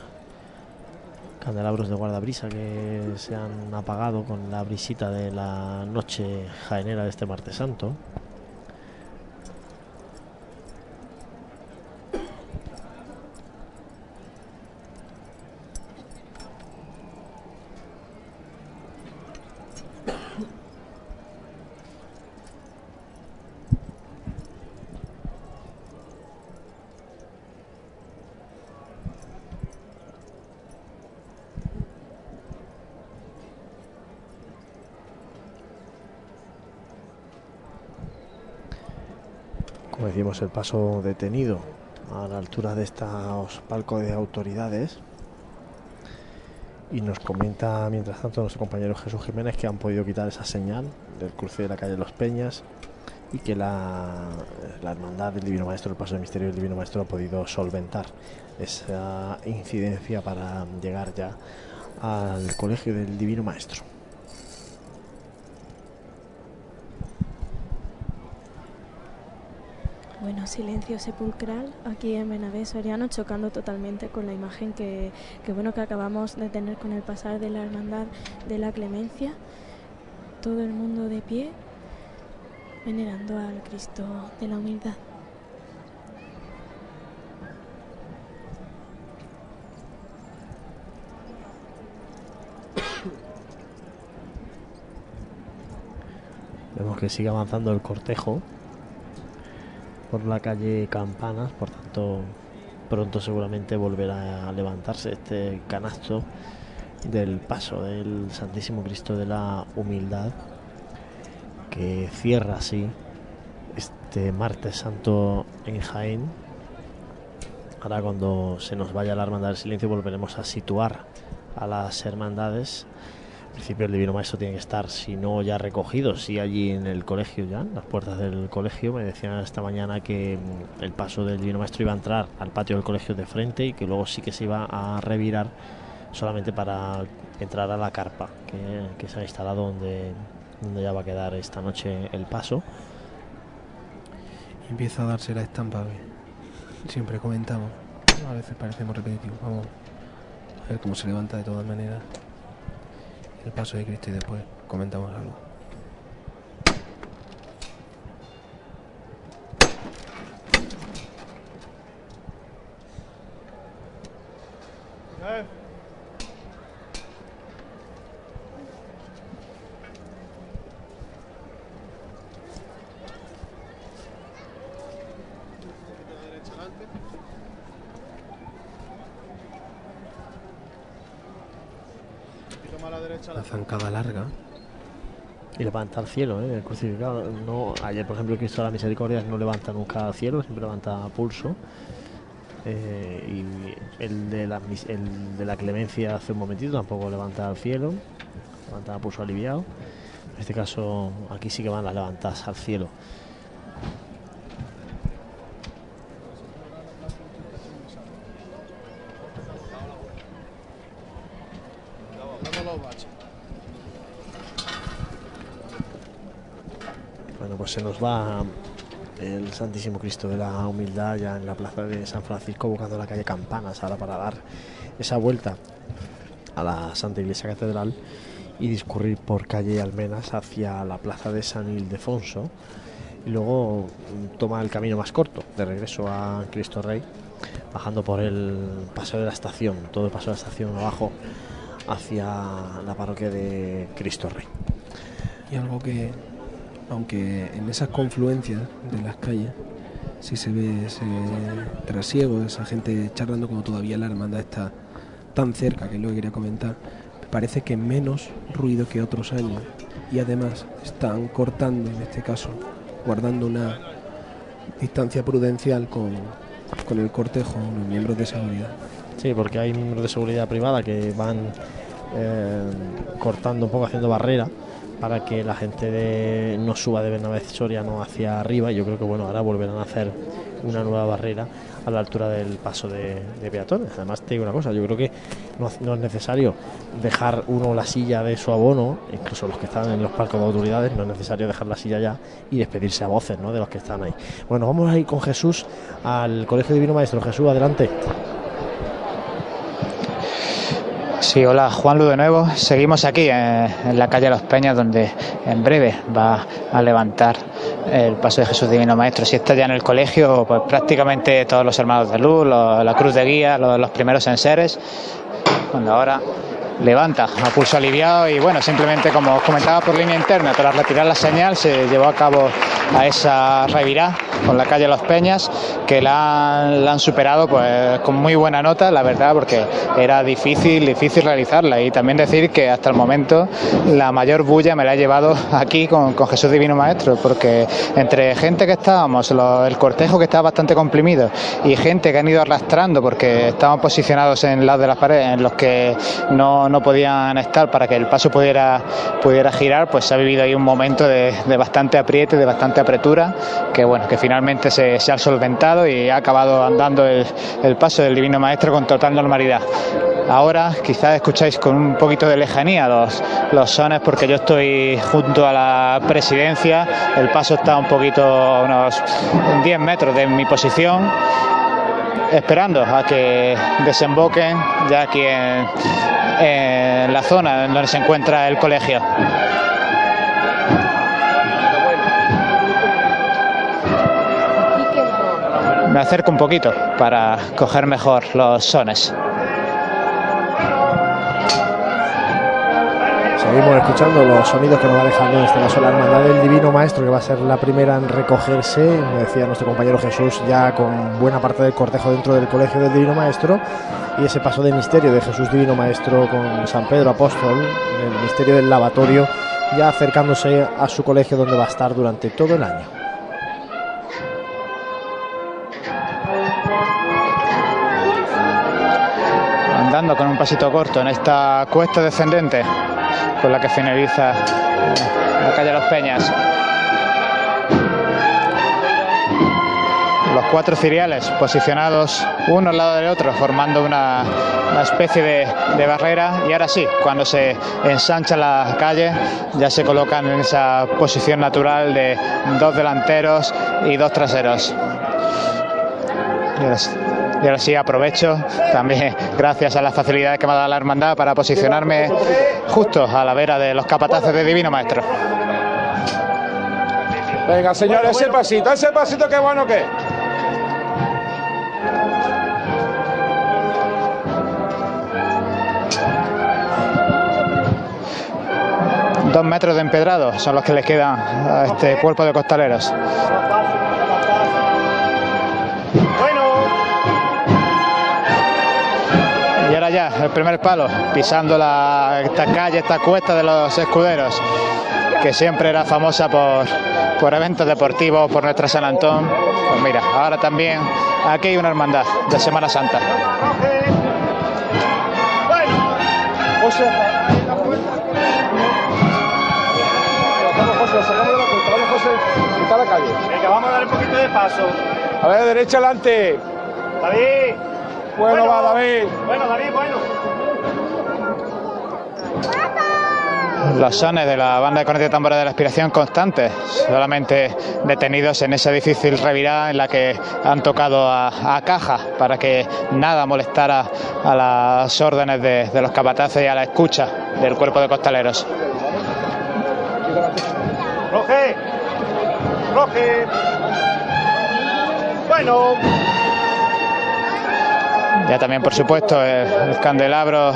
S3: candelabros de guardabrisa que se han apagado con la brisita de la noche jaenera de este martes santo. El paso detenido a la altura de estos palcos de autoridades. Y nos comenta, mientras tanto, nuestro compañero Jesús Jiménez que han podido quitar esa señal del cruce de la calle Los Peñas y que la, la hermandad del Divino Maestro, el paso del misterio del Divino Maestro, ha podido solventar esa incidencia para llegar ya al colegio del Divino Maestro.
S15: Bueno, silencio sepulcral aquí en Benavés Soriano, chocando totalmente con la imagen que, que, bueno que acabamos de tener con el pasar de la hermandad de la clemencia. Todo el mundo de pie, venerando al Cristo de la humildad.
S3: Vemos que sigue avanzando el cortejo por la calle Campanas, por tanto pronto seguramente volverá a levantarse este canasto del paso del Santísimo Cristo de la Humildad que cierra así este martes santo en Jaén. Ahora cuando se nos vaya la hermandad del silencio volveremos a situar a las hermandades principio el Divino Maestro tiene que estar, si no ya recogido, si allí en el colegio ya, en las puertas del colegio. Me decían esta mañana que mm, el paso del Divino Maestro iba a entrar al patio del colegio de frente y que luego sí que se iba a revirar solamente para entrar a la carpa que, se ha instalado donde, donde ya va a quedar esta noche el paso.
S2: empieza a darse la estampa siempre comentamos. A veces parecemos repetitivos. Vamos a ver cómo se levanta de todas maneras el paso de Cristo y después comentamos algo. La zancada larga.
S3: Y levanta al cielo, ¿eh? crucificado. No, ayer, por ejemplo, el Cristo de la Misericordia no levanta nunca al cielo, siempre levanta pulso. Eh, y el de, la, clemencia hace un momentito tampoco levanta al cielo, levanta pulso aliviado. En este caso, aquí sí que van las levantadas al cielo. Bueno, pues se nos va el Santísimo Cristo de la Humildad ya en la plaza de San Francisco, buscando la calle Campanas ahora para dar esa vuelta a la Santa Iglesia Catedral y discurrir por calle Almenas hacia la plaza de San Ildefonso y luego toma el camino más corto de regreso a Cristo Rey, bajando por el paseo de la estación, todo el paseo de la estación abajo hacia la parroquia de Cristo Rey.
S2: Y algo que, aunque en esas confluencias de las calles sí se ve ese trasiego, esa gente charlando como todavía la hermandad está tan cerca, que es lo que quería comentar, parece que menos ruido que otros años y además están cortando en este caso, guardando una distancia prudencial con, con el cortejo, los miembros de seguridad.
S3: Sí, porque hay miembros de seguridad privada que van eh, cortando un poco, haciendo barrera para que la gente de, no suba de Bernabé Soriano hacia arriba. Yo creo que bueno, ahora volverán a hacer una nueva barrera a la altura del paso de, peatones. Además, te digo una cosa, yo creo que no, no, es necesario dejar uno la silla de su abono, incluso los que están en los palcos de autoridades, no es necesario dejar la silla ya y despedirse a voces ¿no? de los que están ahí. Bueno, vamos a ir con Jesús al Colegio Divino Maestro. Jesús, adelante.
S12: Sí, hola Juan Lu de nuevo. Seguimos aquí en, la calle Los Peñas, donde en breve va a levantar el paso de Jesús Divino Maestro. Si está ya en el colegio, pues prácticamente todos los hermanos de luz, la cruz de guía, los, los primeros enseres. Cuando ahora levanta a pulso aliviado y bueno, simplemente como os comentaba por línea interna, tras retirar la señal se llevó a cabo a esa revirá con la calle Los Peñas que la han, superado pues con muy buena nota, la verdad, porque era difícil, difícil realizarla y también decir que hasta el momento la mayor bulla me la he llevado aquí con, Jesús Divino Maestro, porque entre gente que estábamos, el cortejo que estaba bastante comprimido y gente que han ido arrastrando porque estaban posicionados en lados de las paredes en los que no no, podían estar para que el paso pudiera, pudiera girar, pues se ha vivido ahí un momento de, bastante apriete, de bastante apretura, que bueno, que finalmente se, se ha solventado y ha acabado andando el, el paso del Divino Maestro con total normalidad. Ahora quizás escucháis con un poquito de lejanía los, los sones porque yo estoy junto a la presidencia, el paso está un poquito a unos 10 metros de mi posición esperando a que desemboquen ya aquí en, la zona en donde se encuentra el colegio. Me acerco un poquito para coger mejor los sones.
S3: Seguimos escuchando los sonidos que nos va dejando en este caso la Hermandad del Divino Maestro, que va a ser la primera en recogerse, me decía nuestro compañero Jesús, ya con buena parte del cortejo dentro del Colegio del Divino Maestro, y ese paso de misterio de Jesús Divino Maestro con San Pedro Apóstol, el misterio del lavatorio, ya acercándose a su colegio donde va a estar durante todo el año.
S12: andando con un pasito corto en esta cuesta descendente con la que finaliza la calle Los Peñas. Los cuatro ciriales posicionados uno al lado del otro, formando una, una especie de, barrera. Y ahora sí, cuando se ensancha la calle, ya se colocan en esa posición natural de dos delanteros y dos traseros. Y ahora sí aprovecho también gracias a las facilidades que me ha dado la hermandad para posicionarme justo a la vera de los capataces de Divino Maestro.
S22: Venga, señores, ese pasito, ese pasito, qué bueno que.
S12: Dos metros de empedrado son los que les quedan a este cuerpo de costaleros. Ya, el primer palo, pisando la, esta calle, esta cuesta de los escuderos, que siempre era famosa por, por eventos deportivos, por nuestra San Antón. Pues mira, ahora también aquí hay una hermandad de Semana Santa.
S25: Venga, vamos a dar un poquito de paso.
S22: A ver, derecha adelante.
S25: David.
S22: Bueno, va, David.
S25: Bueno, David, bueno.
S12: Los sones de la banda de cornetas y tambores de la aspiración constantes, solamente detenidos en esa difícil revirada en la que han tocado a, a caja para que nada molestara a las órdenes de, de los capataces y a la escucha del cuerpo de costaleros.
S25: Roge. Roge. Bueno.
S12: Ya también, por supuesto, el, el candelabro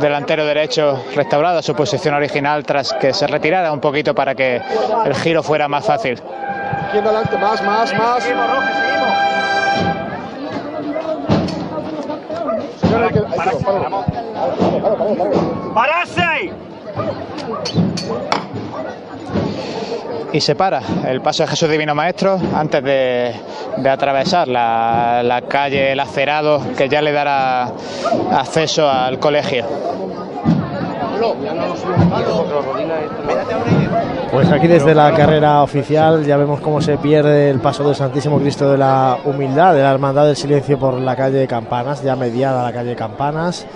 S12: delantero derecho restaurado a su posición original tras que se retirara un poquito para que el giro fuera más fácil.
S22: Aquí en adelante, más, más, más.
S12: Y se para el paso de Jesús Divino Maestro antes de, de atravesar la, la calle El Acerado que ya le dará acceso al colegio.
S3: Pues aquí desde la carrera oficial ya vemos cómo se pierde el paso del Santísimo Cristo de la Humildad, de la Hermandad del Silencio por la calle Campanas, ya mediada la calle Campanas.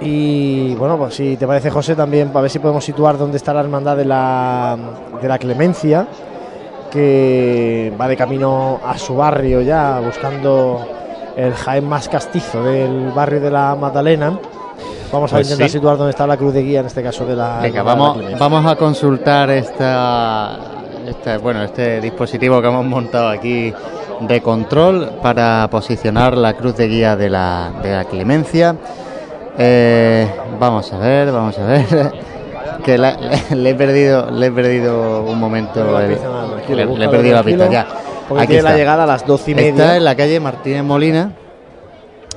S3: Y bueno, pues si te parece José también, para ver si podemos situar dónde está la Hermandad de la, de la Clemencia, que va de camino a su barrio ya, buscando el Jaén más castizo del barrio de la Magdalena. Vamos a
S1: Pues
S3: intentar
S1: sí.
S3: situar dónde está la cruz de guía, en este caso de la.
S1: Venga,
S3: de
S1: vamos, vamos a consultar esta, este, bueno, este dispositivo que hemos montado aquí de control para posicionar la cruz de guía de la, de la Clemencia. Eh, vamos a ver, vamos a ver. Que la- le, le he perdido, le he perdido un momento.
S3: No,
S1: el- le, le he perdido la pista ya.
S3: porque
S1: Aquí
S3: tiene la llegada a las doce y media.
S1: Está en la calle Martínez Molina.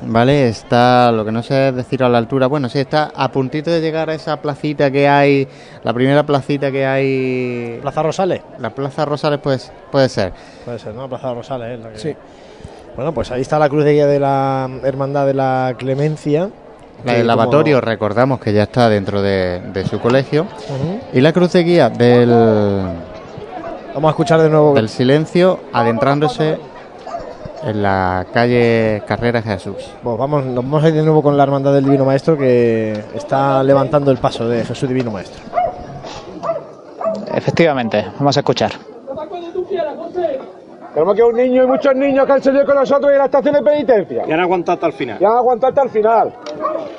S1: Vale, está lo que no sé es decir a la altura. Bueno, sí, está a puntito de llegar a esa placita que hay, la primera placita que hay.
S3: ¿Plaza Rosales?
S1: La Plaza Rosales, pues, puede ser.
S3: Puede ser, ¿no? Plaza Rosales. La que- Sí. Bueno, pues ahí está la cruz de guía de la Hermandad de la Clemencia.
S1: La del
S3: como-
S1: lavatorio, recordamos que ya está dentro de, de su colegio. Y la cruz de guía del,
S3: Vamos a escuchar de nuevo.
S1: Del silencio adentrándose en la calle Carrera Jesús.
S3: Pues vamos, nos vamos a ir de nuevo con la hermandad del Divino Maestro que está levantando el paso de Jesús Divino Maestro.
S12: Efectivamente, vamos a escuchar.
S22: Tenemos que un niño y muchos niños que han salido con nosotros en la estación de penitencia.
S29: Y han aguantado hasta el final.
S22: Y han aguantado hasta el final.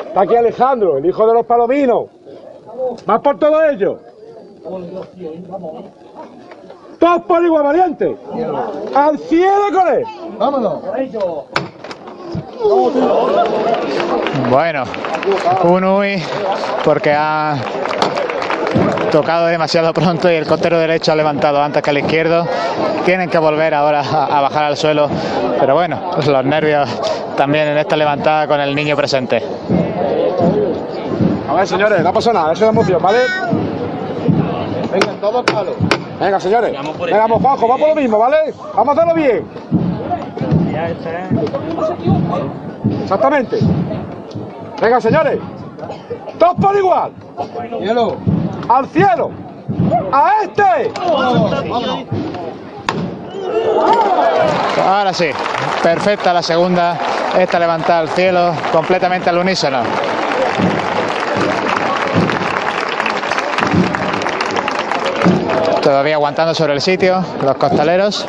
S22: Está aquí Alejandro, el hijo de los palominos. Más por todo ello. Todos por igual, valiente. Al cielo con él. Vámonos.
S12: Bueno, un uy porque ha tocado demasiado pronto y el costero derecho ha levantado antes que el izquierdo. Tienen que volver ahora a, a bajar al suelo, pero bueno, los nervios también en esta levantada con el niño presente.
S22: A ver, señores, no pasa nada, eso es emoción, ¿vale? Venga, todos palos. Venga, señores. Venga, vamos, Juanjo, vamos por lo mismo, ¿vale? Vamos a hacerlo bien. Exactamente. Venga, señores. Todos por igual. Cielo. Al cielo. A este.
S12: Ahora sí, perfecta la segunda, esta levantada al cielo, completamente al unísono. Todavía aguantando sobre el sitio, los costaleros.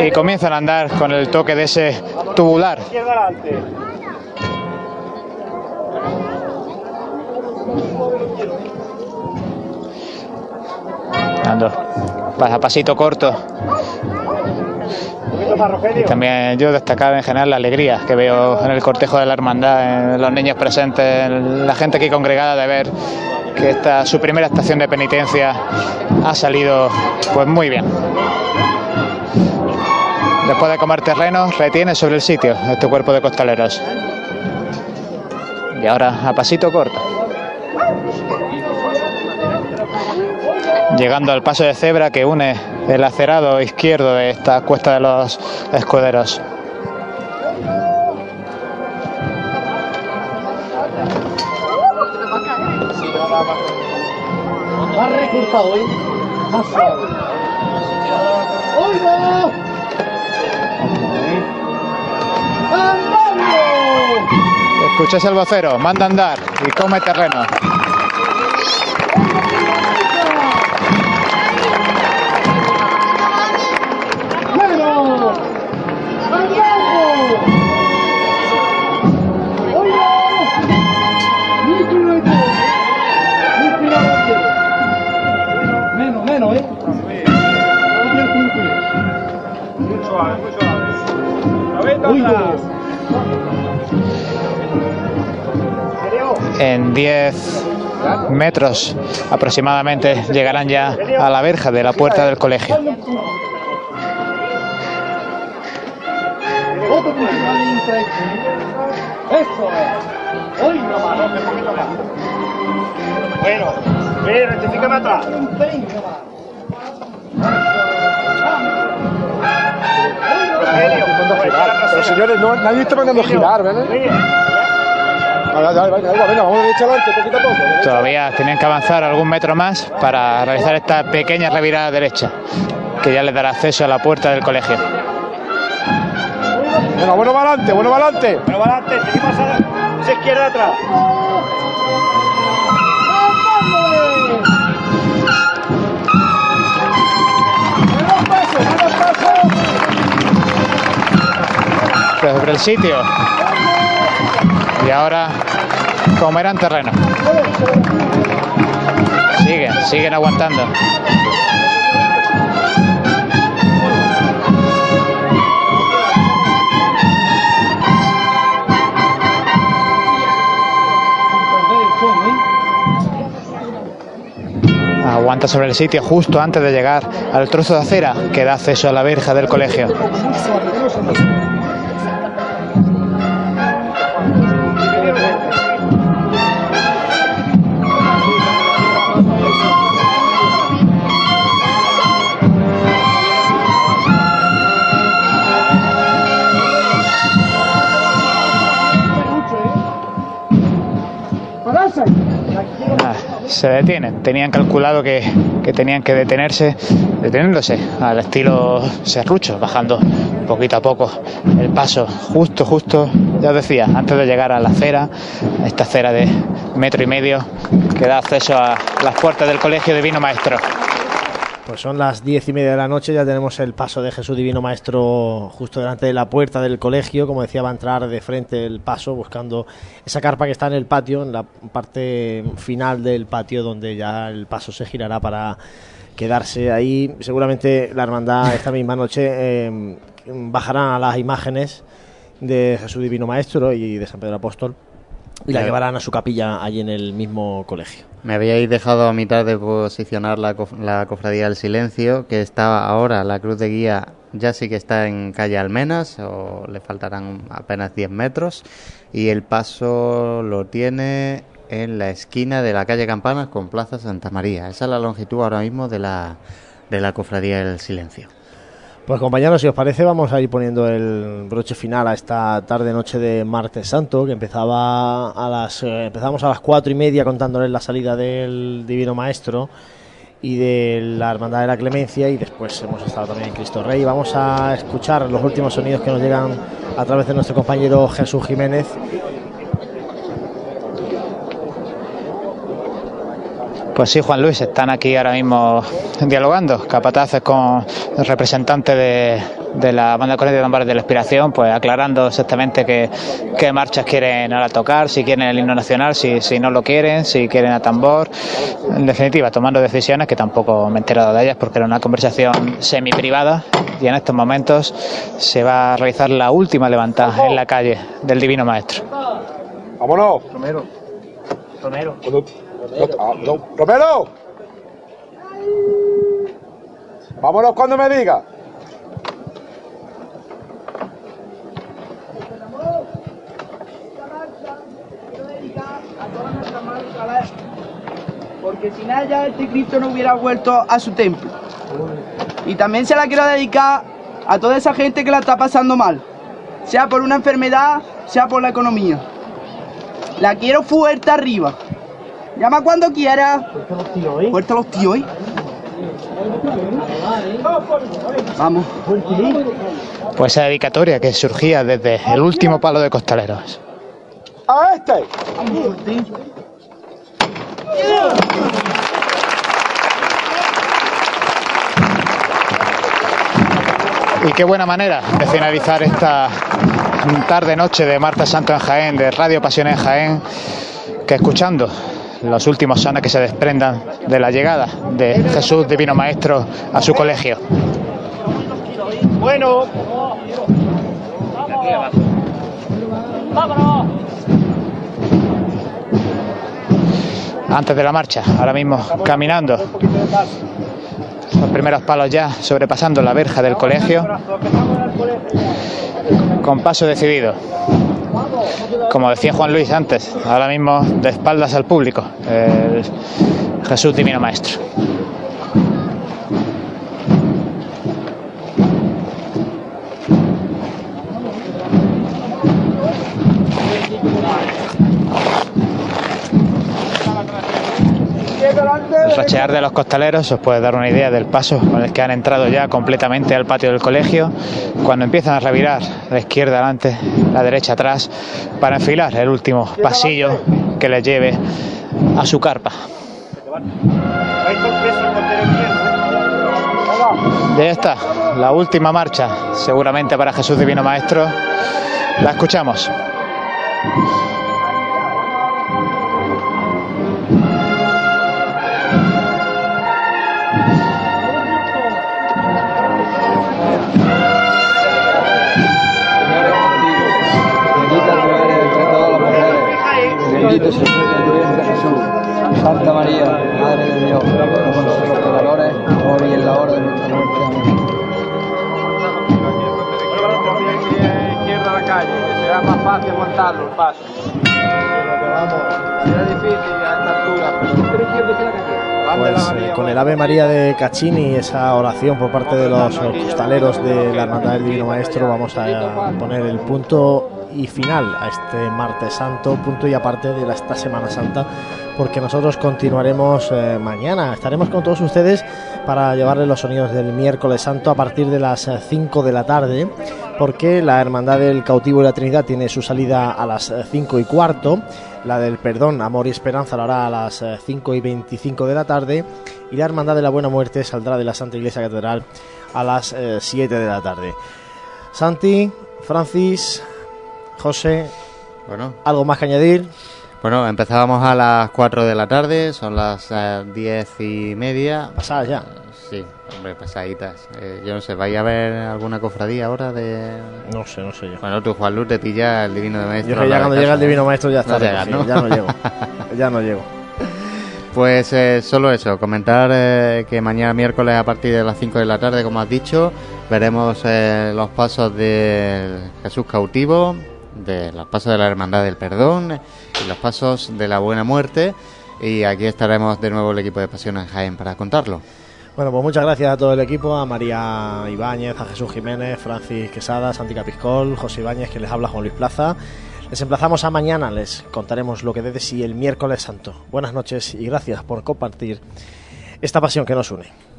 S12: Y comienzan a andar con el toque de ese tubular.
S25: Izquierda adelante.
S12: Ando, a pasito corto.
S25: Rogelio.
S12: También yo destacar en general la alegría que veo en el cortejo de la hermandad, en los niños presentes, en la gente aquí congregada de ver que esta su primera estación de penitencia ha salido pues muy bien. Después de comer terreno, retiene sobre el sitio este cuerpo de costaleros. Y ahora a pasito corto. Llegando al paso de cebra que une el acerado izquierdo de esta cuesta de los escuderos.
S25: Más recortado, ¿eh? Más suave. ¡Oiga! ¡Andando!
S12: Escucháis el vocero, manda andar y come terreno.
S25: ¡Bueno!
S12: En 10 metros aproximadamente llegarán ya a la verja de la puerta del colegio.
S25: Eso es. No más, un poquito más. Bueno, ve, rectifícame atrás. Un pelín más. Rogelio,
S22: Pero señores, no, nadie está mandando girar, ¿verdad? Dale, dale, venga, vamos de derecha adelante, poquito a poco.
S12: Todavía tienen que avanzar algún metro más para realizar esta pequeña revirada derecha, que ya les dará acceso a la puerta del colegio.
S22: Venga, bueno para adelante, bueno para adelante.
S25: Bueno, para adelante, seguimos a esa izquierda atrás.
S12: sobre el sitio. Y ahora comerán terreno. Siguen, siguen aguantando. Aguanta sobre el sitio justo antes de llegar al trozo de acera que da acceso a la verja del colegio. Se detienen. Tenían calculado que, tenían que detenerse, deteniéndose al estilo serrucho, bajando poquito a poco el paso, justo, justo, ya os decía, antes de llegar a la acera, esta acera de metro y medio que da acceso a las puertas del Colegio Divino Maestro.
S3: Pues son las diez y media de la noche, ya tenemos el paso de Jesús Divino Maestro justo delante de la puerta del colegio. Como decía, va a entrar de frente el paso buscando esa carpa que está en el patio, en la parte final del patio donde ya el paso se girará para quedarse ahí. Seguramente la hermandad esta misma noche eh, bajarán a las imágenes de Jesús Divino Maestro y de San Pedro Apóstol y la llevarán a su capilla allí en el mismo colegio.
S1: Me habíais dejado a mitad de posicionar la, cof- la cofradía del silencio, que está ahora, la cruz de guía ya sí que está en calle Almenas, o le faltarán apenas 10 metros, y el paso lo tiene en la esquina de la calle Campanas con Plaza Santa María. Esa es la longitud ahora mismo de la, de la cofradía del silencio.
S3: Pues compañeros, si os parece, vamos a ir poniendo el broche final a esta tarde noche de martes santo, que empezaba a las eh, empezamos a las cuatro y media contándoles la salida del Divino Maestro y de la Hermandad de la Clemencia y después hemos estado también en Cristo Rey. Vamos a escuchar los últimos sonidos que nos llegan a través de nuestro compañero Jesús Jiménez.
S12: Pues sí, Juan Luis, están aquí ahora mismo dialogando, capataces con el representante de, de la banda corriente de tambores de la inspiración, pues aclarando exactamente qué, qué marchas quieren ahora tocar, si quieren el himno nacional, si, si no lo quieren, si quieren a tambor. En definitiva, tomando decisiones que tampoco me he enterado de ellas porque era una conversación semi privada y en estos momentos se va a realizar la última levantada en la calle del Divino Maestro.
S22: Vámonos.
S14: Romero. Romero.
S22: Ah, Romero. Vámonos cuando me diga.
S26: Porque sin ella este Cristo no hubiera vuelto a su templo. Y también se la quiero dedicar a toda esa gente que la está pasando mal. Sea por una enfermedad, sea por la economía. La quiero fuerte arriba. Llama cuando quiera. Fuerte a los tíos, ¿eh? Vamos.
S12: Pues esa dedicatoria que surgía desde el último palo de costaleros.
S22: A este.
S12: Y qué buena manera de finalizar esta tarde-noche de Marta Santo en Jaén, de Radio Pasión en Jaén, que escuchando los últimos sones que se desprendan de la llegada de Jesús Divino Maestro a su colegio.
S25: Bueno.
S26: ¡Vámonos!
S12: Antes de la marcha, ahora mismo caminando los primeros palos ya sobrepasando la verja del colegio con paso decidido. Como decía Juan Luis antes, ahora mismo de espaldas al público, Jesús Divino Maestro. El rachear de los costaleros os puede dar una idea del paso con el que han entrado ya completamente al patio del colegio, cuando empiezan a revirar la izquierda adelante, la derecha atrás, para enfilar el último pasillo que les lleve a su carpa. De esta, la última marcha, seguramente para Jesús Divino Maestro, la escuchamos.
S32: Bendito tu vientre Jesús. Santa María, Madre de Dios, por nosotros pecadores, ahora y en la hora de nuestra muerte. Amén.
S29: izquierda la calle, que será más fácil aguantarlo el paso. Será difícil a esta altura,
S3: Pues eh, con el Ave María de Caccini, esa oración por parte de los costaleros de la Hermandad del Divino Maestro, vamos a poner el punto y final a este martes santo, punto y aparte de esta Semana Santa porque nosotros continuaremos eh, mañana. Estaremos con todos ustedes para llevarles los sonidos del miércoles santo a partir de las 5 de la tarde, porque la Hermandad del Cautivo y la Trinidad tiene su salida a las 5 y cuarto, la del Perdón, Amor y Esperanza lo hará a las 5 y 25 de la tarde, y la Hermandad de la Buena Muerte saldrá de la Santa Iglesia Catedral a las 7 de la tarde. Santi, Francis, José,
S1: Bueno,
S3: ¿algo más que añadir?
S1: bueno, empezábamos a las 4 de la tarde, son las eh, 10 y media.
S3: ¿Pasadas ya?
S1: Sí, hombre, pasaditas. Eh, yo no sé, ¿vais a ver alguna cofradía ahora de...?
S3: No sé, no sé yo.
S1: Bueno, tú, Juan Luz, te pilla el Divino de Maestro.
S3: Yo que ya cuando llega el Divino
S1: ¿eh?
S3: Maestro ya está.
S1: ¿no?
S3: Ya no llego. ya no llego.
S1: Pues eh, solo eso, comentar eh, que mañana miércoles a partir de las 5 de la tarde, como has dicho, veremos eh, los pasos de Jesús cautivo, de los pasos de la Hermandad del Perdón y los pasos de la Buena Muerte. Y aquí estaremos de nuevo el equipo de Pasión en Jaén para contarlo.
S3: Bueno, pues muchas gracias a todo el equipo, a María Ibáñez, a Jesús Jiménez, Francis Quesada, Santi Capiscol, José Ibáñez, que les habla Juan Luis Plaza. Les emplazamos a mañana, les contaremos lo que de sí el miércoles santo. Buenas noches y gracias por compartir esta pasión que nos une.